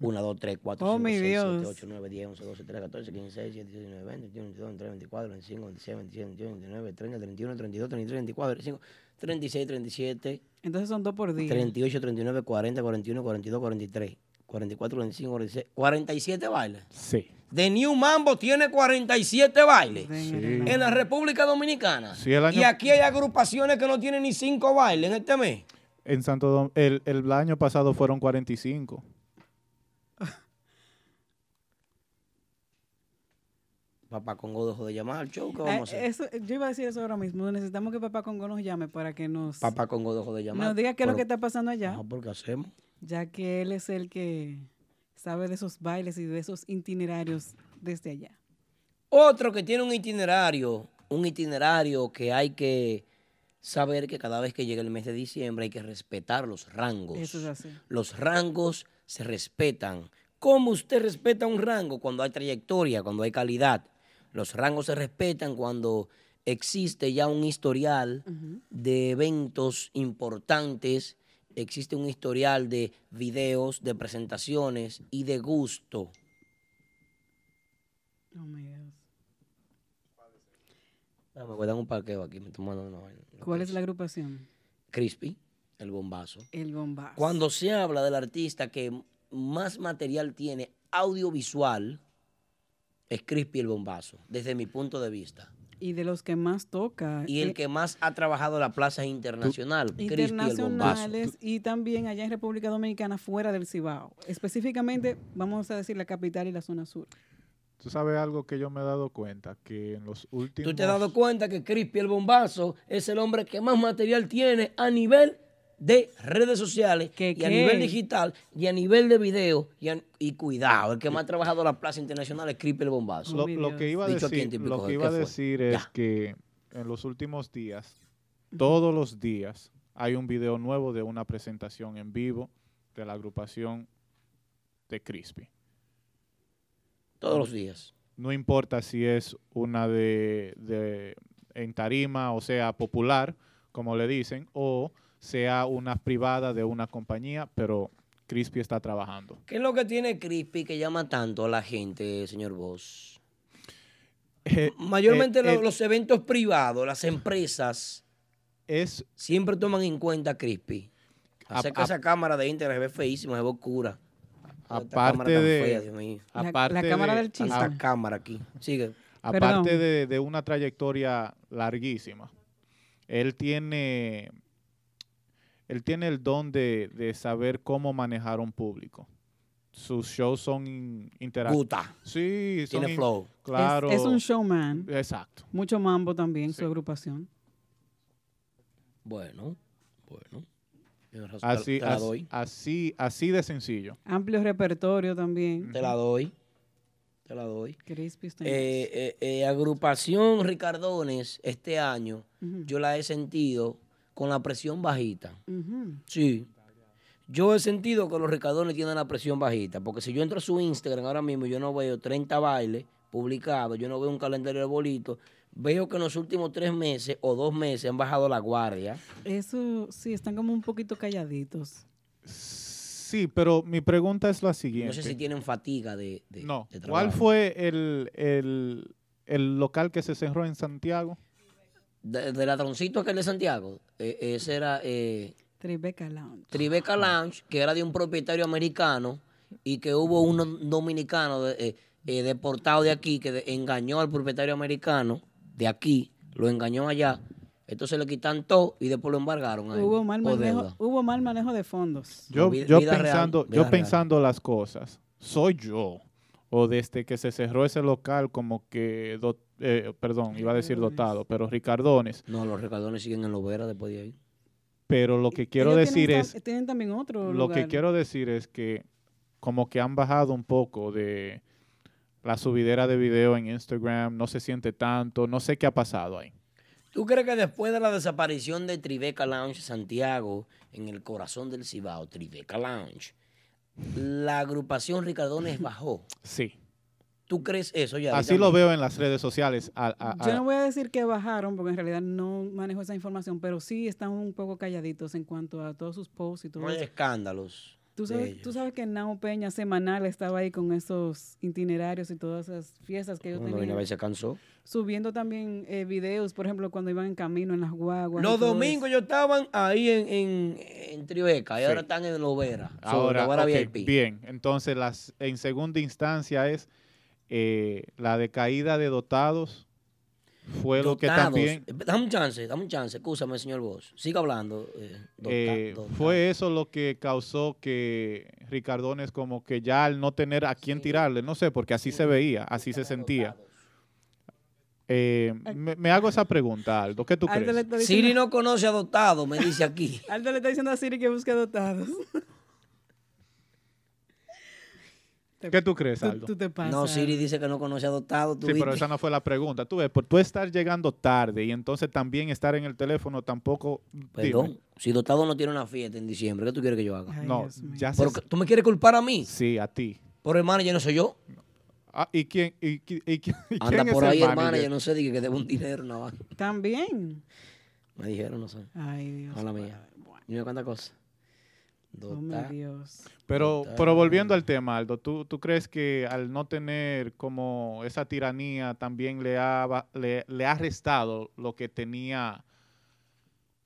1, 2, 3, 4, Oh, 5, mi 6, 7, Dios. 8, 9, 10, 11, 12, 13, 14, 15, 16, 17, 19, 20, 21, 22, 23, 24, 25, 26, 27, 28, 29, 30, 31, 32, 33, 34, 35, 36, 37, Entonces son dos por día. 38, 39, 40, 41, 42, 43, 44, 45, 46, 47 bailes. Sí. The New Mambo tiene 47 bailes Sí. en la República Dominicana. Sí, el año- Y aquí hay agrupaciones que no tienen ni 5 bailes en este mes. En Santo Dom- el, el año pasado fueron 45. Papá Congo dejó de llamar al show. ¿Qué Eh, vamos a hacer? eso, yo iba a decir eso ahora mismo. Necesitamos que Papá Congo nos llame para que nos, Papá Congo dejó de llamar. nos diga qué es lo que está pasando allá. Ajá, ¿Por qué hacemos? Ya que él es el que sabe de esos bailes y de esos itinerarios desde allá. Otro que tiene un itinerario, un itinerario que hay que saber que cada vez que llega el mes de diciembre hay que respetar los rangos. Eso es así. Los rangos se respetan. ¿Cómo usted respeta un rango? Cuando hay trayectoria, cuando hay calidad. Los rangos se respetan cuando existe ya un historial de eventos importantes, existe un historial de videos, de presentaciones y de gusto. Oh, my Dios. Ah, Me voy a dar un parqueo aquí, me estoy mandando una vaina. ¿Cuál es la agrupación? Crispy, el bombazo. El bombazo. Cuando se habla del artista que más material tiene audiovisual, es Crispy el bombazo, desde mi punto de vista. Y de los que más toca. Y el eh, que más ha trabajado la plaza internacional, Crispy el bombazo. internacionales y también allá en República Dominicana fuera del Cibao. Específicamente, vamos a decir la capital y la zona sur. Tú sabes algo que yo me he dado cuenta, que en los últimos... ¿Tú te has dado cuenta que Crispy el bombazo es el hombre que más material tiene a nivel de redes sociales y a qué? nivel digital y a nivel de video y, a- y cuidado, el que más ha trabajado la plaza internacional es Crispy el bombazo. Lo, lo que iba a Dicho aquí en decir, Típico lo que iba ¿qué a decir es que en los últimos días, todos los días, hay un video nuevo de una presentación en vivo de la agrupación de Crispy. Todos los días. No importa si es una de, de- en tarima, o sea, popular, como le dicen, o sea una privada de una compañía, pero Crispy está trabajando. ¿Qué es lo que tiene Crispy que llama tanto a la gente, señor Vos? Mayormente eh, eh, los eventos privados, las empresas, es siempre toman en cuenta a Crispy. A- Acerca a- esa cámara de Inter, se ve feísima, se ve oscura. Aparte de- fea, Dios mío. La- cámara de- del chisme. Esta cámara aquí. Sigue. Aparte de, de una trayectoria larguísima, él tiene, él tiene el don de, de saber cómo manejar un público. Sus shows son in- interactivos. Guta. Sí, son Tiene flow. Claro. Es, es un showman. Exacto. Mucho mambo también, su agrupación. Bueno, bueno. Así, te, te la doy. así, así de sencillo. Amplio repertorio también. Te la doy. Te la doy. Crispy está Eh, eh, eh, agrupación Ricardones este año, yo la he sentido con la presión bajita. Sí. Yo he sentido que los Ricardones tienen la presión bajita, porque si yo entro a su Instagram ahora mismo y yo no veo 30 bailes publicados, yo no veo un calendario de bolitos, veo que en los últimos tres meses o dos meses han bajado la guardia. Eso sí, están como un poquito calladitos. Sí, pero mi pregunta es la siguiente. No sé si tienen fatiga de, de- No. de ¿Cuál trabajo. fue el, el, el local que se cerró en Santiago? De, de ladroncito aquel de Santiago. Eh, ese era eh, Tribeca Lounge. Tribeca Lounge, que era de un propietario americano y que hubo un dominicano de- eh, eh, deportado de aquí que de- engañó al propietario americano de aquí, lo engañó allá. Entonces le quitan todo y después lo embargaron. a él, Hubo mal, manejo, hubo mal manejo de fondos. Yo, vida- yo vida pensando, yo real. pensando las cosas, soy yo. O desde que se cerró ese local, como que, do- eh, perdón, iba a decir dotado, pero Ricardones. No, los recardones siguen en Lovera después de ahí. Pero lo que quiero Ellos decir tienen, es, Tienen también otro lo lugar. que quiero decir es que como que han bajado un poco de, la subidera de video en Instagram no se siente tanto. No sé qué ha pasado ahí. ¿Tú crees que después de la desaparición de Tribeca Lounge Santiago, en el corazón del Cibao, Tribeca Lounge, la agrupación Ricardones bajó? Sí. ¿Tú crees eso ya? Así lo veo en las redes sociales. a- a- a- Yo no voy a decir que bajaron, porque en realidad no manejo esa información, pero sí están un poco calladitos en cuanto a todos sus posts y todo No hay eso. escándalos. Tú sabes, tú sabes que Nao Peña semanal estaba ahí con esos itinerarios y todas esas fiestas que ellos Bueno, tenían. una vez se cansó. Subiendo también eh, videos, por ejemplo, cuando iban en camino en las guaguas. Los domingos ellos estaban ahí en, en, en Tribeca y Sí. ahora están en Lovera. Ahora, Lovera ok, VIP. bien. Entonces, las, en segunda instancia es eh, la decaída de dotados. Fue lo que también... Dame un chance, dame un chance. Escúchame, señor Vos. Siga hablando. eh, Eh, fue eso lo que causó que Ricardones como que ya al no tener a quién tirarle, no sé, porque así se veía, así se sentía. Eh, me, me hago esa pregunta, Aldo, ¿qué tú Aldo crees? diciendo- Siri no conoce a dotado, me dice aquí. Aldo le está diciendo a Siri que busque dotados. ¿Qué tú crees, Tú- Aldo? tú te pasas. No, Siri dice que no conoce a dotado. ¿tú Sí, pero esa no fue la pregunta. Tú ves, por tú estar llegando tarde y entonces también estar en el teléfono tampoco... dime. Perdón, si dotado no tiene una fiesta en diciembre, ¿qué tú quieres que yo haga? No, ya se... ¿Pero que- ¿Tú me quieres culpar a mí? Sí, a ti. Por el manager no soy yo. Ah, ¿y quién, y, y y Anda quién por es ahí el el manager, manager? no sé, dije que debo un dinero, no va. También. Me dijeron, no sé. Ay, Dios. Mala mía. Mira cuántas cosas. Oh, mi Dota- Dios. Pero, pero volviendo al tema, Aldo, ¿tú, ¿tú crees que al no tener como esa tiranía también le ha, le, le ha restado lo que tenía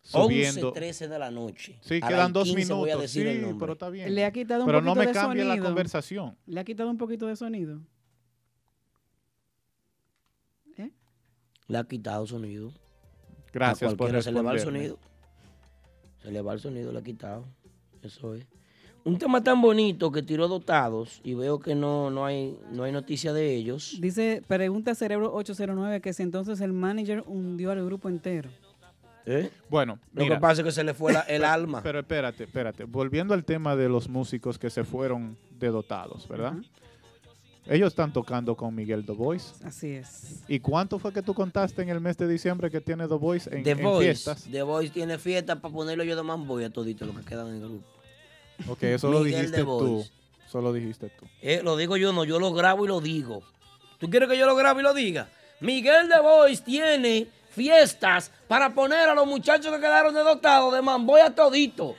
subiendo? 11, 13 de la noche. Sí, A quedan dos 15 voy a minutos. decir Sí, pero está bien. Le ha quitado un Pero poquito no me de cambie la conversación. Le ha quitado un poquito de sonido. Le ha quitado sonido. Gracias A por se le va el sonido. Se le va el sonido, le ha quitado. Eso es. Un tema tan bonito que tiró dotados y veo que no, no, hay, no hay noticia de ellos. Dice, pregunta Cerebro 809 que si entonces el manager hundió al grupo entero. ¿Eh? Bueno, Lo mira, que pasa es que se le fue la- el alma. Pero espérate, espérate. Volviendo al tema de los músicos que se fueron de dotados, ¿verdad? Ellos están tocando con Miguel The Voice. Así es. ¿Y cuánto fue que tú contaste en el mes de diciembre que tiene The Voice en, The en Voice. fiestas? The Voice tiene fiesta para ponerlo yo de mamboy a todito lo que quedan en el grupo. Ok, eso lo dijiste tú. Eso lo dijiste tú. Eh, lo digo yo, no, yo lo grabo y lo digo. ¿Tú quieres que yo lo grabe y lo diga? Miguel de Bois tiene fiestas para poner a los muchachos que quedaron de dotados de mamboy a todito.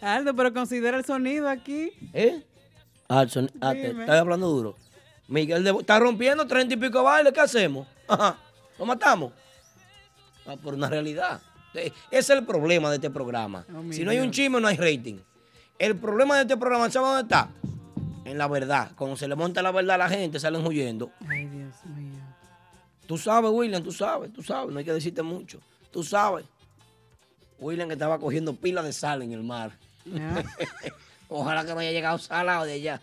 Aldo, pero considera el sonido aquí. ¿Eh? Ah, son- ah, te- estás hablando duro. Miguel de Bois está rompiendo treinta y pico bailes, ¿qué hacemos? Ajá, ¿Lo matamos? Ah, por una realidad. Eh, Ese es el problema de este programa. Oh, si no hay un chisme, no hay rating. El problema de este programa, ¿sabes dónde está? En la verdad. Cuando se le monta la verdad a la gente, salen huyendo. Ay, Dios mío. Tú sabes, William, tú sabes, tú sabes, no hay que decirte mucho. Tú sabes. William que estaba cogiendo pila de sal en el mar. Ojalá que no haya llegado salado de allá.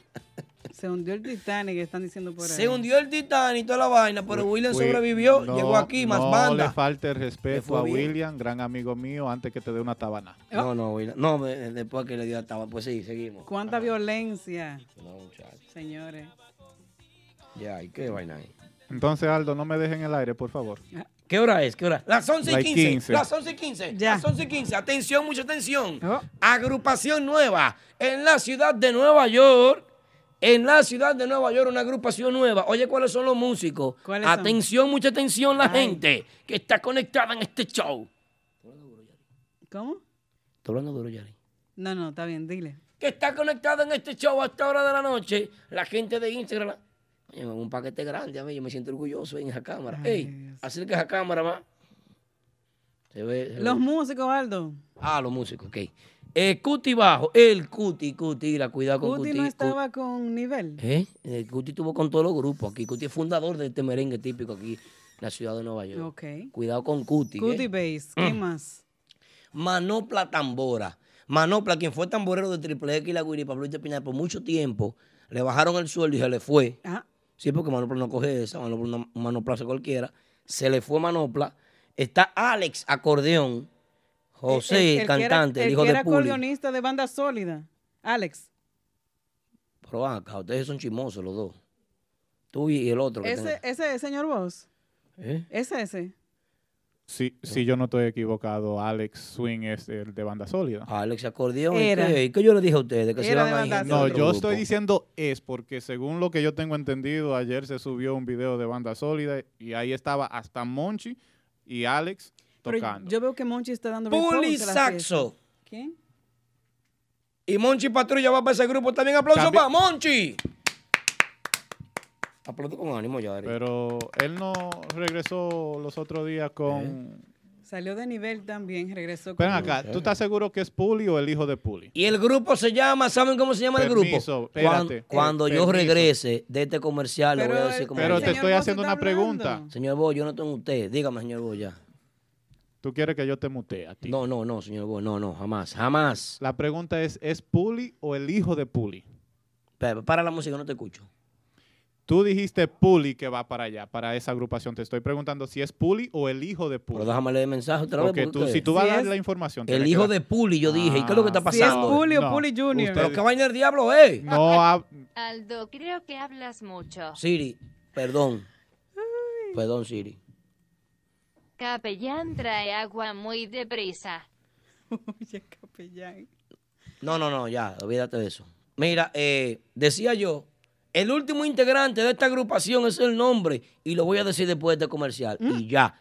Se hundió el Titanic, están diciendo por ahí. Se hundió el Titanic y toda la vaina, pero William Wi- sobrevivió, no- llegó aquí, más no banda. le falte el respeto a bien. William, gran amigo mío, antes que te dé una tabana. No, no, William. No, me- después que le dio estaba, pues sí, seguimos. ¿Cuánta violencia? No, muchacho. Señores. Ya, ¿y qué vaina hay? Entonces, Aldo, no me dejen el aire, por favor. ¿Qué hora es? ¿Qué hora? Las 11 y Like 15. 15. Las 11 y 15. Las 11 y 15. Atención, mucha atención. Oh. Agrupación nueva en la ciudad de Nueva York. En la ciudad de Nueva York, una agrupación nueva. Oye, ¿cuáles son los músicos? Atención, mucha atención, la Ay. gente que está conectada en este show. ¿Cómo? Estoy hablando duro, Yari. No, no, está bien, dile. Que está conectada en este show a esta hora de la noche. La gente de Instagram. Oye, un paquete grande, a mí yo me siento orgulloso en esa cámara. Ey, acerca esa cámara más. Se ve. se Los ve. músicos, Aldo. Ah, los músicos, ok. Eh, Cuti bajo, el Cuti, Cuti, la cuidado con Cuti Cuti. no estaba con nivel. ¿Eh? Eh, Cuti estuvo con todos los grupos aquí. Cuti es fundador de este merengue típico aquí en la ciudad de Nueva York. Ok. Cuidado con Cuti. Cuti ¿eh? Bass. ¿Qué Mm. más? Manopla Tambora. Manopla, quien fue tamborero de Triple X y la Guiri, Pablo Piñal por mucho tiempo, le bajaron el sueldo y se le fue. Ajá. Sí, porque Manopla no coge esa, Manopla no Manopla hace cualquiera. Se le fue Manopla. Está Alex, acordeón. José, El- el que era- cantante, el, el hijo que de era Puli. acordeonista de banda sólida. Alex. Pero acá, ustedes son chismosos los dos. Tú y el otro. que Ese, ese señor Voss. ¿Eh? Es ese. Si, si yo no estoy equivocado, Alex Swing es el de banda sólida. Alex Acordeón. Era. ¿y ¿Qué, ¿Qué yo le dije a ustedes? Que se iban a No, yo grupo. estoy diciendo es porque según lo que yo tengo entendido, ayer se subió un video de banda sólida y ahí estaba hasta Monchi y Alex Pero yo veo que Monchi está dando Puli Saxo. ¿Quién? Y Monchi Patrulla va para ese grupo también. ¡Aplauso También- para Monchi! Aplaudo con ánimo, Yari. Pero él no regresó los otros días con... Salió de nivel también, regresó con... Ven acá, ¿tú estás seguro que es Puli o el hijo de Puli? Y el grupo se llama, ¿saben cómo se llama Permiso, el grupo? Espérate. Cuando, Eh, yo permiso. regrese de este comercial, le voy a decir cómo Pero se te estoy haciendo una pregunta. Señor Bo, yo no tengo usted. Dígame, señor Bo, ya. ¿Tú quieres que yo te mutee a ti? No, no, no, señor Bo, no, no, jamás, jamás. La pregunta es, ¿es Puli o el hijo de Puli? Para la música, no te escucho. Tú dijiste Puli que va para allá, para esa agrupación. Te estoy preguntando si es Puli o el hijo de Puli. Pero déjame leer el mensaje otra Porque vez. tú, si tú vas a dar la información... El hijo de Puli, yo dije. ¿Y qué es lo que está Ah. Si es pasando? Puli o No, Puli Junior. Pero qué vaina el diablo, ¿eh? No, Aldo, creo que hablas mucho. Siri, perdón. Perdón, Siri. Capellán trae agua muy deprisa. Oye, capellán. No, no, no, ya, olvídate de eso. Mira, eh, decía yo, el último integrante de esta agrupación es el nombre y lo voy a decir después de este comercial. Y ya,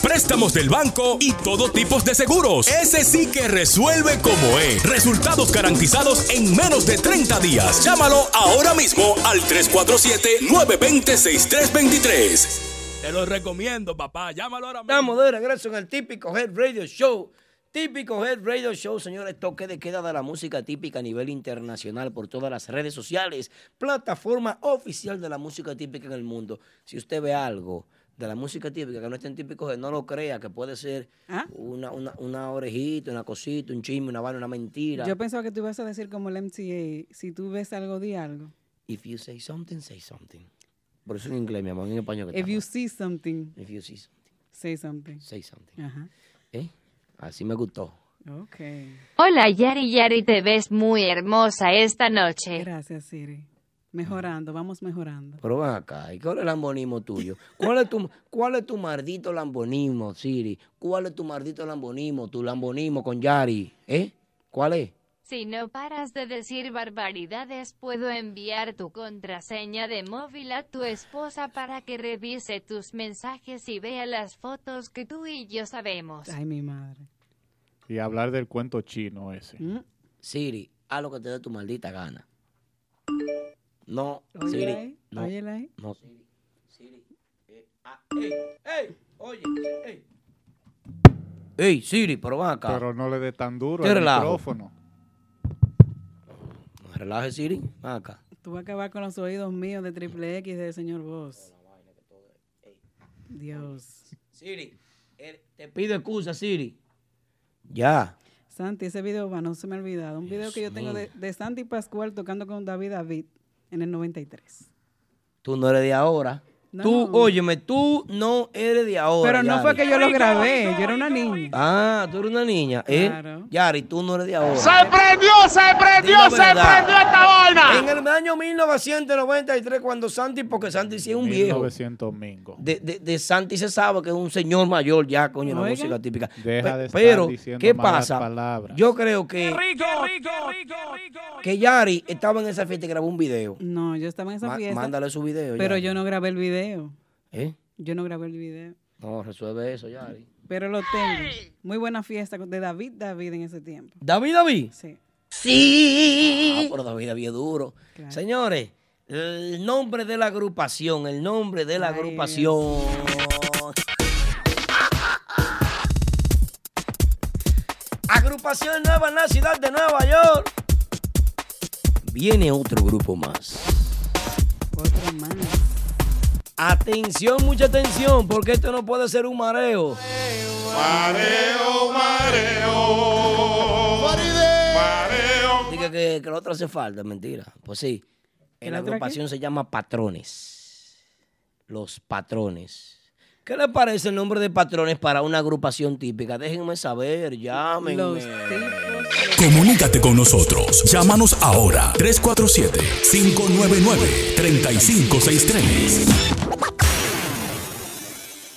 préstamos del banco y todo tipo de seguros. Ese sí que resuelve como es. Resultados garantizados en menos de 30 días. Llámalo ahora mismo al 347-920-6323. Te lo recomiendo, papá. Llámalo ahora mismo. Estamos de regreso en el típico Head Radio Show. Típico Head Radio Show, señores, toque de queda de la música típica a nivel internacional por todas las redes sociales, plataforma oficial de la música típica en el mundo. Si usted ve algo de la música típica que no esté en típico Head, no lo crea, que puede ser una, una, una orejita, una cosita, un chisme, una vaina, una mentira. Yo pensaba que tú ibas a decir como el MTA, si tú ves algo, di algo. If you say something, say something. Por eso en inglés, mi amor, en español. que If you see something, If you see something, say something. say something. Ajá. ¿Eh? Así me gustó. Ok. Hola Yari Yari, te ves muy hermosa esta noche. Gracias, Siri. Mejorando, vamos mejorando. Pero ven acá, ¿y cuál es el lambonismo tuyo? ¿Cuál es tu, cuál es tu maldito lambonismo, Siri? ¿Cuál es tu maldito lambonismo, tu lambonismo con Yari? ¿Eh? ¿Cuál es? Si no paras de decir barbaridades, puedo enviar tu contraseña de móvil a tu esposa para que revise tus mensajes y vea las fotos que tú y yo sabemos. Ay, mi madre. Y hablar del cuento chino ese. Siri, haz lo que te dé tu maldita gana. No, Óyela Siri. ahí, No, ahí. no. ¡Ey! ¡Ey! Oye, ¡ey! Ey, Siri, pero ven acá. Pero no le dé tan duro ¿Qué al relajo? micrófono. Relaje, Siri. Ven acá. Tú vas a acabar con los oídos míos de triple X del señor Voss. Dios. Siri, eh, te pido excusa, Siri. Ya. Santi, ese video va, no se me ha olvidado. Un video que yo tengo de, de Santi Pascual tocando con David David en el 93. Tú no eres de ahora. No. Tú, óyeme, tú no eres de ahora. Pero no Yari. fue que yo lo grabé, yo era una niña. Ah, tú eres una niña, ¿eh? Claro. Yari, tú no eres de ahora. ¡Se prendió, se prendió, se prendió esta vaina! En el año 1993, cuando Santi, porque Santi sí es un viejo. 1900 mingo. De, de, de Santi se sabe que es un señor mayor ya, coño, la música típica. Deja de estar pero, diciendo ¿qué pasa? palabras. Yo creo que, Rico, rico, rico, rico. que Yari estaba en esa fiesta y grabó un video. No, yo estaba en esa Ma- fiesta. mándale su video. Pero Yari. yo no grabé el video. ¿Eh? Yo no grabé el video. No, resuelve eso, Yari. Pero lo tengo. Muy buena fiesta de David David en ese tiempo. ¿David David? Sí. Sí. Ah, pero David David es duro. Claro. Señores, el nombre de la agrupación, el nombre de la Ay, agrupación. Agrupación nueva en la ciudad de Nueva York. Viene otro grupo más. Otro más. Atención, mucha atención, porque esto no puede ser un mareo. Mareo, mareo. Mareo. Diga que, que lo otro hace falta, mentira. Pues sí. En la la otra agrupación se llama Patrones. Los Patrones. ¿Qué le parece el nombre de Patrones para una agrupación típica? Déjenme saber, llámenme. Comunícate con nosotros. Llámanos ahora 347-599-3563.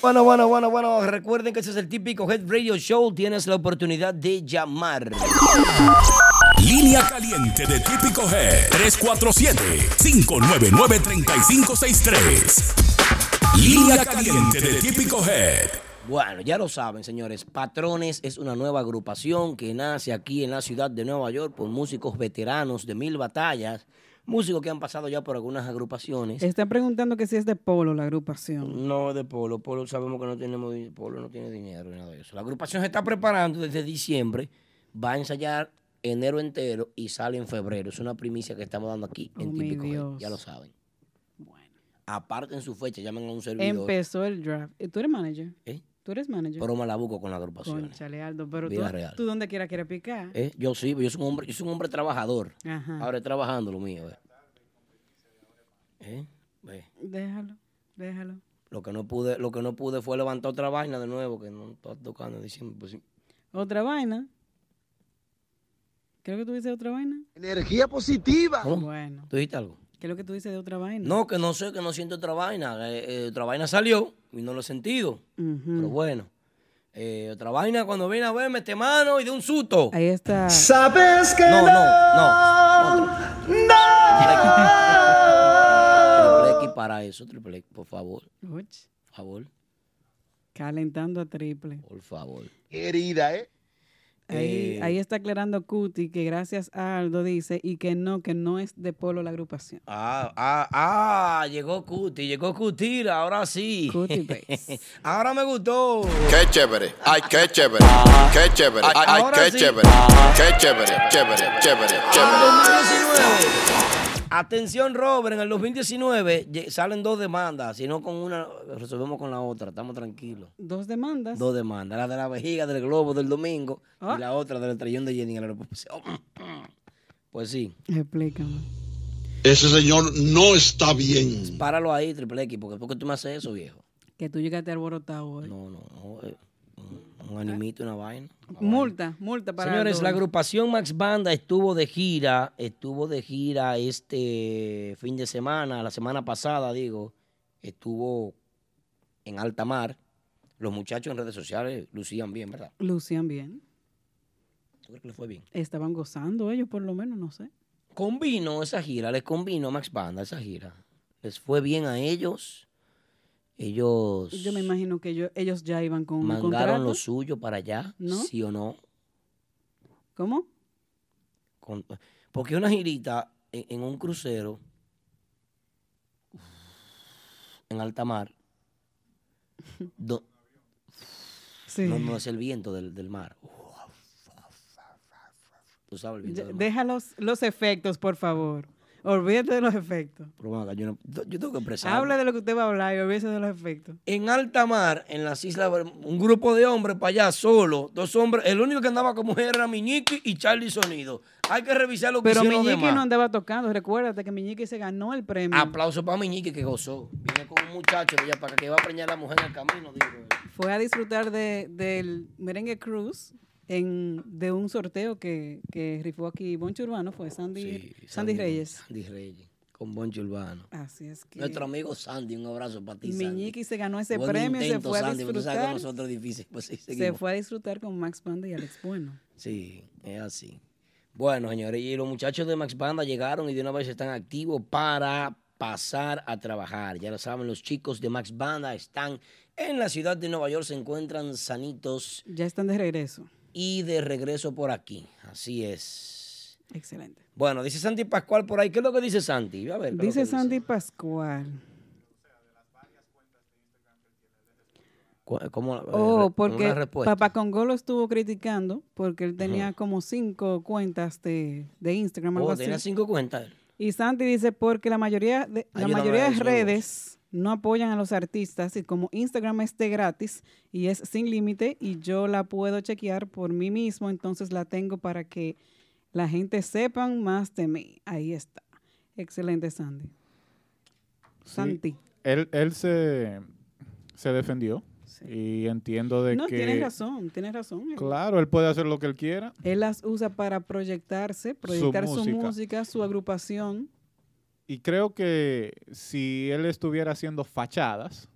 Bueno, bueno, bueno, bueno. Recuerden que ese es el típico Head Radio Show. Tienes la oportunidad de llamar. Línea caliente de Típico Head 347-599-3563. Línea caliente de Típico Head. Bueno, ya lo saben, señores. Patrones es una nueva agrupación que nace aquí en la ciudad de Nueva York por músicos veteranos de mil batallas. Músicos que han pasado ya por algunas agrupaciones. Están preguntando que si es de Polo la agrupación. No es de Polo. Polo sabemos que no tenemos Polo no tiene dinero ni nada de eso. La agrupación se está preparando desde diciembre. Va a ensayar enero entero y sale en febrero. Es una primicia que estamos dando aquí en Oh, Típico. Ya lo saben. Aparten su fecha, llamen a un servidor. Empezó el draft. ¿Y ¿Tú eres manager? ¿Eh? ¿Tú eres manager? Pero me la busco con la agrupación. Conchale, Aldo, pero tú, Vida real. tú donde quiera quieres picar. ¿Eh? Yo sí, yo soy un hombre, yo soy un hombre trabajador. Ajá. Ahora trabajando lo mío. ¿eh? ¿Eh? Ve, Déjalo, déjalo. Lo que no pude, lo que no pude fue levantar otra vaina de nuevo que no está tocando diciendo pues sí. Otra vaina. ¿Qué es lo que tú dices de otra vaina? Energía positiva. Bueno. ¿Tú dijiste algo? ¿Qué es lo que tú dices de otra vaina? No, que no sé, que no siento otra vaina. Eh, eh, otra vaina salió y no lo he sentido. Pero bueno. Eh, otra vaina cuando viene a verme este mano y de un susto. Ahí está. ¿Sabes que no? No, no, no. Triple X para eso, Triple X, por favor. Uch, Por favor, calentando a triple. por favor. Herida, ¿eh? Ahí, Eh, ahí está aclarando Cuti que gracias a Aldo dice y que no, que no es de Polo la agrupación. Ah, ah, ah, llegó Cuti, llegó Cutira, ahora sí. Cuti ahora me gustó. Qué chévere, ay, qué chévere, qué chévere, ay, Ahora qué sí. chévere, qué chévere, chévere, chévere, chévere. Atención, Robert, en el 2019 lle- salen dos demandas, si no con una resolvemos con la otra, estamos tranquilos. Dos demandas. Dos demandas, la de la vejiga del globo del domingo Ah. y la otra del estrellón de Jenny en el aeropuerto. Pues sí, Explícame. Ese señor no está bien. páralo ahí, Triple X, porque ¿por qué tú me haces eso, viejo? Que tú llegaste alborotado hoy. No, no, no. Un animito, una vaina. Multa, multa para Señores, la agrupación Max Banda estuvo de gira, estuvo de gira este fin de semana, la semana pasada, digo, estuvo en alta mar. Los muchachos en redes sociales lucían bien, ¿verdad? Lucían bien. ¿Tú crees que les fue bien? Estaban gozando ellos, por lo menos, no sé. Convino esa gira, les convino a Max Banda esa gira. Les fue bien a ellos. Ellos Yo me imagino que ellos, ellos ya iban con un mandaron contrato. lo suyo para allá, ¿No? sí o no. ¿Cómo? Con- porque una girita en, en un crucero en alta mar do- Sí. no, no es el viento del, del mar. Tú sabes el viento del mar. Deja los, los efectos, por favor. Olvídate de los efectos. Pero acá, yo, no- yo tengo que expresar. Hable de lo que usted va a hablar y olvídese de los efectos. En alta mar, en las islas, un grupo de hombres para allá solo, dos hombres, el único que andaba con mujer era Miñique y Charlie Sonido. Hay que revisar lo que Pero hicieron Miñique demás. no andaba tocando. Recuérdate que Miñique se ganó el premio. Aplauso para Miñique que gozó. Viene con un muchacho de allá para que va a preñar a la mujer en el camino, digo. Fue a disfrutar de, del merengue cruise en, de un sorteo que, que rifó aquí Boncho Urbano. Fue Sandy, Sandy Reyes. Sandy Reyes, con Boncho Urbano. Así es que. Nuestro amigo Sandy, un abrazo para ti. Miñique se ganó ese Buen premio y se intento, fue a Sandy, pero tú sabes que disfrutar. nosotros es difícil. Pues sí, se fue a disfrutar con Max Banda y Alex Bueno. Sí, es así. Bueno, señores, y los muchachos de Max Banda llegaron y de una vez están activos para pasar a trabajar. Ya lo saben, los chicos de Max Banda están en la ciudad de Nueva York, se encuentran sanitos Ya están de regreso. Y de regreso por aquí. Así es. Excelente. Bueno, dice Santi Pascual por ahí. ¿Qué es lo que dice Santi? A ver, ¿qué es lo Dice que Sandy Pascual. Cu- ¿Cómo? eh, Oh, porque. Papá Congo lo estuvo criticando porque él tenía como cinco cuentas de, de Instagram, algo Oh, así. tenía cinco cuentas. Y Santi dice porque la mayoría de, la Ayúdame mayoría de redes, no apoyan a los artistas y como Instagram es de gratis y es sin límite y yo la puedo chequear por mí mismo, entonces la tengo para que la gente sepan más de mí. Ahí está. Excelente, Sandy. Sí, Santi. Él, él se, se defendió y entiendo de No, que... tienes razón, tienes razón. él. Claro, él puede hacer lo que él quiera. Él las usa para proyectarse, proyectar su música, música. su agrupación. Y creo que si él estuviera haciendo fachadas,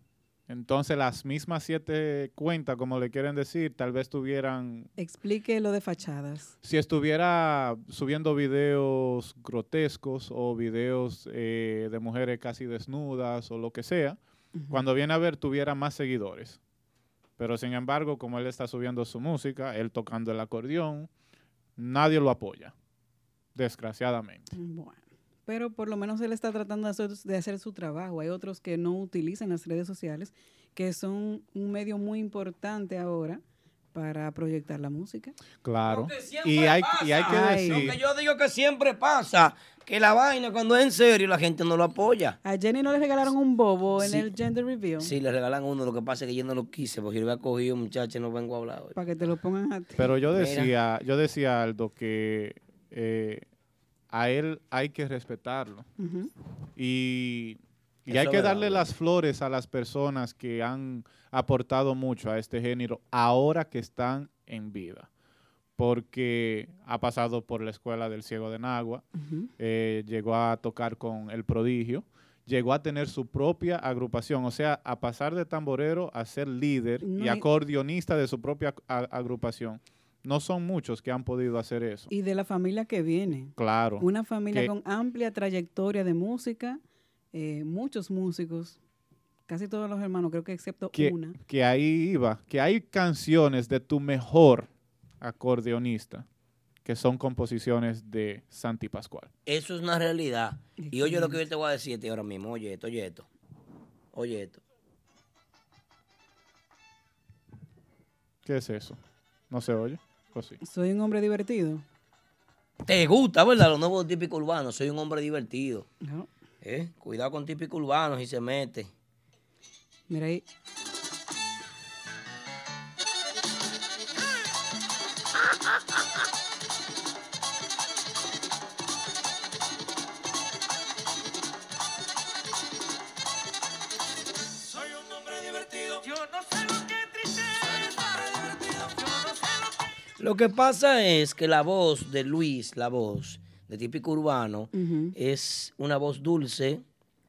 entonces las mismas siete cuentas, como le quieren decir, tal vez tuvieran Explique lo de fachadas. si estuviera subiendo videos grotescos o videos eh, de mujeres casi desnudas o lo que sea, cuando viene a ver tuviera más seguidores. Pero sin embargo, como él está subiendo su música, él tocando el acordeón, nadie lo apoya, desgraciadamente. Bueno, pero por lo menos él está tratando de hacer, de hacer su trabajo. Hay otros que no utilizan las redes sociales, que son un medio muy importante ahora para proyectar la música. Claro. Y hay, y hay que Ay. decir... Lo que yo digo que siempre pasa, que la vaina cuando es en serio la gente no lo apoya. A Jenny no le regalaron un bobo en Sí. el gender reveal Si le regalan uno, lo que pasa es que yo no lo quise, porque yo lo había cogido, muchacha, no vengo a hablar hoy. para que te lo pongan a ti. Pero yo Mira. decía, yo decía Aldo que eh, a él hay que respetarlo y, hay que darle las flores a las personas que han aportado mucho a este género ahora que están en vida. Porque ha pasado por la escuela del ciego de Nagua, eh, llegó a tocar con El Prodigio, llegó a tener su propia agrupación, o sea, a pasar de tamborero a ser líder No, y y- acordeonista de su propia a- agrupación. No son muchos que han podido hacer eso. Y de la familia que viene. Claro. Una familia que- con amplia trayectoria de música, eh, muchos músicos, casi todos los hermanos, creo que excepto que, una. que ahí iba, que hay canciones de tu mejor acordeonista que son composiciones de Santi Pascual. Eso es una realidad. Y oye lo que yo te voy a decir ahora mismo. Oye esto, oye esto. Oye esto. ¿Qué es eso? ¿No se oye? ¿O sí? Soy un hombre divertido. ¿Te gusta, verdad? Los nuevos típicos urbanos. Soy un hombre divertido. No. ¿Eh? Cuidado con típico urbano si se mete. Mira ahí. Que Lo que pasa es que la voz de Luis, la voz de típico urbano, es una voz dulce,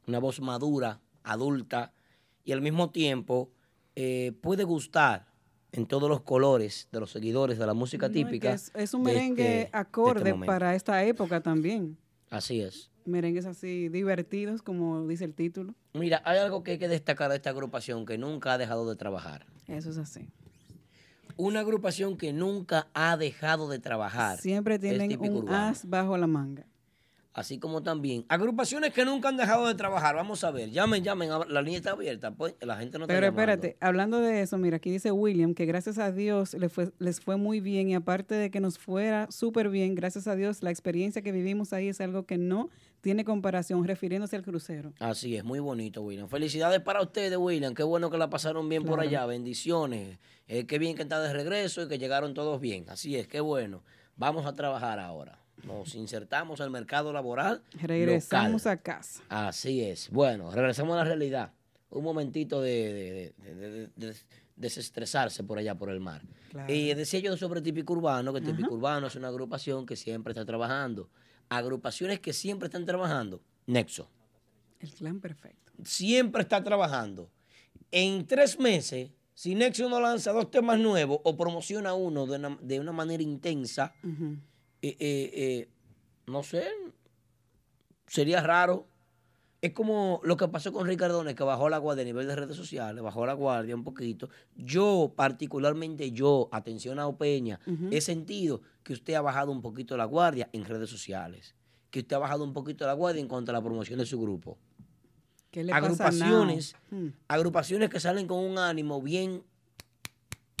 una voz madura, adulta, y al mismo tiempo eh, puede gustar en todos los colores de los seguidores de la música No, típica. es, es un merengue este- este acorde para esta época también. Así es. Merengues así divertidos, como dice el título. Mira, hay algo que hay que destacar de esta agrupación que nunca ha dejado de trabajar. Eso es así. Una agrupación que nunca ha dejado de trabajar. Siempre tienen un urbano. as bajo la manga. Así como también agrupaciones que nunca han dejado de trabajar. Vamos a ver, llamen, llamen, la línea está abierta, pues la gente no está Pero llamando. espérate, hablando de eso, mira, aquí dice William que gracias a Dios le fue- les fue muy bien y aparte de que nos fuera súper bien, gracias a Dios, la experiencia que vivimos ahí es algo que no tiene comparación, refiriéndose al crucero. Así es, muy bonito, William. Felicidades para ustedes, William. Qué bueno que la pasaron bien por allá. Bendiciones. Eh, qué bien que está de regreso y que llegaron todos bien. Así es, qué bueno. Vamos a trabajar ahora. Nos insertamos al mercado laboral. Regresamos local. a casa. Así es. Bueno, regresamos a la realidad. Un momentito de, de- de- de- de- de desestresarse por allá por el mar. Claro. Y decía yo sobre Típico Urbano, que Típico Urbano es una agrupación que siempre está trabajando. Agrupaciones que siempre están trabajando. Nexo. El clan perfecto. Siempre está trabajando. En tres meses, si Nexo no lanza dos temas nuevos o promociona uno de una, de una manera intensa, eh, eh, eh, no sé, sería raro. Es como lo que pasó con Ricardones, que bajó la guardia a nivel de redes sociales, bajó la guardia un poquito. Yo, particularmente yo, atención a Opeña, he sentido que usted ha bajado un poquito la guardia en redes sociales, que usted ha bajado un poquito la guardia en cuanto a la promoción de su grupo. ¿Qué le pasa Agrupaciones, Nao? Hmm. agrupaciones que salen con un ánimo bien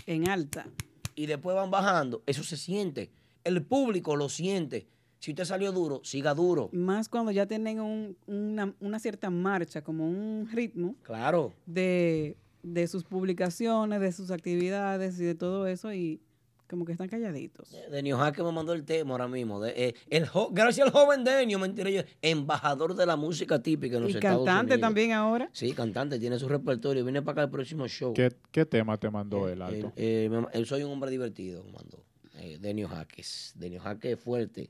En alta. y después van bajando, eso se siente. El público lo siente. Si usted salió duro, siga duro. Más cuando ya tienen un- una, una cierta marcha, como un ritmo Claro. de, de sus publicaciones, de sus actividades y de todo eso, y como que están calladitos. Denio Jaque me mandó el tema ahora mismo. de, eh, el jo- gracias al joven Denio, mentira yo, embajador de la música típica en los Y Estados cantante Unidos. también ahora. Sí, cantante, tiene su repertorio. Viene para acá el próximo show. ¿Qué, qué tema te mandó el alto? Él, eh, me- él soy un hombre divertido, me mandó. Eh, Denio Jaques. Denio Jaque es fuerte.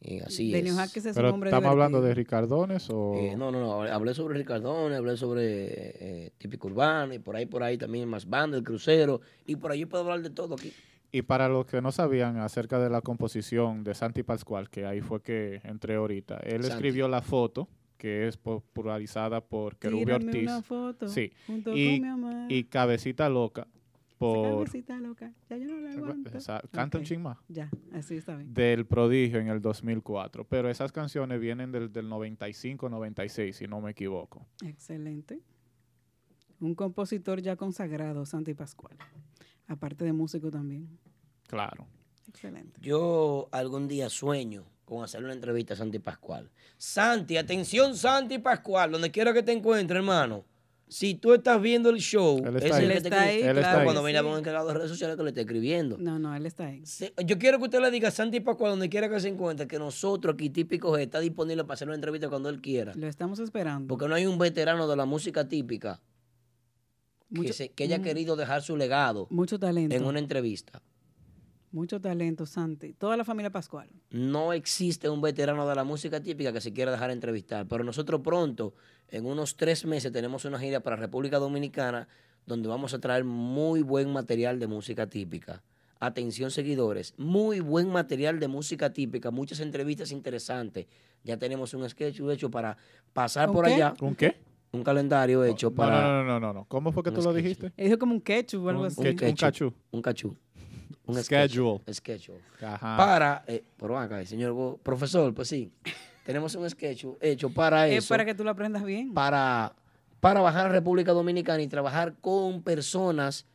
Eh, así Denio es. Jaques es Pero un hombre estamos hablando de. Ricardones o Eh, no, no, no. Hablé sobre Ricardone, hablé sobre eh, típico urbano y por ahí, por ahí también más banda, el crucero. Y por ahí puedo hablar de todo aquí. Y para los que no sabían acerca de la composición de Santi Pascual, que ahí fue que entré ahorita, él Santi. escribió la foto que es popularizada por Querubio Ortiz. una foto sí. junto y, con mi y Cabecita Loca por Cabecita loca, ya yo no la aguanto. Esa- canta un Ok, chin más. Ya, así está bien. del prodigio en el 2004. Pero esas canciones vienen del, del 95-96, si no me equivoco. Excelente. Un compositor ya consagrado, Santi Pascual. Aparte de músico también. Claro. Excelente. Yo algún día sueño con hacer una entrevista a Santi Pascual. Santi, atención Santi Pascual, donde quiera que te encuentres, hermano. Si tú estás viendo el show, Él ese está es el ahí. que Él te está ahí, Él está claro ahí. Cuando venga sí. un encargado de redes sociales que le esté escribiendo. No, no, él está ahí. Yo quiero que usted le diga a Santi Pascual, donde quiera que se encuentre, que nosotros aquí, típico G, está disponible para hacer una entrevista cuando él quiera. Lo estamos esperando. Porque no hay un veterano de la música típica que, Mucho- se- que haya mm, querido dejar su legado Mucho talento. en una entrevista. Mucho talento, Santi. Toda la familia Pascual. No existe un veterano de la música típica que se quiera dejar entrevistar, pero nosotros pronto, en unos tres meses, tenemos una gira para República Dominicana donde vamos a traer muy buen material de música típica. Atención seguidores, muy buen material de música típica, muchas entrevistas interesantes. Ya tenemos un sketch hecho para pasar ¿Un por qué? allá. ¿Un qué? Un calendario hecho No, para... no, no, no, no, no. ¿Cómo fue que tú lo dijiste? Dijo como un ketchup o algo Un así. ketchup. Un cachú. Un cachú. Un Schedule. sketch. schedule. Ajá. Para, eh, pero acá, señor profesor, pues sí, tenemos un sketch hecho para Es eso, para que tú lo aprendas bien. para, para bajar a República Dominicana y trabajar con personas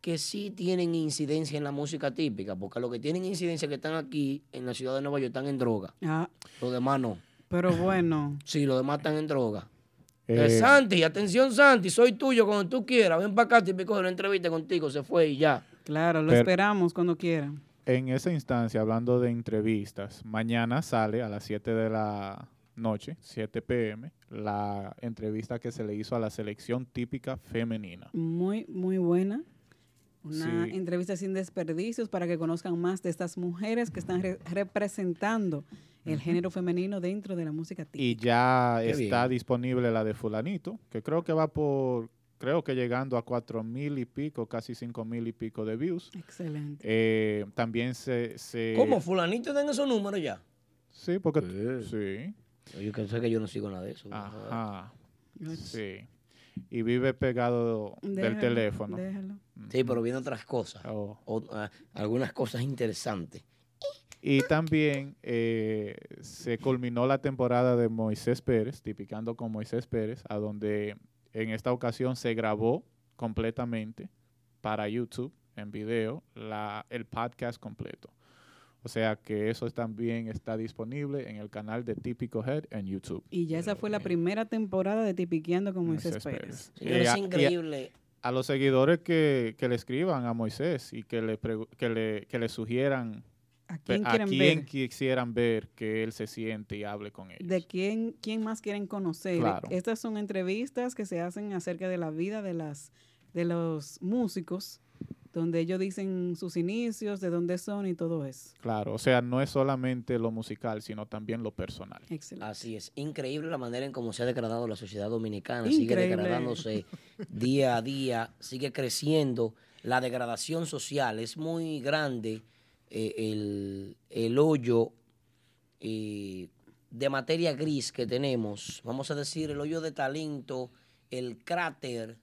que sí tienen incidencia en la música típica, porque los que tienen incidencia que están aquí en la ciudad de Nueva York están en droga, Ah, los demás no. pero bueno. Sí, los demás están en droga. Eh, Eh, Santi, atención Santi, soy tuyo cuando tú quieras, ven para acá, típico de una entrevista contigo, se fue y ya. Claro, lo Pero- esperamos cuando quieran. En esa instancia, hablando de entrevistas, mañana sale a las 7 de la noche, 7 pm, la entrevista que se le hizo a la selección típica femenina. Muy, muy buena. Una Sí. entrevista sin desperdicios para que conozcan más de estas mujeres que están re- representando el género femenino dentro de la música típica. Y ya Qué está bien. disponible la de fulanito, que creo que va por, creo que llegando a cuatro mil y pico, casi cinco mil y pico de views. Excelente. Eh, también se... se ¿Cómo? ¿Fulanito den esos números ya? Sí, porque... Sí. Yo que sé que yo no sigo nada de eso. Ajá. Sí. Y vive pegado del teléfono. Déjalo. Sí, pero viendo otras cosas. Oh. O, ah, algunas cosas interesantes. Y también eh, se culminó la temporada de Moisés Pérez, tipicando con Moisés Pérez, a donde en esta ocasión se grabó completamente para YouTube en video la, el podcast completo. O sea que eso también está disponible en el canal de Típico Head en YouTube. Y ya esa fue la primera temporada de Tipiqueando con Moisés Moisés Pérez. Eh, es a- y a- increíble. A los seguidores que, que le escriban a Moisés y que le, que le, que le sugieran ¿A quién a quieren quién ver? quisieran ver que él se siente y hable con ellos. ¿De quién, quién más quieren conocer? Claro. Estas son entrevistas que se hacen acerca de la vida de, las, de los músicos, donde ellos dicen sus inicios, de dónde son y todo eso. Claro, o sea, no es solamente lo musical, sino también lo personal. Excelente. Así es. Increíble la manera en cómo se ha degradado la sociedad dominicana. Sigue Increíble. degradándose día a día, sigue creciendo. La degradación social es muy grande. Eh, el, el hoyo eh, de materia gris que tenemos, vamos a decir, el hoyo de talento, el cráter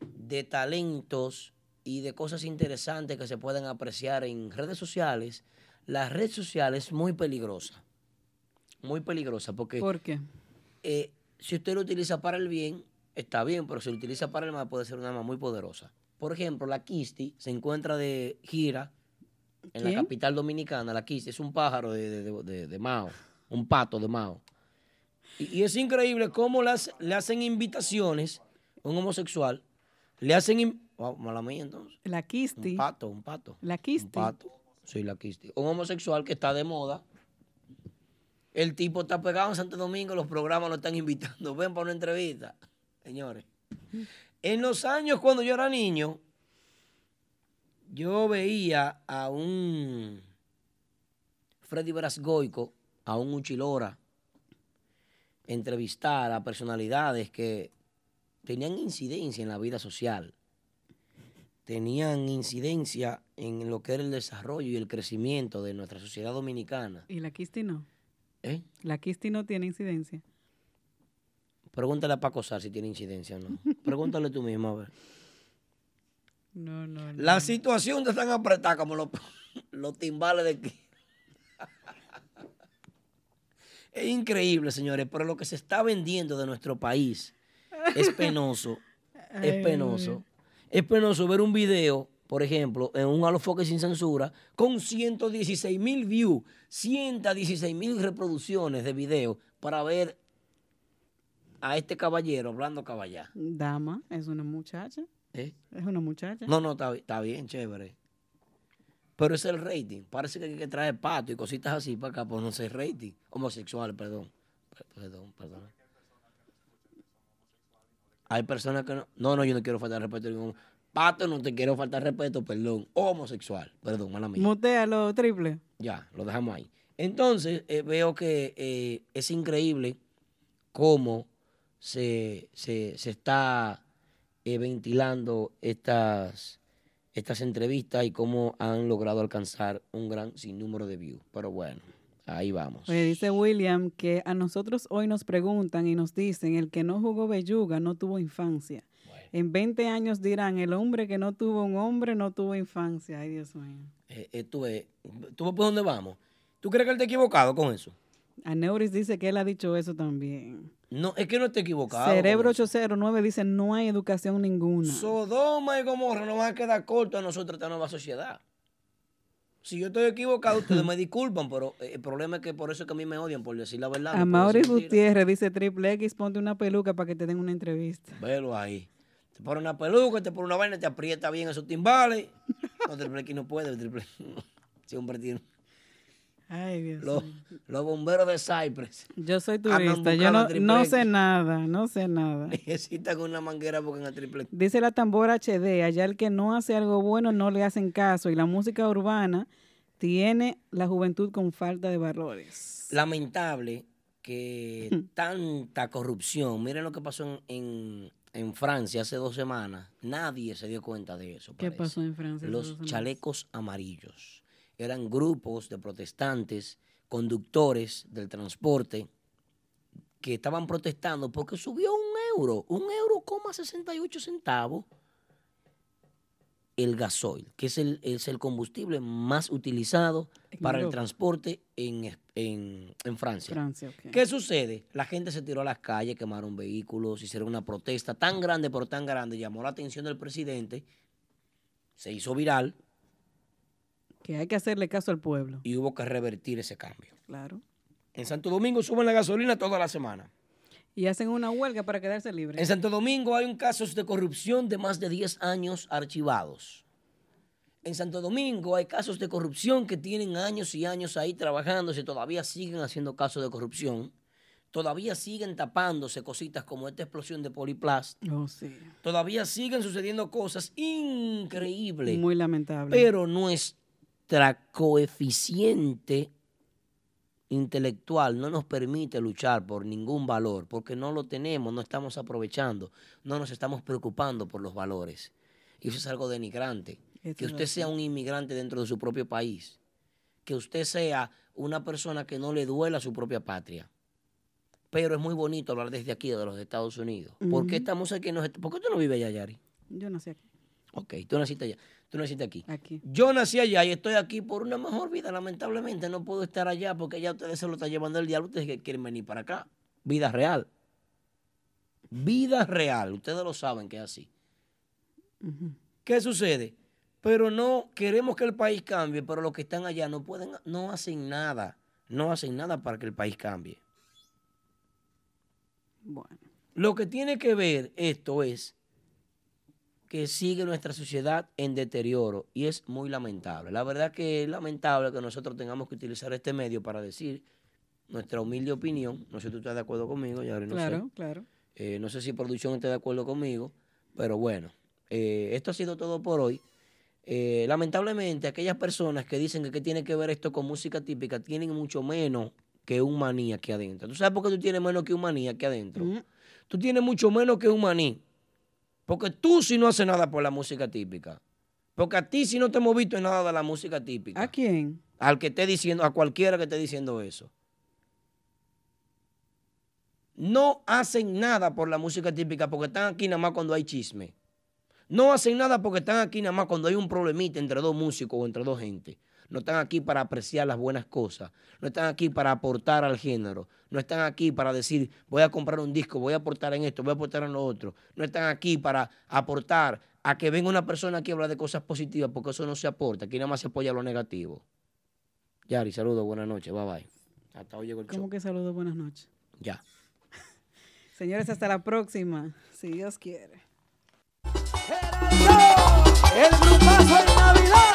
de talentos y de cosas interesantes que se pueden apreciar en redes sociales, la red social es muy peligrosa. Muy peligrosa porque ¿Por qué? eh, si usted lo utiliza para el bien, está bien, pero si lo utiliza para el mal puede ser una arma muy poderosa. Por ejemplo, la Kisti se encuentra de gira en la capital dominicana, la Kisti, es un pájaro de, de- de- Mao, un pato de Mao. Y, y es increíble cómo le, hace- le hacen invitaciones a un homosexual, le hacen... Wow, mala mía entonces. La Kisti. Un pato, un pato. La Kisti. Un pato. Sí, la Kisti. Un homosexual que está de moda. El tipo está pegado en Santo Domingo, los programas lo están invitando. Ven para una entrevista. Señores. En los años cuando yo era niño, yo veía a un Freddy Brasgoico, a un Uchilora, entrevistar a personalidades que tenían incidencia en la vida social tenían incidencia en lo que era el desarrollo y el crecimiento de nuestra sociedad dominicana. ¿Y la Kisti no? ¿Eh? La Kisti no tiene incidencia. Pregúntale a Paco Sar si tiene incidencia o no. Pregúntale tú mismo a ver. No, no, no. La situación está tan apretada como los, los timbales de aquí. Es increíble, señores, pero lo que se está vendiendo de nuestro país es penoso. Es penoso. Es penoso ver un video, por ejemplo, en un Alofoque sin censura, con 116 mil views, 116 mil reproducciones de video para ver a este caballero hablando caballá. Dama, es una muchacha. ¿Eh? Es una muchacha. No, no, está, está bien, chévere. Pero es el rating. Parece que hay que traer pato y cositas así para acá, pues no sé, rating. Homosexual, perdón. Pe- Perdón, perdón. Hay personas que no. No, no, yo no quiero faltar respeto. a ningún- Pato, no te quiero faltar respeto, perdón. Homosexual, perdón, mala mía. Mutealo, triple. Ya, lo dejamos ahí. Entonces, eh, veo que eh, es increíble cómo se, se- se está eh, ventilando estas, estas entrevistas y cómo han logrado alcanzar un gran sinnúmero de views. Pero bueno, ahí vamos. Oye, dice William que a nosotros hoy nos preguntan y nos dicen, el que no jugó belluga no tuvo infancia. En 20 años dirán, el hombre que no tuvo un hombre no tuvo infancia. Ay, Dios mío. Eh, eh, tú ves, ¿tú ves por dónde vamos? ¿Tú crees que él está equivocado con eso? Aneuris dice que él ha dicho eso también. No, es que no está equivocado. Cerebro eso. 809 dice, no hay educación ninguna. Sodoma y Gomorra no van a quedar cortos a nosotros esta nueva sociedad. Si yo estoy equivocado, ustedes me disculpan, pero eh, el problema es que por eso es que a mí me odian, por decir la verdad. no A mentiras. Gutiérrez dice, triple X, ponte una peluca para que te den una entrevista. Velo ahí. Te pone una peluca, te pone una vaina, te aprieta bien esos timbales. No, Triple X no puede, Triple Siempre tiene. Ay, Dios Los, bomberos de Cypress. Yo soy turista, yo no, no sé nada, no sé nada. Necesitan una manguera porque en el Triple. Dice la tambora HD, allá el que no hace algo bueno no le hacen caso y la música urbana tiene la juventud con falta de valores. lamentable que tanta corrupción. Miren lo que pasó en, en- en Francia hace dos semanas. Nadie se dio cuenta de eso. ¿Qué pasó en Francia Los chalecos amarillos. Eran grupos de protestantes, conductores del transporte, que estaban protestando porque subió un euro, un euro coma 68 centavos el gasoil, que es el, es el combustible más utilizado para el transporte en, en- en Francia. ¿Qué sucede? La gente se tiró a las calles, quemaron vehículos, hicieron una protesta tan grande, pero tan grande, llamó la atención del presidente, se hizo viral Que hay que hacerle caso al pueblo. y hubo que revertir ese cambio. Claro. En Santo Domingo suben la gasolina toda la semana. Y hacen una huelga para quedarse libres. En Santo Domingo hay un casos de corrupción de más de 10 años archivados. En Santo Domingo hay casos de corrupción que tienen años y años ahí trabajando y todavía siguen haciendo casos de corrupción. Todavía siguen tapándose cositas como esta explosión de Poliplast. Oh, sí. Todavía siguen sucediendo cosas increíbles. Muy lamentable. Pero nuestra coeficiente intelectual no nos permite luchar por ningún valor, porque no lo tenemos, no estamos aprovechando, no nos estamos preocupando por los valores. Y eso es algo denigrante. Que usted sea un inmigrante dentro de su propio país, que usted sea una persona que no le duela a su propia patria. Pero es muy bonito hablar desde aquí, de los Estados Unidos. ¿Por qué estamos aquí? ¿Por qué tú no vives allá, Yari? Yo no sé aquí. Ok, tú naciste allá. Tú naciste aquí. Aquí. Yo nací allá y estoy aquí por una mejor vida. Lamentablemente no puedo estar allá porque ya ustedes se lo están llevando el diablo. Ustedes que quieren venir para acá. Vida real. Vida real. Ustedes lo saben que es así. ¿Qué sucede? Pero no queremos que el país cambie, pero los que están allá no pueden, no hacen nada. No hacen nada para que el país cambie. Bueno. Lo que tiene que ver esto es que sigue nuestra sociedad en deterioro y es muy lamentable. La verdad que es lamentable que nosotros tengamos que utilizar este medio para decir nuestra humilde opinión. No sé si tú estás de acuerdo conmigo, Yari, no claro, sé. claro. Eh, no sé si producción está de acuerdo conmigo, pero bueno, eh, esto ha sido todo por hoy. Eh, lamentablemente, aquellas personas que dicen que qué tiene que ver esto con música típica tienen mucho menos que un maní aquí adentro. ¿Tú sabes por qué tú tienes menos que un maní aquí adentro? Tú tienes mucho menos que un maní. Porque tú sí no haces nada por la música típica. Porque a ti sí no te hemos visto en nada de la música típica. ¿A quién? Al que esté diciendo, a cualquiera que esté diciendo eso. No hacen nada por la música típica porque están aquí nada más cuando hay chisme. No hacen nada porque están aquí nada más cuando hay un problemita entre dos músicos o entre dos gente. No están aquí para apreciar las buenas cosas. No están aquí para aportar al género. No están aquí para decir, voy a comprar un disco, voy a aportar en esto, voy a aportar en lo otro. No están aquí para aportar a que venga una persona aquí a hablar de cosas positivas porque eso no se aporta. Aquí nada más se apoya lo negativo. Yari, saludos, buenas noches, bye bye. Hasta hoy llegó el show. ¿Cómo que saludo? Buenas noches. Ya. Señores, hasta la próxima, si Dios quiere. El grupazo en Navidad.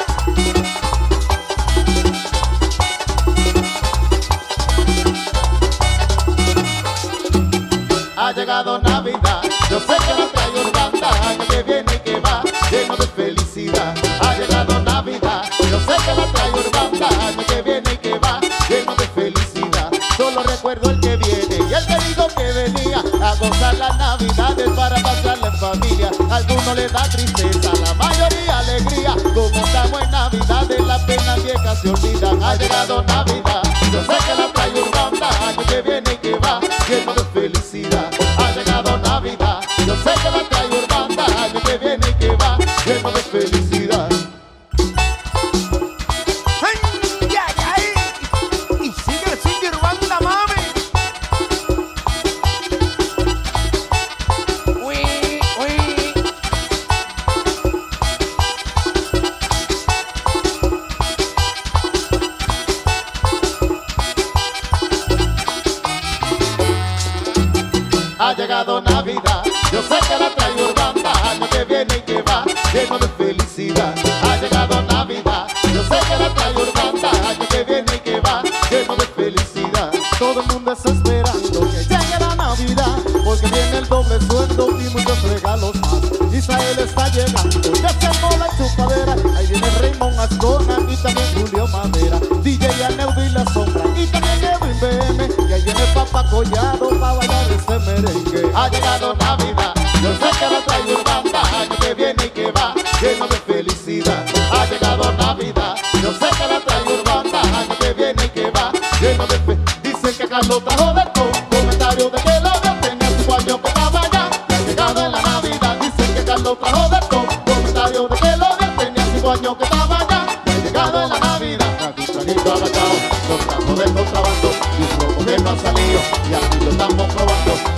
Llegado Navidad, yo sé que la Urbanda, año que viene y que va, lleno de felicidad. Ha llegado Navidad, yo sé que la Urbanda, año que viene y que va, lleno de felicidad. Solo recuerdo el que viene y el que dijo que venía a gozar las Navidades para pasarla en familia. A algunos les da tristeza, la mayoría alegría. Como estamos en Navidad, de las penas viejas se olvidan. Ha llegado Navidad, yo sé que la Urbanda, año que viene y que va, lleno de felicidad. Todo el mundo está esperando que llegue la Navidad, porque viene el doble sueldo y muchos regalos más. Israel está llegando, ya se armó la chupadera, ahí viene Raymond Ascona y también Julio Madera, DJ Aneudi y la sombra y también Edwin BM, y ahí viene Papa Collado para bailar este merengue. Ha llegado Carlos trajo de comentario de que la vio tenía su que estaba allá. Y ha llegado en la Navidad, dicen que Carlos trajo de todo, comentario de que la vio tenía su año que estaba allá. Y ha llegado en la Navidad, trajo un traguito agachado, los trajo de contrabando, y un poco que no ha salido, y aquí lo estamos probando,